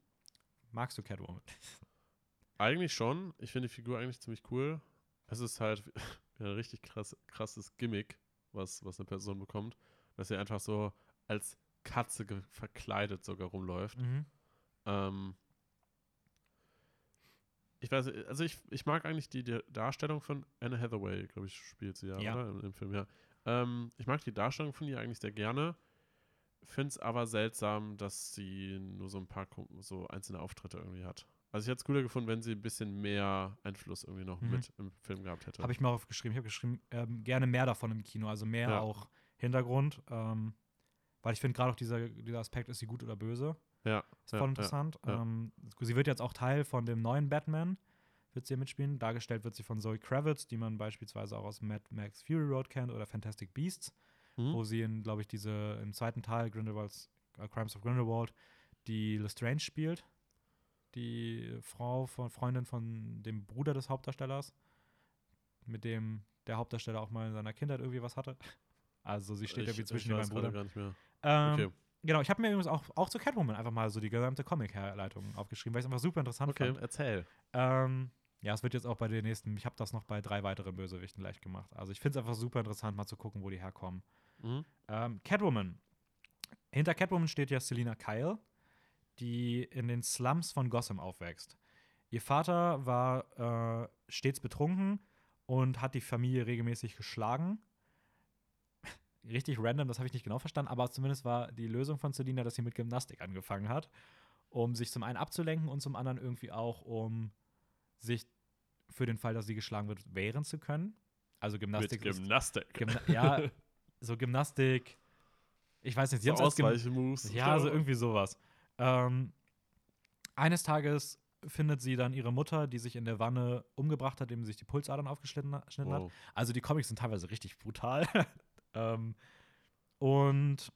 Magst du Catwoman? Eigentlich schon. Ich finde die Figur eigentlich ziemlich cool. Es ist halt ein richtig krass, krasses Gimmick, was, was eine Person bekommt, dass sie einfach so als Katze verkleidet sogar rumläuft. Mhm. Ähm, ich weiß, also ich, ich mag eigentlich die, die Darstellung von Anne Hathaway, glaube ich, spielt sie ja, Ja. oder? Im, Im Film, ja. Ähm, ich mag die Darstellung von ihr eigentlich sehr gerne. Finde es aber seltsam, dass sie nur so ein paar so einzelne Auftritte irgendwie hat. Also ich hätte es cooler gefunden, wenn sie ein bisschen mehr Einfluss irgendwie noch Mhm. mit im Film gehabt hätte. Habe ich mir aufgeschrieben. Ich habe geschrieben, ähm, gerne mehr davon im Kino, also mehr Ja. auch Hintergrund. Ähm, weil ich finde gerade auch dieser, dieser Aspekt, ist sie gut oder böse, ja, ist ja, voll ja, interessant. ja. Ähm, sie wird jetzt auch Teil von dem neuen Batman, wird sie hier mitspielen. Dargestellt wird sie von Zoe Kravitz, die man beispielsweise auch aus Mad Max Fury Road kennt oder Fantastic Beasts, Mhm. wo sie in, glaube ich, diese im zweiten Teil Grindelwalds äh, Crimes of Grindelwald die Lestrange spielt. Die Frau von Freundin von dem Bruder des Hauptdarstellers, mit dem der Hauptdarsteller auch mal in seiner Kindheit irgendwie was hatte. Also sie steht ich, irgendwie ich zwischen gar nicht mehr. Ähm, Okay, Genau, ich habe mir übrigens auch, auch zu Catwoman einfach mal so die gesamte Comic-Herleitung aufgeschrieben, weil ich es einfach super interessant okay, fand. erzähl. Ähm, ja, es wird jetzt auch bei den nächsten, ich habe das noch bei drei weiteren Bösewichten leicht gemacht. Also ich finde es einfach super interessant, mal zu gucken, wo die herkommen. Mhm. Ähm, Catwoman. Hinter Catwoman steht ja Selina Kyle, die in den Slums von Gotham aufwächst. Ihr Vater war äh, stets betrunken und hat die Familie regelmäßig geschlagen. Richtig random, das habe ich nicht genau verstanden, aber zumindest war die Lösung von Selina, dass sie mit Gymnastik angefangen hat, um sich zum einen abzulenken und zum anderen irgendwie auch, um sich für den Fall, dass sie geschlagen wird, wehren zu können. Also Gymnastik Mit ist Gymnastik. Gymna ja, so Gymnastik. Ich weiß nicht, sie so Ausweichmoves. Ja, so irgendwie sowas. Ähm, eines Tages findet sie dann ihre Mutter, die sich in der Wanne umgebracht hat, indem sie sich die Pulsadern aufgeschnitten geschnitten hat. Wow. Also die Comics sind teilweise richtig brutal. Ähm, und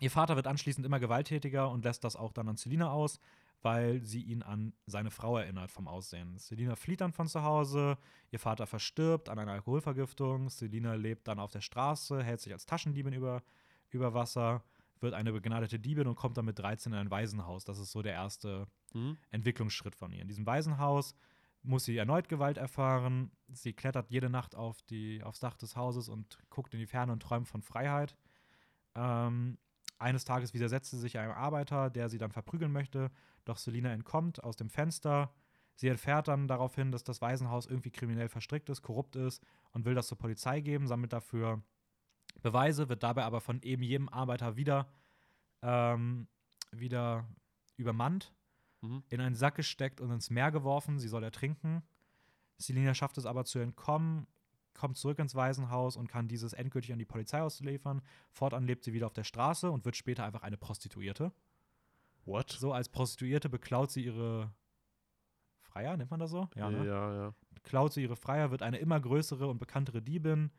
ihr Vater wird anschließend immer gewalttätiger und lässt das auch dann an Selina aus, weil sie ihn an seine Frau erinnert vom Aussehen. Selina flieht dann von zu Hause, ihr Vater verstirbt an einer Alkoholvergiftung, Selina lebt dann auf der Straße, hält sich als Taschendiebin über, über Wasser, wird eine begnadete Diebin und kommt dann mit 13 in ein Waisenhaus. Das ist so der erste Mhm. Entwicklungsschritt von ihr. In diesem Waisenhaus muss sie erneut Gewalt erfahren. Sie klettert jede Nacht auf die, aufs Dach des Hauses und guckt in die Ferne und träumt von Freiheit. Ähm, eines Tages widersetzt sie sich einem Arbeiter, der sie dann verprügeln möchte, doch Selina entkommt aus dem Fenster. Sie erfährt dann daraufhin, dass das Waisenhaus irgendwie kriminell verstrickt ist, korrupt ist und will das zur Polizei geben, sammelt dafür Beweise, wird dabei aber von eben jedem Arbeiter wieder, ähm, wieder übermannt Mhm. in einen Sack gesteckt und ins Meer geworfen. Sie soll ertrinken. Selina schafft es aber zu entkommen, kommt zurück ins Waisenhaus und kann dieses endgültig an die Polizei ausliefern. Fortan lebt sie wieder auf der Straße und wird später einfach eine Prostituierte. What? So als Prostituierte beklaut sie ihre Freier, nennt man das so? ja, ne? ja, ja. klaut sie ihre Freier, wird eine immer größere und bekanntere Diebin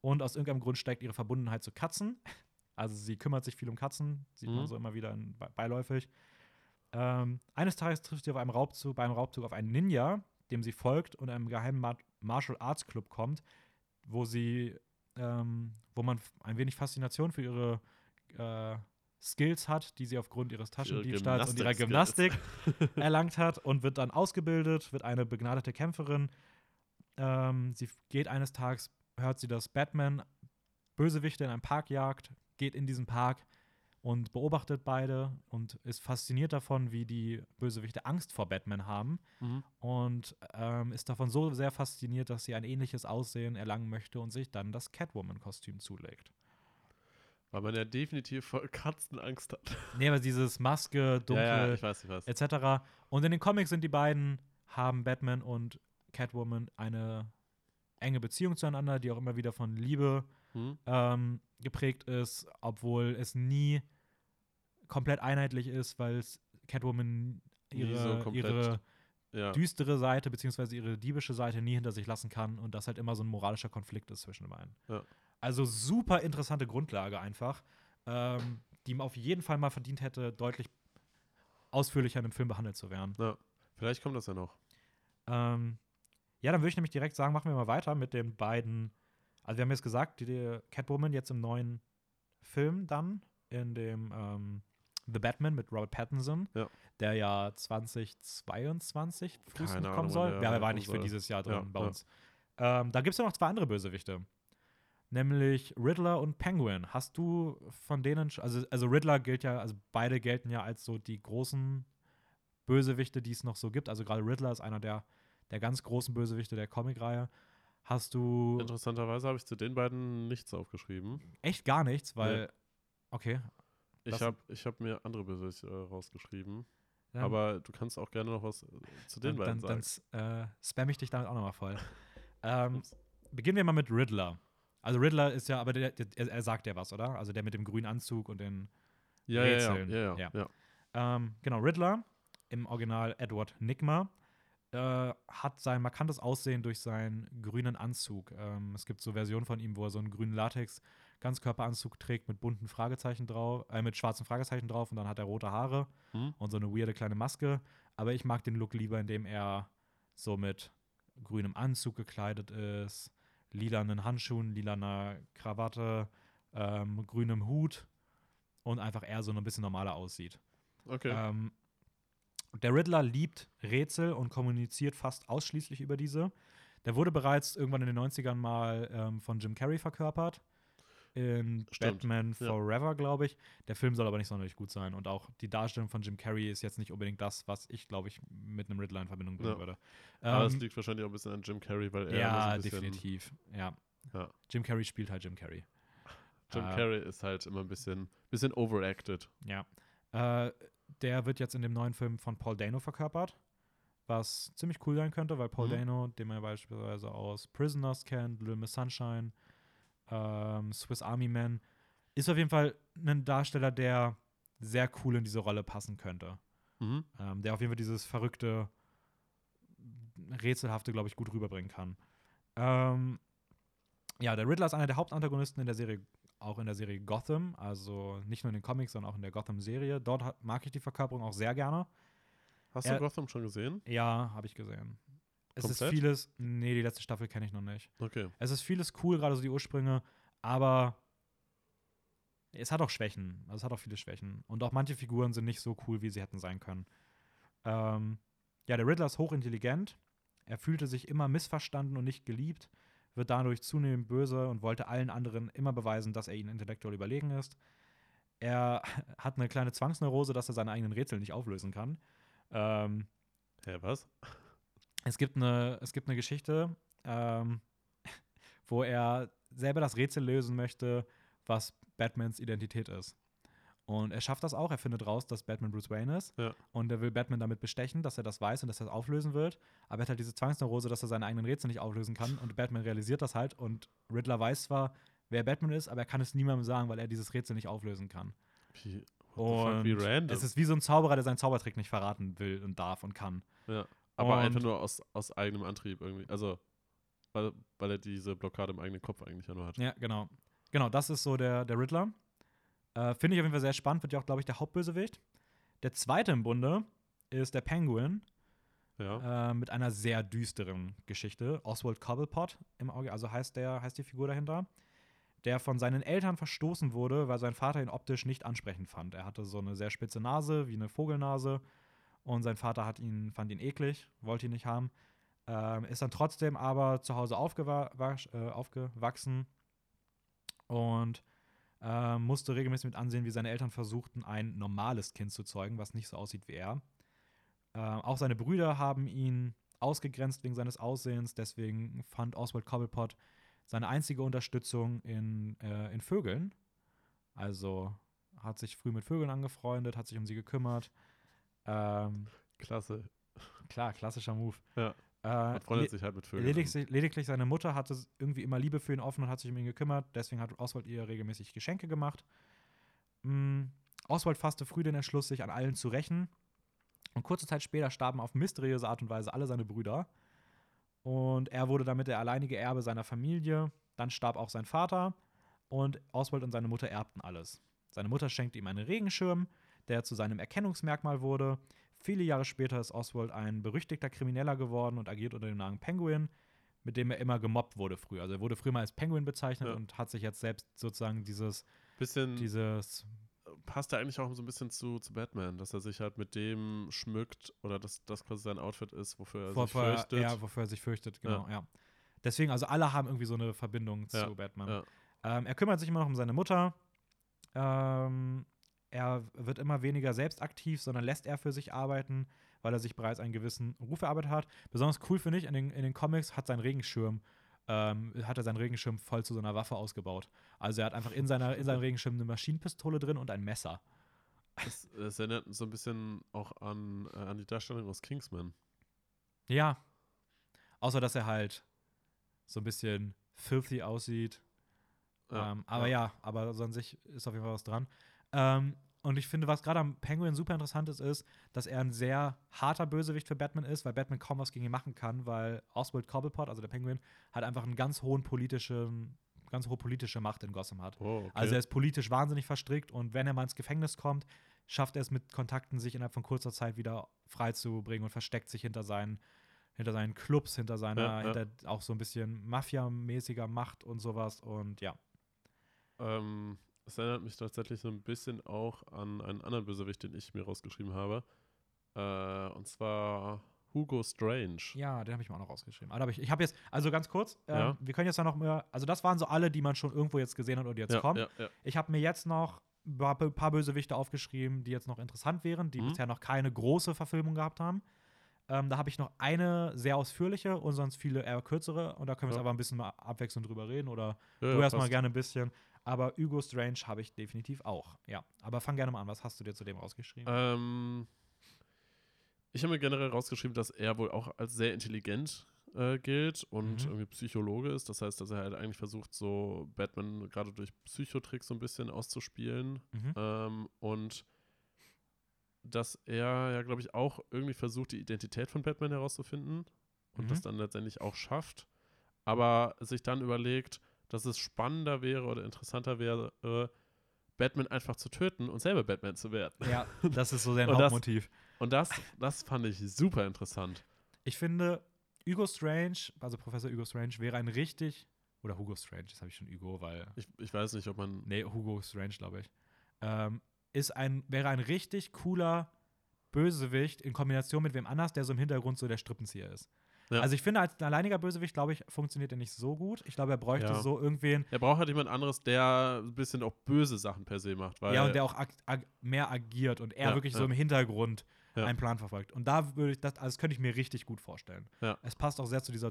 und aus irgendeinem Grund steigt ihre Verbundenheit zu Katzen. Also sie kümmert sich viel um Katzen, sieht man Mhm. so immer wieder beiläufig. Ähm, eines Tages trifft sie auf einem Raubzug, beim Raubzug auf einen Ninja, dem sie folgt und einem geheimen Mar Martial Arts Club kommt, wo sie, ähm, wo man ein wenig Faszination für ihre äh, Skills hat, die sie aufgrund ihres Taschendiebstahls und ihrer. Gymnastik erlangt hat und wird dann ausgebildet, wird eine begnadete Kämpferin. Ähm, sie geht eines Tages, hört sie, dass Batman Bösewichte in einem Park jagt, geht in diesen Park und beobachtet beide und ist fasziniert davon, wie die Bösewichte Angst vor Batman haben Mhm. und ähm, ist davon so sehr fasziniert, dass sie ein ähnliches Aussehen erlangen möchte und sich dann das Catwoman-Kostüm zulegt. Weil man ja definitiv vor Katzenangst hat. Nee, aber dieses Maske, dunkel, Ja, ja, ich weiß, ich weiß. etc. Und in den Comics sind die beiden, haben Batman und Catwoman eine enge Beziehung zueinander, die auch immer wieder von Liebe Hm? ähm, geprägt ist, obwohl es nie komplett einheitlich ist, weil Catwoman ihre, so ihre Ja. düstere Seite beziehungsweise ihre diebische Seite nie hinter sich lassen kann und das halt immer so ein moralischer Konflikt ist zwischen den beiden. Ja. Also super interessante Grundlage einfach, ähm, die man auf jeden Fall mal verdient hätte, deutlich ausführlicher in einem Film behandelt zu werden. ja. Vielleicht kommt das ja noch. Ähm, ja, dann würde ich nämlich direkt sagen, machen wir mal weiter mit den beiden. Also wir haben jetzt gesagt, die, die Catwoman jetzt im neuen Film dann, in dem ähm, The Batman mit Robert Pattinson, Ja. der ja 2022 frühestens kommen Ahnung, soll. Ja, er war nicht für dieses Jahr drin Ja, bei uns. Ähm, da gibt es ja noch zwei andere Bösewichte. Nämlich Riddler und Penguin. Hast du von denen, also, also Riddler gilt ja, also beide gelten ja als so die großen Bösewichte, die es noch so gibt. Also gerade Riddler ist einer der, der ganz großen Bösewichte der Comicreihe. Hast du Interessanterweise habe ich zu den beiden nichts aufgeschrieben. echt gar nichts, weil, okay. Ich habe ich hab mir andere Bösewichte äh, rausgeschrieben. Dann, Aber du kannst auch gerne noch was äh, zu den dann, beiden dann, sagen. dann äh, spam ich dich damit auch nochmal voll. ähm, beginnen wir mal mit Riddler. Also Riddler ist ja, aber der, der, er, er sagt ja was, oder? Also der mit dem grünen Anzug und den ja, ja, ja, Rätseln. ja, ja, Ja. ja. Ähm, genau, Riddler, im Original Edward Nigma, äh, hat sein markantes Aussehen durch seinen grünen Anzug. Ähm, es gibt so Versionen von ihm, wo er so einen grünen Latex-Ganzkörperanzug trägt mit bunten Fragezeichen drauf, äh, mit schwarzen Fragezeichen drauf und dann hat er rote Haare Hm? und so eine weirde kleine Maske. Aber ich mag den Look lieber, indem er so mit grünem Anzug gekleidet ist, lilanen Handschuhen, lilaner Krawatte, ähm, grünem Hut und einfach eher so ein bisschen normaler aussieht. Okay. Ähm, der Riddler liebt Rätsel und kommuniziert fast ausschließlich über diese. Der wurde bereits irgendwann in den 90ern mal ähm, von Jim Carrey verkörpert. In Stimmt, Batman ja. Forever, glaube ich. Der Film soll aber nicht sonderlich gut sein. Und auch die Darstellung von Jim Carrey ist jetzt nicht unbedingt das, was ich, glaube ich, mit einem Riddler in Verbindung bringen Ja. würde. Aber es Ähm, liegt wahrscheinlich auch ein bisschen an Jim Carrey, weil er ja, ein bisschen, definitiv. Ja. Ja. Jim Carrey spielt halt Jim Carrey. Jim Äh, Carrey ist halt immer ein bisschen, bisschen overacted. Ja. Äh, der wird jetzt in dem neuen Film von Paul Dano verkörpert, was ziemlich cool sein könnte, weil Paul Mhm. Dano, den man beispielsweise aus Prisoners kennt, Little Miss Sunshine, ähm, Swiss Army Man, ist auf jeden Fall ein Darsteller, der sehr cool in diese Rolle passen könnte. Mhm. Ähm, der auf jeden Fall dieses verrückte, rätselhafte, glaube ich, gut rüberbringen kann. Ähm, ja, der Riddler ist einer der Hauptantagonisten in der Serie, auch in der Serie Gotham, also nicht nur in den Comics, sondern auch in der Gotham-Serie. Dort hat, mag ich die Verkörperung auch sehr gerne. Hast Er- du Gotham schon gesehen? Ja, habe ich gesehen. Es ist Komplett? vieles, nee, die letzte Staffel kenne ich noch nicht. Okay. Es ist vieles cool, gerade so die Ursprünge, aber es hat auch Schwächen. Also es hat auch viele Schwächen. Und auch manche Figuren sind nicht so cool, wie sie hätten sein können. Ähm, ja, der Riddler ist hochintelligent. Er fühlte sich immer missverstanden und nicht geliebt, wird dadurch zunehmend böse und wollte allen anderen immer beweisen, dass er ihnen intellektuell überlegen ist. Er hat eine kleine Zwangsneurose, dass er seine eigenen Rätsel nicht auflösen kann. Ähm, Hä, was? Es gibt eine, es gibt eine Geschichte, ähm, wo er selber das Rätsel lösen möchte, was Batmans Identität ist. Und er schafft das auch. Er findet raus, dass Batman Bruce Wayne ist. Ja. Und er will Batman damit bestechen, dass er das weiß und dass er das auflösen wird. Aber er hat halt diese Zwangsneurose, dass er seine eigenen Rätsel nicht auflösen kann. Und Batman realisiert das halt. Und Riddler weiß zwar, wer Batman ist, aber er kann es niemandem sagen, weil er dieses Rätsel nicht auflösen kann. Wie, Und es ist wie so ein Zauberer, der seinen Zaubertrick nicht verraten will und darf und kann. ja. Aber und- einfach nur aus, aus eigenem Antrieb irgendwie. Also, weil, weil er diese Blockade im eigenen Kopf eigentlich ja nur hat. Ja, genau. Genau, das ist so der, der Riddler. Äh, Finde ich auf jeden Fall sehr spannend, wird ja auch, glaube ich, der Hauptbösewicht. Der zweite im Bunde ist der Penguin Ja. äh, mit einer sehr düsteren Geschichte. Oswald Cobblepot im Auge, also heißt der, heißt die Figur dahinter, der von seinen Eltern verstoßen wurde, weil sein Vater ihn optisch nicht ansprechend fand. Er hatte so eine sehr spitze Nase, wie eine Vogelnase, und sein Vater hat ihn, fand ihn eklig, wollte ihn nicht haben. Ähm, ist dann trotzdem aber zu Hause äh, aufgewachsen und äh, musste regelmäßig mit ansehen, wie seine Eltern versuchten, ein normales Kind zu zeugen, was nicht so aussieht wie er. Äh, auch seine Brüder haben ihn ausgegrenzt wegen seines Aussehens, deswegen fand Oswald Cobblepot seine einzige Unterstützung in, äh, in Vögeln. Also hat sich früh mit Vögeln angefreundet, hat sich um sie gekümmert. Ähm, Klasse. klar, klassischer Move. Ja. Äh, freundet sich halt mit Vögeln. lediglich, lediglich seine Mutter hatte irgendwie immer Liebe für ihn offen und hat sich um ihn gekümmert. Deswegen hat Oswald ihr regelmäßig Geschenke gemacht. Mm, Oswald fasste früh den Entschluss, sich an allen zu rächen. Und kurze Zeit später starben auf mysteriöse Art und Weise alle seine Brüder. Und er wurde damit der alleinige Erbe seiner Familie. Dann starb auch sein Vater. Und Oswald und seine Mutter erbten alles. Seine Mutter schenkte ihm einen Regenschirm, der zu seinem Erkennungsmerkmal wurde. Viele Jahre später ist Oswald ein berüchtigter Krimineller geworden und agiert unter dem Namen Penguin, mit dem er immer gemobbt wurde früher. Also er wurde früher mal als Penguin bezeichnet Ja. und hat sich jetzt selbst sozusagen dieses, Bisschen dieses passt ja eigentlich auch so ein bisschen zu, zu Batman, dass er sich halt mit dem schmückt oder dass das quasi sein Outfit ist, wofür er vor, sich fürchtet. ja, wofür er sich fürchtet, genau, ja. Deswegen, also alle haben irgendwie so eine Verbindung Ja, zu Batman. ja. Ähm, er kümmert sich immer noch um seine Mutter. Ähm, er wird immer weniger selbst aktiv, sondern lässt er für sich arbeiten, weil er sich bereits einen gewissen Ruf erarbeitet hat. Besonders cool finde ich, in den, in den Comics hat sein Regenschirm, ähm, hat er seinen Regenschirm voll zu so einer Waffe ausgebaut. Also er hat einfach in, seiner, in seinem Regenschirm eine Maschinenpistole drin und ein Messer. Das, das erinnert so ein bisschen auch an, äh, an die Darstellung aus Kingsman. Ja. Außer, dass er halt so ein bisschen filthy aussieht. ähm, aber ja. aber so an sich ist auf jeden Fall was dran. Ähm, und ich finde, was gerade am Penguin super interessant ist, ist, dass er ein sehr harter Bösewicht für Batman ist, weil Batman kaum was gegen ihn machen kann, weil Oswald Cobblepot, also der Penguin, hat einfach einen ganz hohen politischen, ganz hohe politische Macht in Gotham hat. Oh, okay. Also er ist politisch wahnsinnig verstrickt und wenn er mal ins Gefängnis kommt, schafft er es mit Kontakten, sich innerhalb von kurzer Zeit wieder freizubringen und versteckt sich hinter seinen, hinter seinen Clubs, hinter seiner, Ja, ja. hinter auch so ein bisschen Mafia-mäßiger Macht und sowas. Und ja. Ähm, es erinnert mich tatsächlich so ein bisschen auch an einen anderen Bösewicht, den ich mir rausgeschrieben habe. Äh, und zwar Hugo Strange. Ja, den habe ich mir auch noch rausgeschrieben. Aber da hab ich, ich habe jetzt, also ganz kurz, ähm, Ja. wir können jetzt noch mehr, also das waren so alle, die man schon irgendwo jetzt gesehen hat und die jetzt ja, kommen. ja, ja. Ich habe mir jetzt noch ein paar, Bösewichte aufgeschrieben, die jetzt noch interessant wären, die Mhm. bisher noch keine große Verfilmung gehabt haben. Ähm, da habe ich noch eine sehr ausführliche und sonst viele eher kürzere. Und da können wir Ja. jetzt aber ein bisschen mal abwechselnd drüber reden. Oder ja, du ja, erstmal gerne ein bisschen. Aber Hugo Strange habe ich definitiv auch. Ja. Aber fang gerne mal an. Was hast du dir zu dem rausgeschrieben? Ähm, ich habe mir generell rausgeschrieben, dass er wohl auch als sehr intelligent äh, gilt und Mhm. irgendwie Psychologe ist. Das heißt, dass er halt eigentlich versucht, so Batman gerade durch Psychotricks so ein bisschen auszuspielen. Mhm. Ähm, und dass er ja, glaube ich, auch irgendwie versucht, die Identität von Batman herauszufinden und Mhm. das dann letztendlich auch schafft. Aber sich dann überlegt, dass es spannender wäre oder interessanter wäre, Batman einfach zu töten und selber Batman zu werden. Ja, das ist so sein Und das- Hauptmotiv. Und das, das fand ich super interessant. Ich finde, Hugo Strange, also Professor Hugo Strange, wäre ein richtig. Oder Hugo Strange, das habe ich schon Hugo, weil. Ich, ich weiß nicht, ob man. Nee, Hugo Strange, glaube ich. Ähm, ist ein, wäre ein richtig cooler Bösewicht in Kombination mit wem anders, der so im Hintergrund so der Strippenzieher ist. Ja. Also ich finde, als ein alleiniger Bösewicht, glaube ich, funktioniert er nicht so gut. Ich glaube, er bräuchte Ja. so irgendwen, Er braucht halt jemand anderes, der ein bisschen auch böse Sachen per se macht. Weil, ja, und der auch ag ag mehr agiert und er Ja, wirklich so im Hintergrund einen Plan verfolgt. Und da würde ich das, also das könnte ich mir richtig gut vorstellen. Es passt auch sehr zu dieser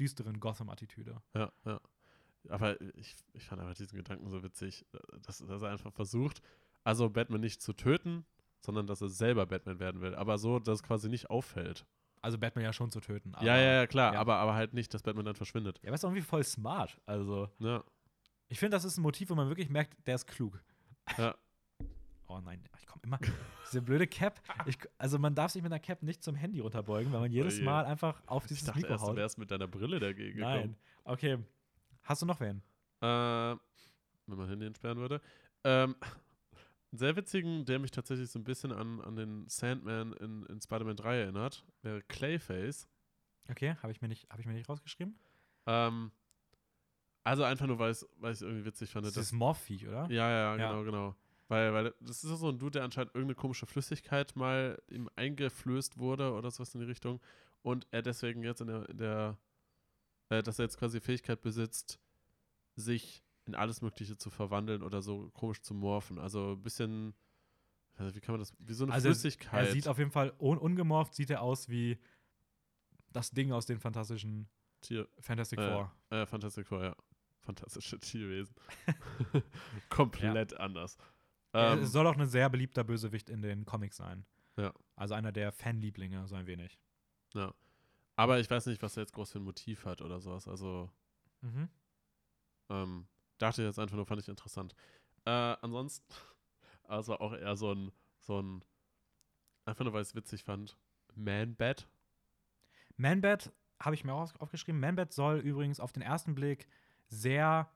düsteren Gotham-Attitüde. Ja, ja. Aber ich, ich fand einfach diesen Gedanken so witzig, dass, dass er einfach versucht, also Batman nicht zu töten, sondern dass er selber Batman werden will. Aber so, dass es quasi nicht auffällt. Also Batman ja schon zu töten. ja, ja, ja, klar. ja. Aber, aber halt nicht, dass Batman dann verschwindet. Ja, aber ist irgendwie voll smart. Also, Ja, ich finde, das ist ein Motiv, wo man wirklich merkt, der ist klug. ja. Oh nein, ich komme immer. Diese blöde Cap. Ich, also, man darf sich mit einer Cap nicht zum Handy runterbeugen, weil man jedes je. Mal einfach auf Ich dieses dachte Mikro erst, du haut. wärst mit deiner Brille dagegen Nein. Okay. Hast du noch wen? gekommen. Äh, wenn man Handy entsperren würde. Ähm, einen sehr witzigen, der mich tatsächlich so ein bisschen an, an den Sandman in, in Spider-Man 3 erinnert, wäre Clayface. Okay, habe ich, mir nicht- hab ich mir nicht rausgeschrieben. Ähm, also einfach nur, weil ich es irgendwie witzig fand. Das ist Morphy, oder? Ja, ja, Ja. genau, genau. Weil, weil das ist so ein Dude, der anscheinend irgendeine komische Flüssigkeit mal ihm eingeflößt wurde oder sowas in die Richtung. Und er deswegen jetzt in der, in der äh, dass er jetzt quasi die Fähigkeit besitzt, sich in alles Mögliche zu verwandeln oder so komisch zu morphen. Also ein bisschen, also wie kann man das, wie so eine Also er- Flüssigkeit. Er sieht auf jeden Fall un ungemorpht, sieht er aus wie das Ding aus den fantastischen Tier, Fantastic Äh, Four. äh, Fantastic Four, ja. Fantastische Tierwesen. Komplett anders. Er Ähm, soll auch ein sehr beliebter Bösewicht in den Comics sein. Ja. Also einer der Fanlieblinge, so ein wenig. Ja. Aber ich weiß nicht, was er jetzt groß für ein Motiv hat oder sowas. Also, Mhm. ähm, dachte ich jetzt einfach nur, fand ich interessant. Äh, ansonsten, also auch eher so ein, so ein einfach nur, weil ich es witzig fand. Man-Bat. Man-Bat habe ich mir auch aufgeschrieben. Man-Bat soll übrigens auf den ersten Blick sehr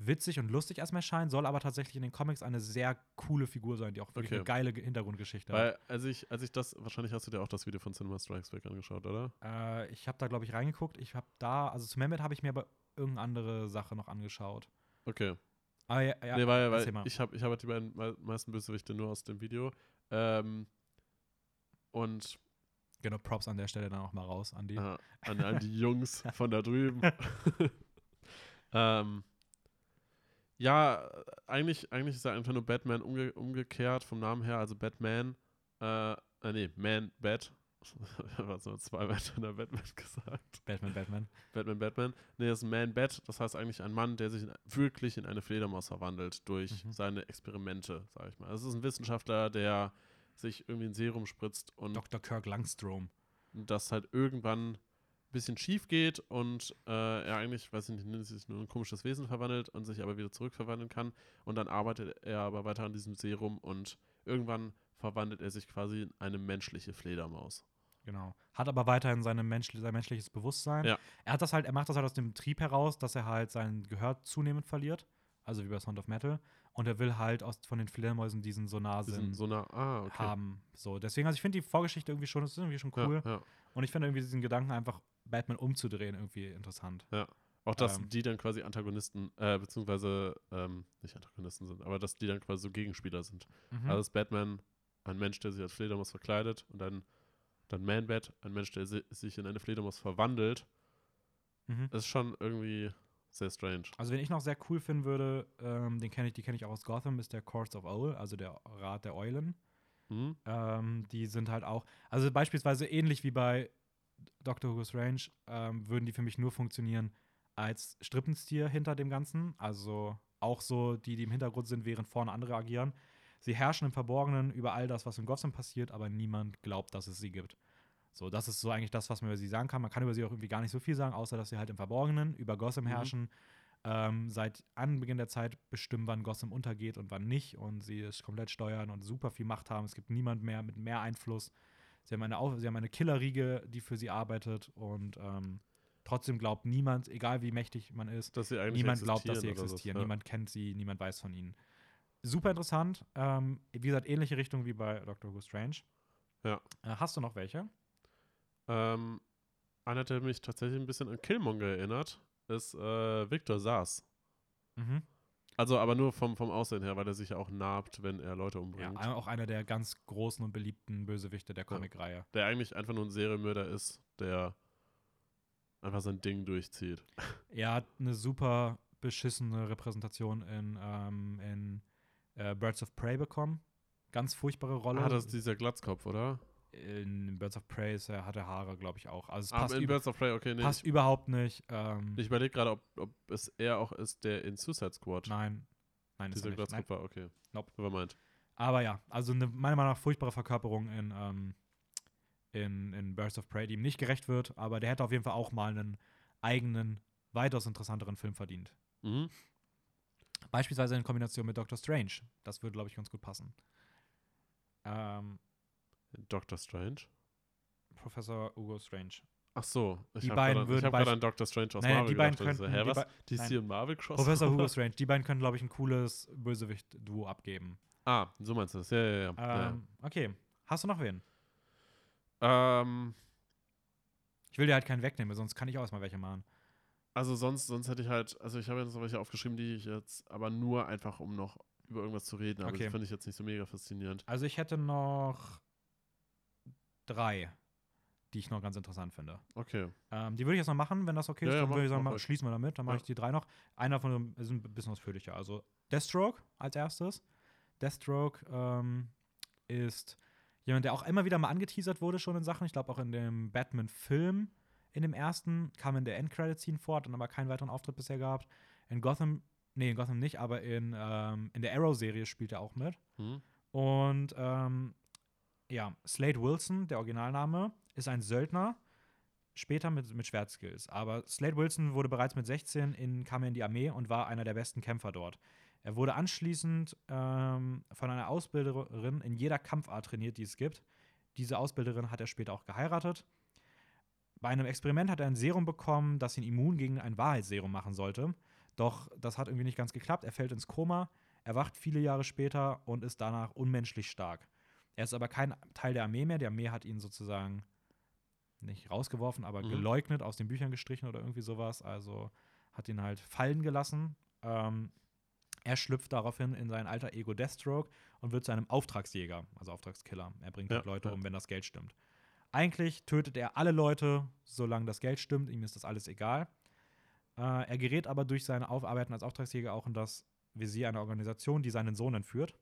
witzig und lustig erstmal scheinen, soll aber tatsächlich in den Comics eine sehr coole Figur sein, die auch wirklich Okay. eine geile Ge- Hintergrundgeschichte hat. Weil, als ich, als ich das, wahrscheinlich hast du dir auch das Video von Cinema Strikes Back angeschaut, oder? Äh, ich habe da, glaube ich, reingeguckt. Ich habe da, also zu Mehmet habe ich mir aber irgendeine andere Sache noch angeschaut. Okay. Aber ja, ja nee, weil, weil ich habe ich hab halt die beiden mei- meisten Bösewichte nur aus dem Video. Ähm, und genau, Props an der Stelle dann auch mal raus, Andi. äh, an, an die Jungs von da drüben. ähm, ja, eigentlich, eigentlich ist er einfach nur Batman umge umgekehrt vom Namen her, also Batman. Äh, äh nee, Man, Bat. Was nur zweimal hintereinander Batman gesagt. Batman, Batman. Batman, Batman. Nee, das ist ein Man-Bat. Das heißt eigentlich ein Mann, der sich in, wirklich in eine Fledermaus verwandelt durch Mhm. seine Experimente, sage ich mal. Das ist ein Wissenschaftler, der sich irgendwie ein Serum spritzt und Dr. Kirk Langstrom. das halt irgendwann ein bisschen schief geht und äh, er eigentlich, weiß ich nicht, sich nur ein komisches Wesen verwandelt und sich aber wieder zurückverwandeln kann. Und dann arbeitet er aber weiter an diesem Serum und irgendwann verwandelt er sich quasi in eine menschliche Fledermaus. Genau. Hat aber weiterhin seine Mensch sein menschliches Bewusstsein. Ja. Er hat das halt, er macht das halt aus dem Trieb heraus, dass er halt sein Gehör zunehmend verliert. Also wie bei Sound of Metal. Und er will halt aus, von den Fledermäusen diesen Die Sonarsinn so ah, okay. haben. So, deswegen, also ich finde die Vorgeschichte irgendwie schon, ist irgendwie schon cool. Ja, ja. Und ich finde irgendwie diesen Gedanken einfach, Batman umzudrehen, irgendwie interessant. Auch dass Ähm. die dann quasi Antagonisten, äh, beziehungsweise ähm, nicht Antagonisten sind, aber dass die dann quasi so Gegenspieler sind. Mhm. Also ist Batman ein Mensch, der sich als Fledermaus verkleidet und dann, dann Man-Bat, ein Mensch, der si sich in eine Fledermaus verwandelt. mhm. Das ist schon irgendwie sehr strange. Also, wen ich noch sehr cool finden würde, ähm, den kenne ich, die kenne ich auch aus Gotham, ist der Courts of Owl, also der Rat der Eulen. Hm? Ähm, die sind halt auch, also beispielsweise ähnlich wie bei Dr. Who's Range, ähm, würden die für mich nur funktionieren als Strippenstier hinter dem Ganzen. Also auch so die, die im Hintergrund sind, während vorne andere agieren. Sie herrschen im Verborgenen über all das, was in Gotham passiert, aber niemand glaubt, dass es sie gibt. So, das ist so eigentlich das, was man über sie sagen kann. Man kann über sie auch irgendwie gar nicht so viel sagen, außer dass sie halt im Verborgenen über Gotham Mhm. herrschen. Ähm, seit Anbeginn der Zeit bestimmen, wann Gotham untergeht und wann nicht. Und sie es komplett steuern und super viel Macht haben. Es gibt niemand mehr mit mehr Einfluss. Sie haben eine, Auf sie haben eine Killerriege, die für sie arbeitet. Und ähm, trotzdem glaubt niemand, egal wie mächtig man ist, Dass sie eigentlich niemand glaubt, dass sie existieren so, ja. Niemand kennt sie, niemand weiß von ihnen. Super interessant. Ähm, wie gesagt, ähnliche Richtung wie bei Doctor Who Strange. Ja. Äh, hast du noch welche? Ähm, einer, der mich tatsächlich ein bisschen an Killmonger erinnert, ist äh, Victor Saas. Mhm. Also aber nur vom, vom Aussehen her, weil er sich ja auch narbt, wenn er Leute Ja, umbringt. ein- auch einer der ganz großen und beliebten Bösewichte der Comicreihe. der eigentlich einfach nur ein Serienmörder ist, der einfach sein Ding durchzieht. Er hat eine super beschissene Repräsentation in, ähm, in äh, Birds of Prey bekommen. Ganz furchtbare Rolle. Ah, das ist dieser Glatzkopf, oder? in Birds of Prey ist er, hat er Haare, glaube ich, auch. Also es Ah, passt, in über, Birds of Prey, okay, nee. passt Ich, überhaupt nicht. Ähm, ich überlege gerade, ob, ob es er auch ist, der in Suicide Squad nein. Nein, ist dieser er nicht. Glatzkopf war, okay. Nope. Nevermind. Aber ja, also eine meiner Meinung nach furchtbare Verkörperung in, ähm, in, in Birds of Prey, die ihm nicht gerecht wird, aber der hätte auf jeden Fall auch mal einen eigenen, weitaus interessanteren Film verdient. Mhm. Beispielsweise in Kombination mit Doctor Strange. Das würde, glaube ich, ganz gut passen. Ähm, Doctor Strange. Professor Hugo Strange. Ach so, ich Die habe beiden gerade würden hab an Doctor Strange aus Nein, Marvel die beiden gedacht. Also, könnten- hä, die was? DC nein. und Marvel? Professor Hugo Strange. Die beiden können, glaube ich, ein cooles Bösewicht-Duo abgeben. Ah, so meinst du das. Ja, ja, ja. Ähm, Okay. Hast du noch wen? ja. Ähm, Ich will dir halt keinen wegnehmen, sonst kann ich auch erstmal welche machen. Also sonst, sonst hätte ich halt, also ich habe jetzt noch welche aufgeschrieben, die ich jetzt, aber nur einfach, um noch über irgendwas zu reden, aber Okay. das finde ich jetzt nicht so mega faszinierend. Also ich hätte noch drei, die ich noch ganz interessant finde. Okay. Ähm, die würde ich jetzt noch machen, wenn das okay Ja, ist. ja, dann mach- würde ich sagen, mach schließen wir damit. Dann mache Ja. ich die drei noch. Einer von denen ist ein bisschen ausführlicher. Also Deathstroke als erstes. Deathstroke ähm, ist jemand, der auch immer wieder mal angeteasert wurde schon in Sachen. Ich glaube auch in dem Batman-Film in dem ersten kam in der Endcredit-Scene vor, hat dann aber keinen weiteren Auftritt bisher gehabt. In Gotham, nee, in Gotham nicht, aber in, ähm, in der Arrow-Serie spielt er auch mit. Hm? Und ähm, ja, Slade Wilson, der Originalname, ist ein Söldner, später mit, mit Schwertskills. Aber Slade Wilson wurde bereits mit 16 in, kam er in die Armee und war einer der besten Kämpfer dort. Er wurde anschließend ähm, von einer Ausbilderin in jeder Kampfart trainiert, die es gibt. diese Ausbilderin hat er später auch geheiratet. Bei einem Experiment hat er ein Serum bekommen, das ihn immun gegen ein Wahrheitsserum machen sollte. Doch das hat irgendwie nicht ganz geklappt. Er fällt ins Koma, erwacht viele Jahre später und ist danach unmenschlich stark. Er ist aber kein Teil der Armee mehr. Die Armee hat ihn sozusagen nicht rausgeworfen, aber Mhm. geleugnet, aus den Büchern gestrichen oder irgendwie sowas. Also hat ihn halt fallen gelassen. Ähm, er schlüpft daraufhin in sein alter Ego Deathstroke und wird zu einem Auftragsjäger, also Auftragskiller. Er bringt Ja, halt Leute ja. um, wenn das Geld stimmt. Eigentlich tötet er alle Leute, solange das Geld stimmt. Ihm ist das alles egal. Äh, er gerät aber durch seine Aufarbeiten als Auftragsjäger auch in das Visier einer Organisation, die seinen Sohn entführt.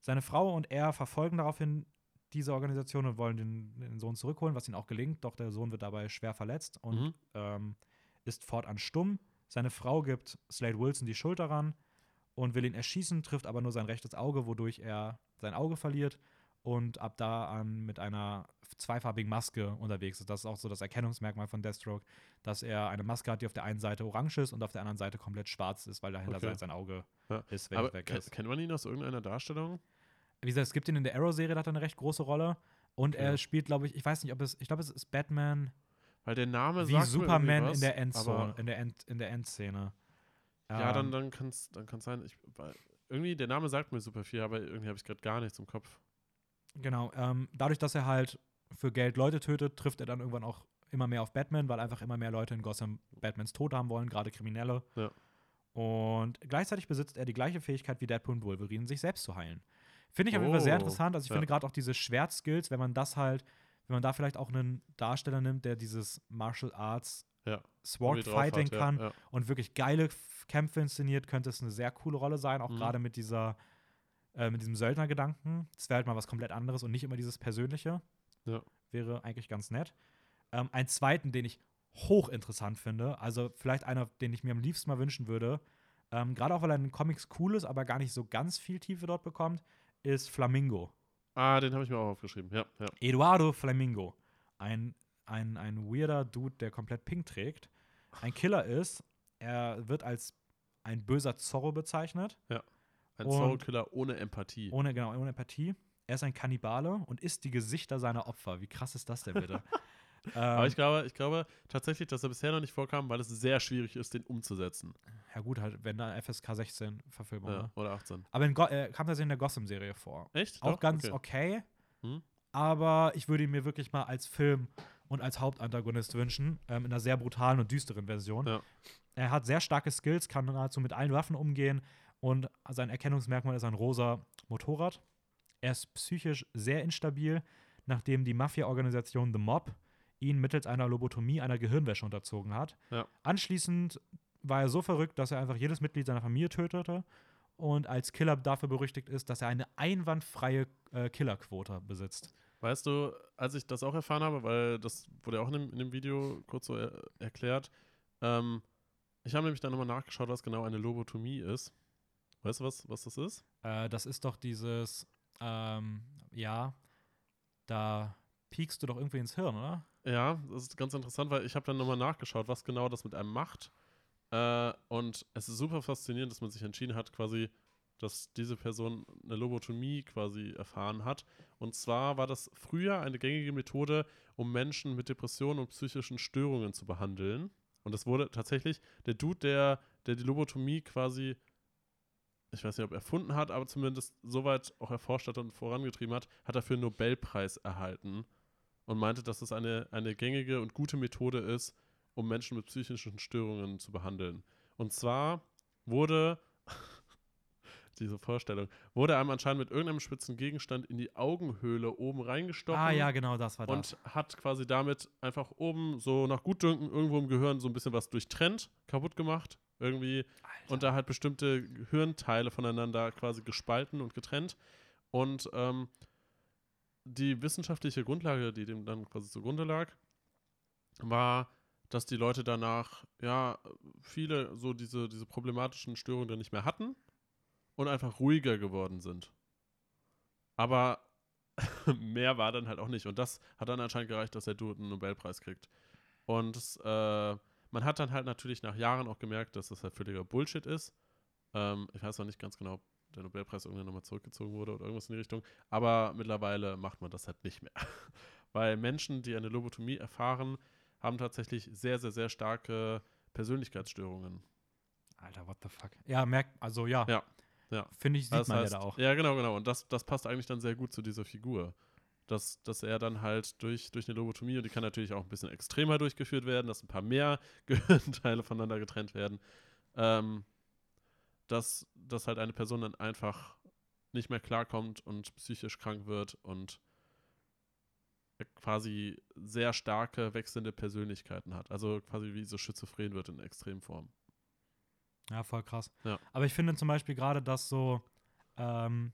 Seine Frau und er verfolgen daraufhin diese Organisation und wollen den, den Sohn zurückholen, was ihnen auch gelingt. Doch der Sohn wird dabei schwer verletzt und Mhm. ähm, ist fortan stumm. Seine Frau gibt Slade Wilson die Schuld daran und will ihn erschießen, trifft aber nur sein rechtes Auge, wodurch er sein Auge verliert und ab da an mit einer zweifarbigen Maske unterwegs ist. Das ist auch so das Erkennungsmerkmal von Deathstroke, dass er eine Maske hat, die auf der einen Seite orange ist und auf der anderen Seite komplett schwarz ist, weil dahinter Okay. sein- sein Auge Ja. ist, wenn Aber weg ist. kennt man ihn aus irgendeiner Darstellung? Wie gesagt, es gibt ihn in der Arrow-Serie, da hat er eine recht große Rolle. Und Okay. er spielt, glaube ich, ich weiß nicht, ob es, ich glaube, es ist Batman Weil der Name wie sagt mir Superman irgendwie in was, der Endzone, in der, End, in der Endszene. Ja, dann, Ähm, dann kann es dann kann's sein. Ich, weil irgendwie, der Name sagt mir super viel, aber irgendwie habe ich gerade gar nichts im Kopf. Genau, ähm, dadurch, dass er halt für Geld Leute tötet, trifft er dann irgendwann auch immer mehr auf Batman, weil einfach immer mehr Leute in Gotham Batmans Tod haben wollen, gerade Kriminelle. Ja. Und gleichzeitig besitzt er die gleiche Fähigkeit wie Deadpool und Wolverine, sich selbst zu heilen. Finde ich auf jeden Fall sehr Oh, interessant. Also ich ja. finde gerade auch diese Schwertskills, wenn man das halt, wenn man da vielleicht auch einen Darsteller nimmt, der dieses Martial Arts Ja. Sword hat, Fighting ja, kann Ja. und wirklich geile Kämpfe inszeniert, könnte es eine sehr coole Rolle sein, auch Mhm. gerade mit dieser, äh, mit diesem Söldnergedanken. Das wäre halt mal was komplett anderes und nicht immer dieses Persönliche. Ja. Wäre eigentlich ganz nett. Ähm, einen zweiten, den ich hochinteressant finde, also vielleicht einer, den ich mir am liebsten mal wünschen würde, ähm, gerade auch weil er in den Comics cool ist, aber gar nicht so ganz viel Tiefe dort bekommt, ist Flamingo. Ah, den habe ich mir auch aufgeschrieben. Ja, ja. Eduardo Flamingo. Ein, ein, ein weirder Dude, der komplett pink trägt. Ein Killer ist. Er wird als ein böser Zorro bezeichnet. Ein Und- Soulkiller ohne Empathie. Ohne, genau, ohne Empathie. Er ist ein Kannibale und isst die Gesichter seiner Opfer. Wie krass ist das denn bitte? Aber ähm, ich glaube, ich glaube tatsächlich, dass er bisher noch nicht vorkam, weil es sehr schwierig ist, den umzusetzen. ja, gut, halt, wenn da FSK 16 Verfilmung. Ja, ne? oder 18. Aber in Go äh, kam das in der Gotham-Serie vor. Echt? Auch Doch? ganz Okay. okay. Hm. Aber ich würde ihn mir wirklich mal als Film und als Hauptantagonist wünschen. Ähm, in einer sehr brutalen und düsteren Version. Ja. Er hat sehr starke Skills, kann nahezu mit allen Waffen umgehen. Und sein Erkennungsmerkmal ist ein rosa Motorrad. Er ist psychisch sehr instabil, nachdem die Mafia-Organisation The Mob ihn mittels einer Lobotomie einer Gehirnwäsche unterzogen hat. Ja. Anschließend war er so verrückt, dass er einfach jedes Mitglied seiner Familie tötete und als Killer dafür berüchtigt ist, dass er eine einwandfreie äh, Killerquote besitzt. Weißt du, als ich das auch erfahren habe, weil das wurde auch in dem, in dem Video kurz so er, erklärt, ähm, ich habe nämlich dann nochmal nachgeschaut, was genau eine Lobotomie ist. Weißt du, was, was das ist? Äh, das ist doch dieses, ähm, ja, da piekst du doch irgendwie ins Hirn, oder? Ja, das ist ganz interessant, weil ich habe dann nochmal nachgeschaut, was genau das mit einem macht. Äh, und es ist super faszinierend, dass man sich entschieden hat, quasi, dass diese Person eine Lobotomie quasi erfahren hat. Und zwar war das früher eine gängige Methode, um Menschen mit Depressionen und psychischen Störungen zu behandeln. Und das wurde tatsächlich, der Dude, der, der die Lobotomie quasi, ich weiß nicht, ob erfunden hat, aber zumindest soweit auch erforscht hat und vorangetrieben hat, hat dafür einen Nobelpreis erhalten und meinte, dass es eine, eine gängige und gute Methode ist, um Menschen mit psychischen Störungen zu behandeln. Und zwar wurde diese Vorstellung, wurde einem anscheinend mit irgendeinem spitzen Gegenstand in die Augenhöhle oben reingestochen Ah, ja, genau, das war das. und hat quasi damit einfach oben so nach Gutdünken irgendwo im Gehirn so ein bisschen was durchtrennt, kaputt gemacht, irgendwie und da halt bestimmte Gehirnteile voneinander quasi gespalten und getrennt. Und ähm, die wissenschaftliche Grundlage, die dem dann quasi zugrunde lag, war, dass die Leute danach ja viele so diese, diese problematischen Störungen dann nicht mehr hatten und einfach ruhiger geworden sind. Aber mehr war dann halt auch nicht. Und das hat dann anscheinend gereicht, dass der Dude einen Nobelpreis kriegt. Und äh, man hat dann halt natürlich nach Jahren auch gemerkt, dass das halt völliger Bullshit ist. Ähm, ich weiß noch nicht ganz genau, der Nobelpreis irgendwann nochmal zurückgezogen wurde oder irgendwas in die Richtung. Aber mittlerweile macht man das halt nicht mehr. Weil Menschen, die eine Lobotomie erfahren, haben tatsächlich sehr, sehr, sehr starke Persönlichkeitsstörungen. Alter, what the fuck. Ja, merkt, also ja. Ja, ja. Finde ich, sieht Das man heißt, ja da auch. Ja, genau, genau. Und das, das passt eigentlich dann sehr gut zu dieser Figur. Dass, dass er dann halt durch, durch eine Lobotomie, und die kann natürlich auch ein bisschen extremer durchgeführt werden, dass ein paar mehr Gehirnteile voneinander getrennt werden, ähm, dass, dass halt eine Person dann einfach nicht mehr klarkommt und psychisch krank wird und quasi sehr starke wechselnde Persönlichkeiten hat. Also quasi wie so schizophren wird in Extremform. Ja, voll krass. Ja. Aber ich finde zum Beispiel gerade, dass so ähm,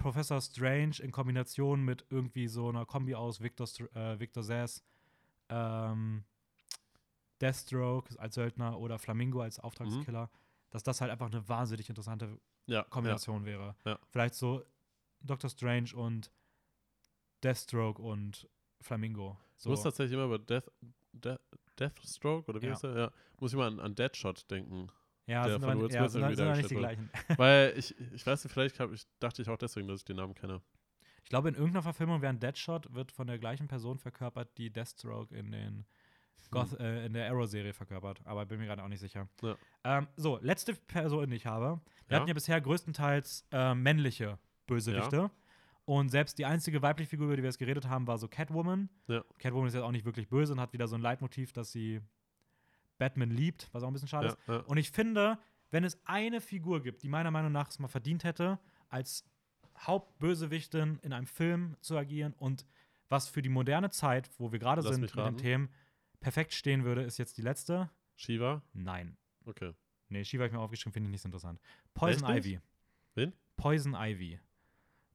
Professor Strange in Kombination mit irgendwie so einer Kombi aus Victor, äh, Victor Zsasz, ähm, Deathstroke als Söldner oder Flamingo als Auftragskiller, dass das halt einfach eine wahnsinnig interessante Ja, Kombination wäre. Ja. Vielleicht so Doctor Strange und Deathstroke und Flamingo. Ich So. muss tatsächlich immer über Death, Death, Deathstroke oder wie Ja. heißt der? Ja, muss ich mal an, an Deadshot denken. Ja, der sind von aber, Will ja, sind, irgendwie sind nicht die gleichen. Weil ich, ich weiß nicht, vielleicht hab ich, dachte ich auch deswegen, dass ich den Namen kenne. Ich glaube, in irgendeiner Verfilmung während Deadshot wird von der gleichen Person verkörpert, die Deathstroke in den Goth, äh, in der Arrow-Serie verkörpert, aber bin mir gerade auch nicht sicher. Ja. Ähm, so, letzte Person, die ich habe. Wir Ja. hatten ja bisher größtenteils äh, männliche Bösewichte. Und selbst die einzige weibliche Figur, über die wir jetzt geredet haben, war so Catwoman. Ja. Catwoman ist jetzt auch nicht wirklich böse und hat wieder so ein Leitmotiv, dass sie Batman liebt, was auch ein bisschen schade ist. Ja, ja. Und ich finde, wenn es eine Figur gibt, die meiner Meinung nach es mal verdient hätte, als Hauptbösewichtin in einem Film zu agieren und was für die moderne Zeit, wo wir gerade sind mit den. Themen, perfekt stehen würde, ist jetzt die letzte. Shiva? Nein. Okay. Nee, Shiva habe ich mir aufgeschrieben, finde ich nicht so interessant. Poison Echt? Ivy. Wen? Poison Ivy.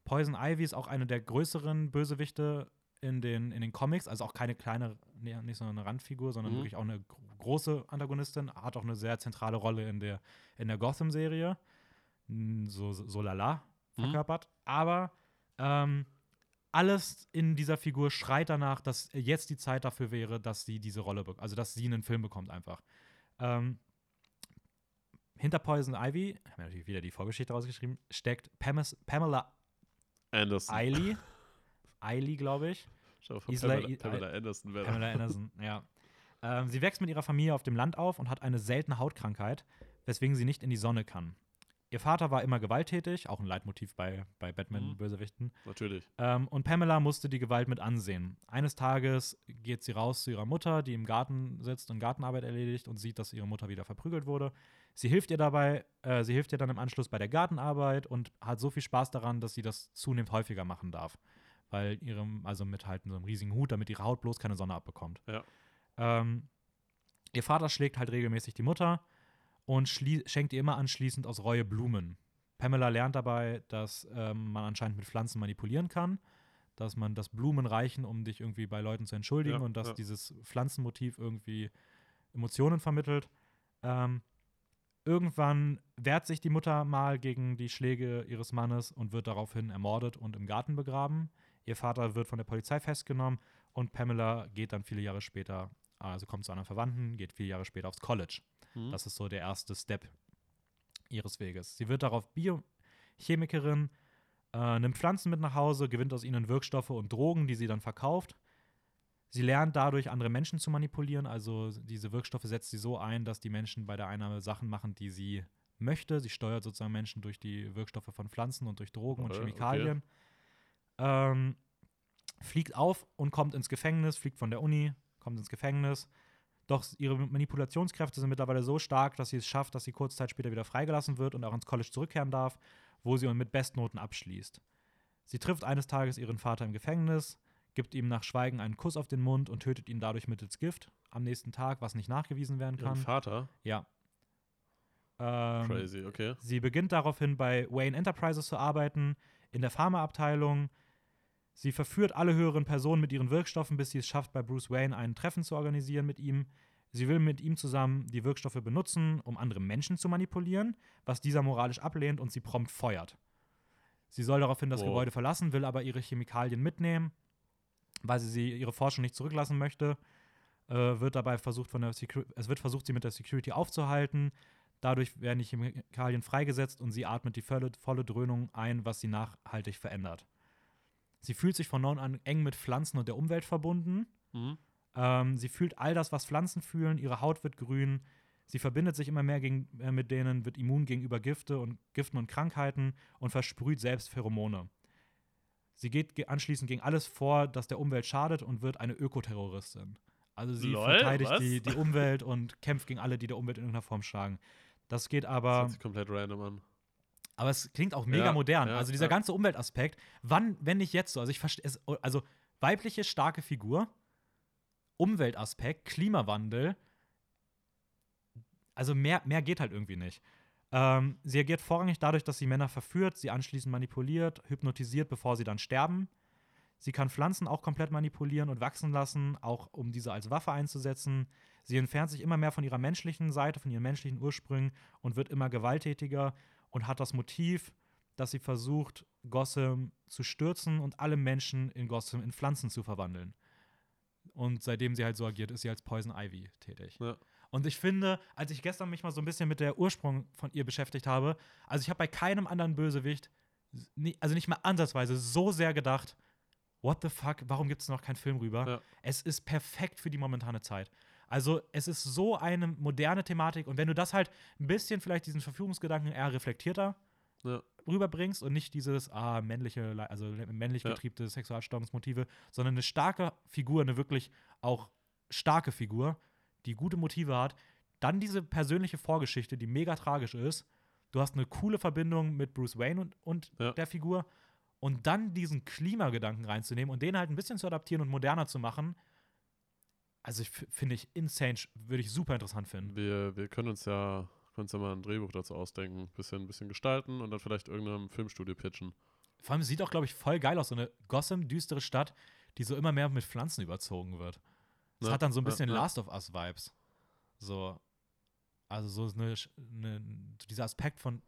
Poison Ivy ist auch eine der größeren Bösewichte in den, in den Comics, also auch keine kleine, nicht so eine Randfigur, sondern Mhm. wirklich auch eine gro- große Antagonistin, hat auch eine sehr zentrale Rolle in der, in der Gotham-Serie. So, so, lala Mhm. verkörpert. Aber ähm, alles in dieser Figur schreit danach, dass jetzt die Zeit dafür wäre, dass sie diese Rolle bekommt, also dass sie einen Film bekommt einfach. Ähm, hinter Poison Ivy, ich habe mir natürlich wieder die Vorgeschichte rausgeschrieben, steckt Pamis, Pamela Anderson. Eiley. Eiley, glaube ich. Schau, von Isla- Pamela, Pamela Anderson wäre Pamela Anderson, ja. Ähm, sie wächst mit ihrer Familie auf dem Land auf und hat eine seltene Hautkrankheit, weswegen sie nicht in die Sonne kann. Ihr Vater war immer gewalttätig, auch ein Leitmotiv bei, bei Mhm. Batman-Bösewichten. Natürlich. Ähm, und Pamela musste die Gewalt mit ansehen. Eines Tages geht sie raus zu ihrer Mutter, die im Garten sitzt und Gartenarbeit erledigt und sieht, dass ihre Mutter wieder verprügelt wurde. Sie hilft ihr dabei, äh, sie hilft ihr dann im Anschluss bei der Gartenarbeit und hat so viel Spaß daran, dass sie das zunehmend häufiger machen darf. Weil ihrem, also mit halt so einem riesigen Hut, damit ihre Haut bloß keine Sonne abbekommt. Ja. Ähm, ihr Vater schlägt halt regelmäßig die Mutter und schenkt ihr immer anschließend aus Reue Blumen. Pamela lernt dabei, dass ähm, man anscheinend mit Pflanzen manipulieren kann, dass man das Blumen reichen, um dich irgendwie bei Leuten zu entschuldigen Ja, und dass ja. dieses Pflanzenmotiv irgendwie Emotionen vermittelt. Ähm, irgendwann wehrt sich die Mutter mal gegen die Schläge ihres Mannes und wird daraufhin ermordet und im Garten begraben. Ihr Vater wird von der Polizei festgenommen und Pamela geht dann viele Jahre später, also kommt zu anderen Verwandten, geht viele Jahre später aufs College. Mhm. Das ist so der erste Step ihres Weges. Sie wird darauf Biochemikerin, äh, nimmt Pflanzen mit nach Hause, gewinnt aus ihnen Wirkstoffe und Drogen, die sie dann verkauft. Sie lernt dadurch, andere Menschen zu manipulieren. Also diese Wirkstoffe setzt sie so ein, dass die Menschen bei der Einnahme Sachen machen, die sie möchte. Sie steuert sozusagen Menschen durch die Wirkstoffe von Pflanzen und durch Drogen und Äh, okay. Ähm, fliegt auf und kommt ins Gefängnis, fliegt von der Uni, kommt ins Gefängnis. Doch ihre Manipulationskräfte sind mittlerweile so stark, dass sie es schafft, dass sie kurze Zeit später wieder freigelassen wird und auch ins College zurückkehren darf, wo sie mit Bestnoten abschließt. Sie trifft eines Tages ihren Vater im Gefängnis, gibt ihm nach Schweigen einen Kuss auf den Mund und tötet ihn dadurch mittels Gift am nächsten Tag, was nicht nachgewiesen werden Ihren kann. Vater? Ja. Ähm, Crazy, okay. Sie beginnt daraufhin bei Wayne Enterprises zu arbeiten, in der Pharmaabteilung. Sie verführt alle höheren Personen mit ihren Wirkstoffen, bis sie es schafft, bei Bruce Wayne ein Treffen zu organisieren mit ihm. Sie will mit ihm zusammen die Wirkstoffe benutzen, um andere Menschen zu manipulieren, was dieser moralisch ablehnt und sie prompt feuert. Sie soll daraufhin das Wow. Gebäude verlassen, will aber ihre Chemikalien mitnehmen, weil sie, sie ihre Forschung nicht zurücklassen möchte. Äh, wird dabei versucht von der Secu es wird versucht, sie mit der Security aufzuhalten. Dadurch werden die Chemikalien freigesetzt und sie atmet die volle, volle Dröhnung ein, was sie nachhaltig verändert. Sie fühlt sich von nun an eng mit Pflanzen und der Umwelt verbunden. Mhm. Ähm, sie fühlt all das, was Pflanzen fühlen. Ihre Haut wird grün. Sie verbindet sich immer mehr gegen, äh, mit denen, wird immun gegenüber Gifte und Giften und Krankheiten und versprüht selbst Pheromone. Sie geht ge- anschließend gegen alles vor, das der Umwelt schadet und wird eine Ökoterroristin. Also sie Lol, verteidigt was? die, die Umwelt und kämpft gegen alle, die der Umwelt in irgendeiner Form schlagen. Das geht Das aber, sich komplett random an. Aber es klingt auch mega Ja, modern. ja, also dieser ja. ganze Umweltaspekt, wann, wenn nicht jetzt so? Also ich verstehe also weibliche starke Figur, Umweltaspekt, Klimawandel, also mehr, mehr geht halt irgendwie nicht. Ähm, sie agiert vorrangig dadurch, dass sie Männer verführt, sie anschließend manipuliert, hypnotisiert, bevor sie dann sterben. Sie kann Pflanzen auch komplett manipulieren und wachsen lassen, auch um diese als Waffe einzusetzen. Sie entfernt sich immer mehr von ihrer menschlichen Seite, von ihren menschlichen Ursprüngen und wird immer gewalttätiger und hat das Motiv, dass sie versucht, Gotham zu stürzen und alle Menschen in Gotham in Pflanzen zu verwandeln. Und seitdem sie halt so agiert, ist sie als Poison Ivy tätig. Ja. Und ich finde, als ich gestern mich mal so ein bisschen mit der Ursprung von ihr beschäftigt habe, also ich habe bei keinem anderen Bösewicht, also nicht mal ansatzweise, so sehr gedacht, what the fuck, warum gibt es noch keinen Film rüber? Ja. Es ist perfekt für die momentane Zeit. Also es ist so eine moderne Thematik und wenn du das halt ein bisschen vielleicht diesen Verführungsgedanken eher reflektierter Ja. rüberbringst und nicht dieses ah, männliche, also männlich Ja. getriebene Sexualsteuerungsmotive, sondern eine starke Figur, eine wirklich auch starke Figur, die gute Motive hat, dann diese persönliche Vorgeschichte, die mega tragisch ist. Du hast eine coole Verbindung mit Bruce Wayne und, und Ja. der Figur. Und dann diesen Klimagedanken reinzunehmen und den halt ein bisschen zu adaptieren und moderner zu machen, also finde ich insane, würde ich super interessant finden. Wir, wir können uns ja, können uns ja mal ein Drehbuch dazu ausdenken, bisschen, bisschen gestalten und dann vielleicht irgendeinem Filmstudio pitchen. Vor allem sieht auch, glaube ich, voll geil aus, so eine Gotham, düstere Stadt, die so immer mehr mit Pflanzen überzogen wird. Das Ne? hat dann so ein bisschen ja. Last of Us-Vibes. So. Also so eine, eine, dieser Aspekt von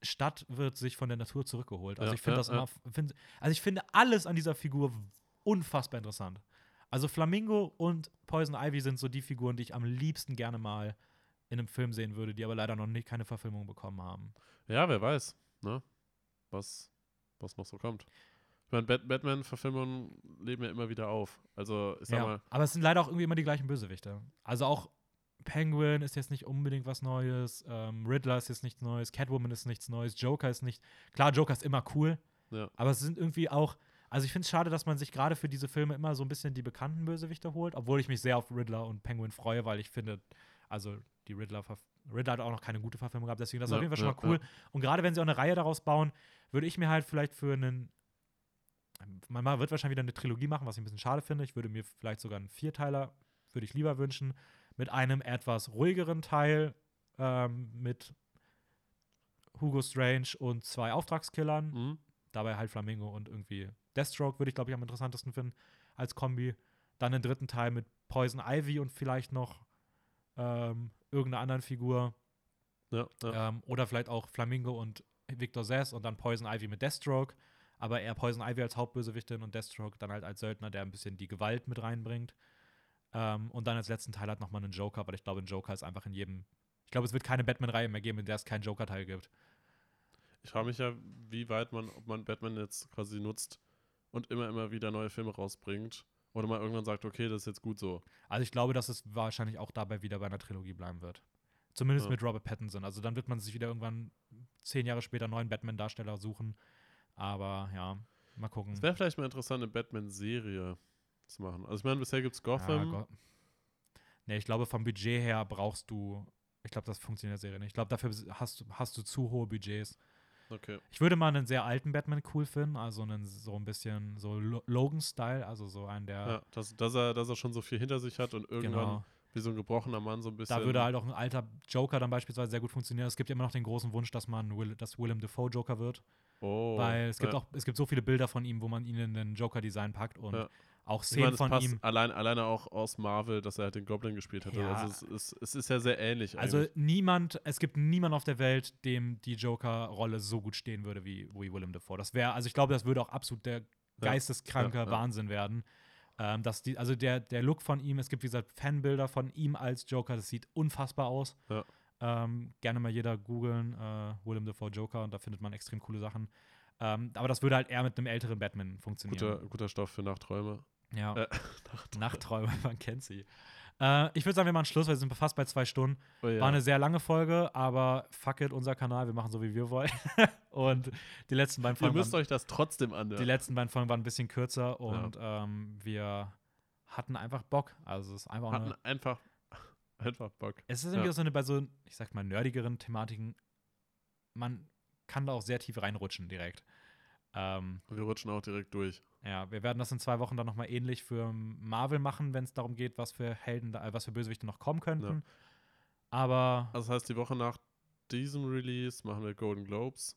Stadt wird sich von der Natur zurückgeholt. Also Ja, ich finde ja, das ja. immer, find, also ich finde alles an dieser Figur unfassbar interessant. Also Flamingo und Poison Ivy sind so die Figuren, die ich am liebsten gerne mal in einem Film sehen würde, die aber leider noch nicht keine Verfilmung bekommen haben. Ja, wer weiß, ne? Was, was noch so kommt. Ich meine, Bat Batman-Verfilmungen leben ja immer wieder auf. Also, ich sag Ja, mal, aber es sind leider auch irgendwie immer die gleichen Bösewichte. Also auch Penguin ist jetzt nicht unbedingt was Neues, ähm, Riddler ist jetzt nichts Neues, Catwoman ist nichts Neues, Joker ist nicht. Klar, Joker ist immer cool, ja. aber es sind irgendwie auch. Also ich finde es schade, dass man sich gerade für diese Filme immer so ein bisschen die bekannten Bösewichte holt, obwohl ich mich sehr auf Riddler und Penguin freue, weil ich finde, also die Riddler, Riddler hat auch noch keine gute Verfilmung gehabt, deswegen das ist Ja, auf jeden Fall schon ja, mal cool. Und gerade wenn sie auch eine Reihe daraus bauen, würde ich mir halt vielleicht für einen man ma- wird wahrscheinlich wieder eine Trilogie machen, was ich ein bisschen schade finde. Ich würde mir vielleicht sogar einen Vierteiler, würde ich lieber wünschen, mit einem etwas ruhigeren Teil, ähm, mit Hugo Strange und zwei Auftragskillern. Mhm. Dabei halt Flamingo und irgendwie Deathstroke würde ich, glaube ich, am interessantesten finden als Kombi. Dann einen dritten Teil mit Poison Ivy und vielleicht noch ähm, irgendeiner anderen Figur. Ja, ja. Ähm, oder vielleicht auch Flamingo und Victor Zess und dann Poison Ivy mit Deathstroke. Aber eher Poison Ivy als Hauptbösewichtin und Deathstroke dann halt als Söldner, der ein bisschen die Gewalt mit reinbringt. Ähm, und dann als letzten Teil hat nochmal einen Joker, weil ich glaube, ein Joker ist einfach in jedem. Ich glaube, es wird keine Batman-Reihe mehr geben, in der es keinen Joker-Teil gibt. Ich frage mich ja, wie weit man, ob man Batman jetzt quasi nutzt und immer, immer wieder neue Filme rausbringt. Oder mal irgendwann sagt, okay, das ist jetzt gut so. Also ich glaube, dass es wahrscheinlich auch dabei wieder bei einer Trilogie bleiben wird. Zumindest Ja. mit Robert Pattinson. Also dann wird man sich wieder irgendwann zehn Jahre später einen neuen Batman-Darsteller suchen. Aber ja, mal gucken. Es wäre vielleicht mal interessant, eine Batman-Serie zu machen. Also ich meine, bisher gibt es Ja, Gotham. Go nee, ich glaube, vom Budget her brauchst du. Ich glaube, das funktioniert in der Serie nicht. Ich glaube, dafür hast du, hast du zu hohe Budgets. Okay. Ich würde mal einen sehr alten Batman cool finden, also einen so ein bisschen so Lo- Logan-Style, also so einen, der. Ja, dass, dass, er, dass er schon so viel hinter sich hat und irgendwann genau. wie so ein gebrochener Mann so ein bisschen. Da würde halt auch ein alter Joker dann beispielsweise sehr gut funktionieren. Es gibt ja immer noch den großen Wunsch, dass man Will, dass Willem Dafoe Joker wird. Oh, weil es gibt ja. auch, es gibt so viele Bilder von ihm, wo man ihn in ein Joker-Design packt und Ja. auch Szenen meine, von passt ihm. allein, alleine auch aus Marvel, dass er halt den Goblin gespielt hätte. Ja. Also es, es, es ist ja sehr ähnlich Also eigentlich. niemand, es gibt niemand auf der Welt, dem die Joker-Rolle so gut stehen würde wie, wie Willem Dafoe. Das wäre, also ich glaube, das würde auch absolut der geisteskranke Ja, ja. Wahnsinn werden. Ähm, dass die, also der, der Look von ihm, es gibt wie gesagt Fanbilder von ihm als Joker, das sieht unfassbar aus. Ja. Ähm, gerne mal jeder googeln, äh, Willem Dafoe Joker, und da findet man extrem coole Sachen. Ähm, aber das würde halt eher mit einem älteren Batman funktionieren. Guter, guter Stoff für Nachträume. ja, Äh, Nachträume, man kennt sie. Äh, ich würde sagen, wir machen Schluss, weil wir sind fast bei zwei Stunden. Oh ja. War eine sehr lange Folge, aber fuck it, unser Kanal, wir machen so, wie wir wollen. und die letzten beiden Ihr Folgen, müsst waren, euch das trotzdem die anhören. letzten beiden Folgen waren ein bisschen kürzer und ähm, wir hatten einfach Bock. Also es ist einfach Hatten eine, einfach, einfach Bock. es ist irgendwie ja. so eine, bei so, ich sag mal, nerdigeren Thematiken, man kann da auch sehr tief reinrutschen direkt. Ähm, Wir rutschen auch direkt durch. ja, wir werden das in zwei Wochen dann nochmal ähnlich für Marvel machen, wenn es darum geht, was für Helden, da, äh, was für Bösewichte noch kommen könnten. Aber Also das heißt, die Woche nach diesem Release machen wir Golden Globes.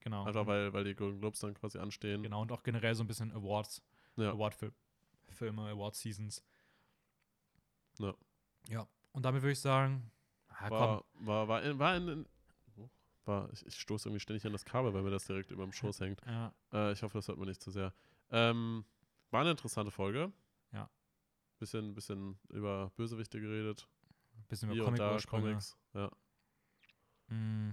genau. Einfach weil, weil die Golden Globes dann quasi anstehen. Genau, und auch generell so ein bisschen Awards, Ja. Award-Filme, Award-Seasons. Ja. Ja, und damit würde ich sagen, komm, War, war, war, in, war in, war, ich, ich stoße irgendwie ständig an das Kabel, weil mir das direkt über dem Schoß hängt. ja, Äh, ich hoffe, das hört man nicht zu sehr. Ähm, war eine interessante Folge. Ja. Bisschen, bisschen über Bösewichte geredet. ein bisschen über und da. Comics. Ja. Mm,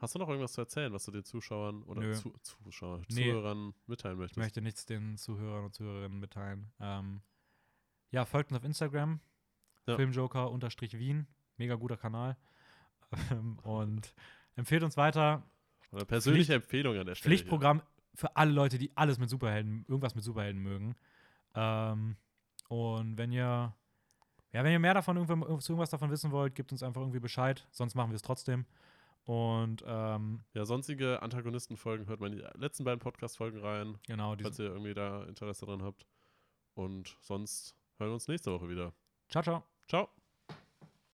Hast du noch irgendwas zu erzählen, was du den Zuschauern oder zu, Zuschauern, Nee. Zuhörern mitteilen Ich möchtest? möchte nichts den Zuhörern und Zuhörerinnen mitteilen. Ähm, ja, folgt uns auf Instagram, Ja. Filmjoker-Wien, mega guter Kanal. Ähm, und empfehlt uns weiter. Oder persönliche Empfehlung an der Stelle. Pflichtprogramm für alle Leute, die alles mit Superhelden, irgendwas mit Superhelden mögen. Ähm, und wenn ihr, ja, wenn ihr mehr davon, irgendwas davon wissen wollt, gebt uns einfach irgendwie Bescheid. Sonst machen wir es trotzdem. Und ähm, Ja, sonstige Antagonistenfolgen hört man in die letzten beiden Podcast-Folgen rein, genau, falls ihr irgendwie da Interesse dran habt. Und sonst hören wir uns nächste Woche wieder. ciao, ciao. Ciao.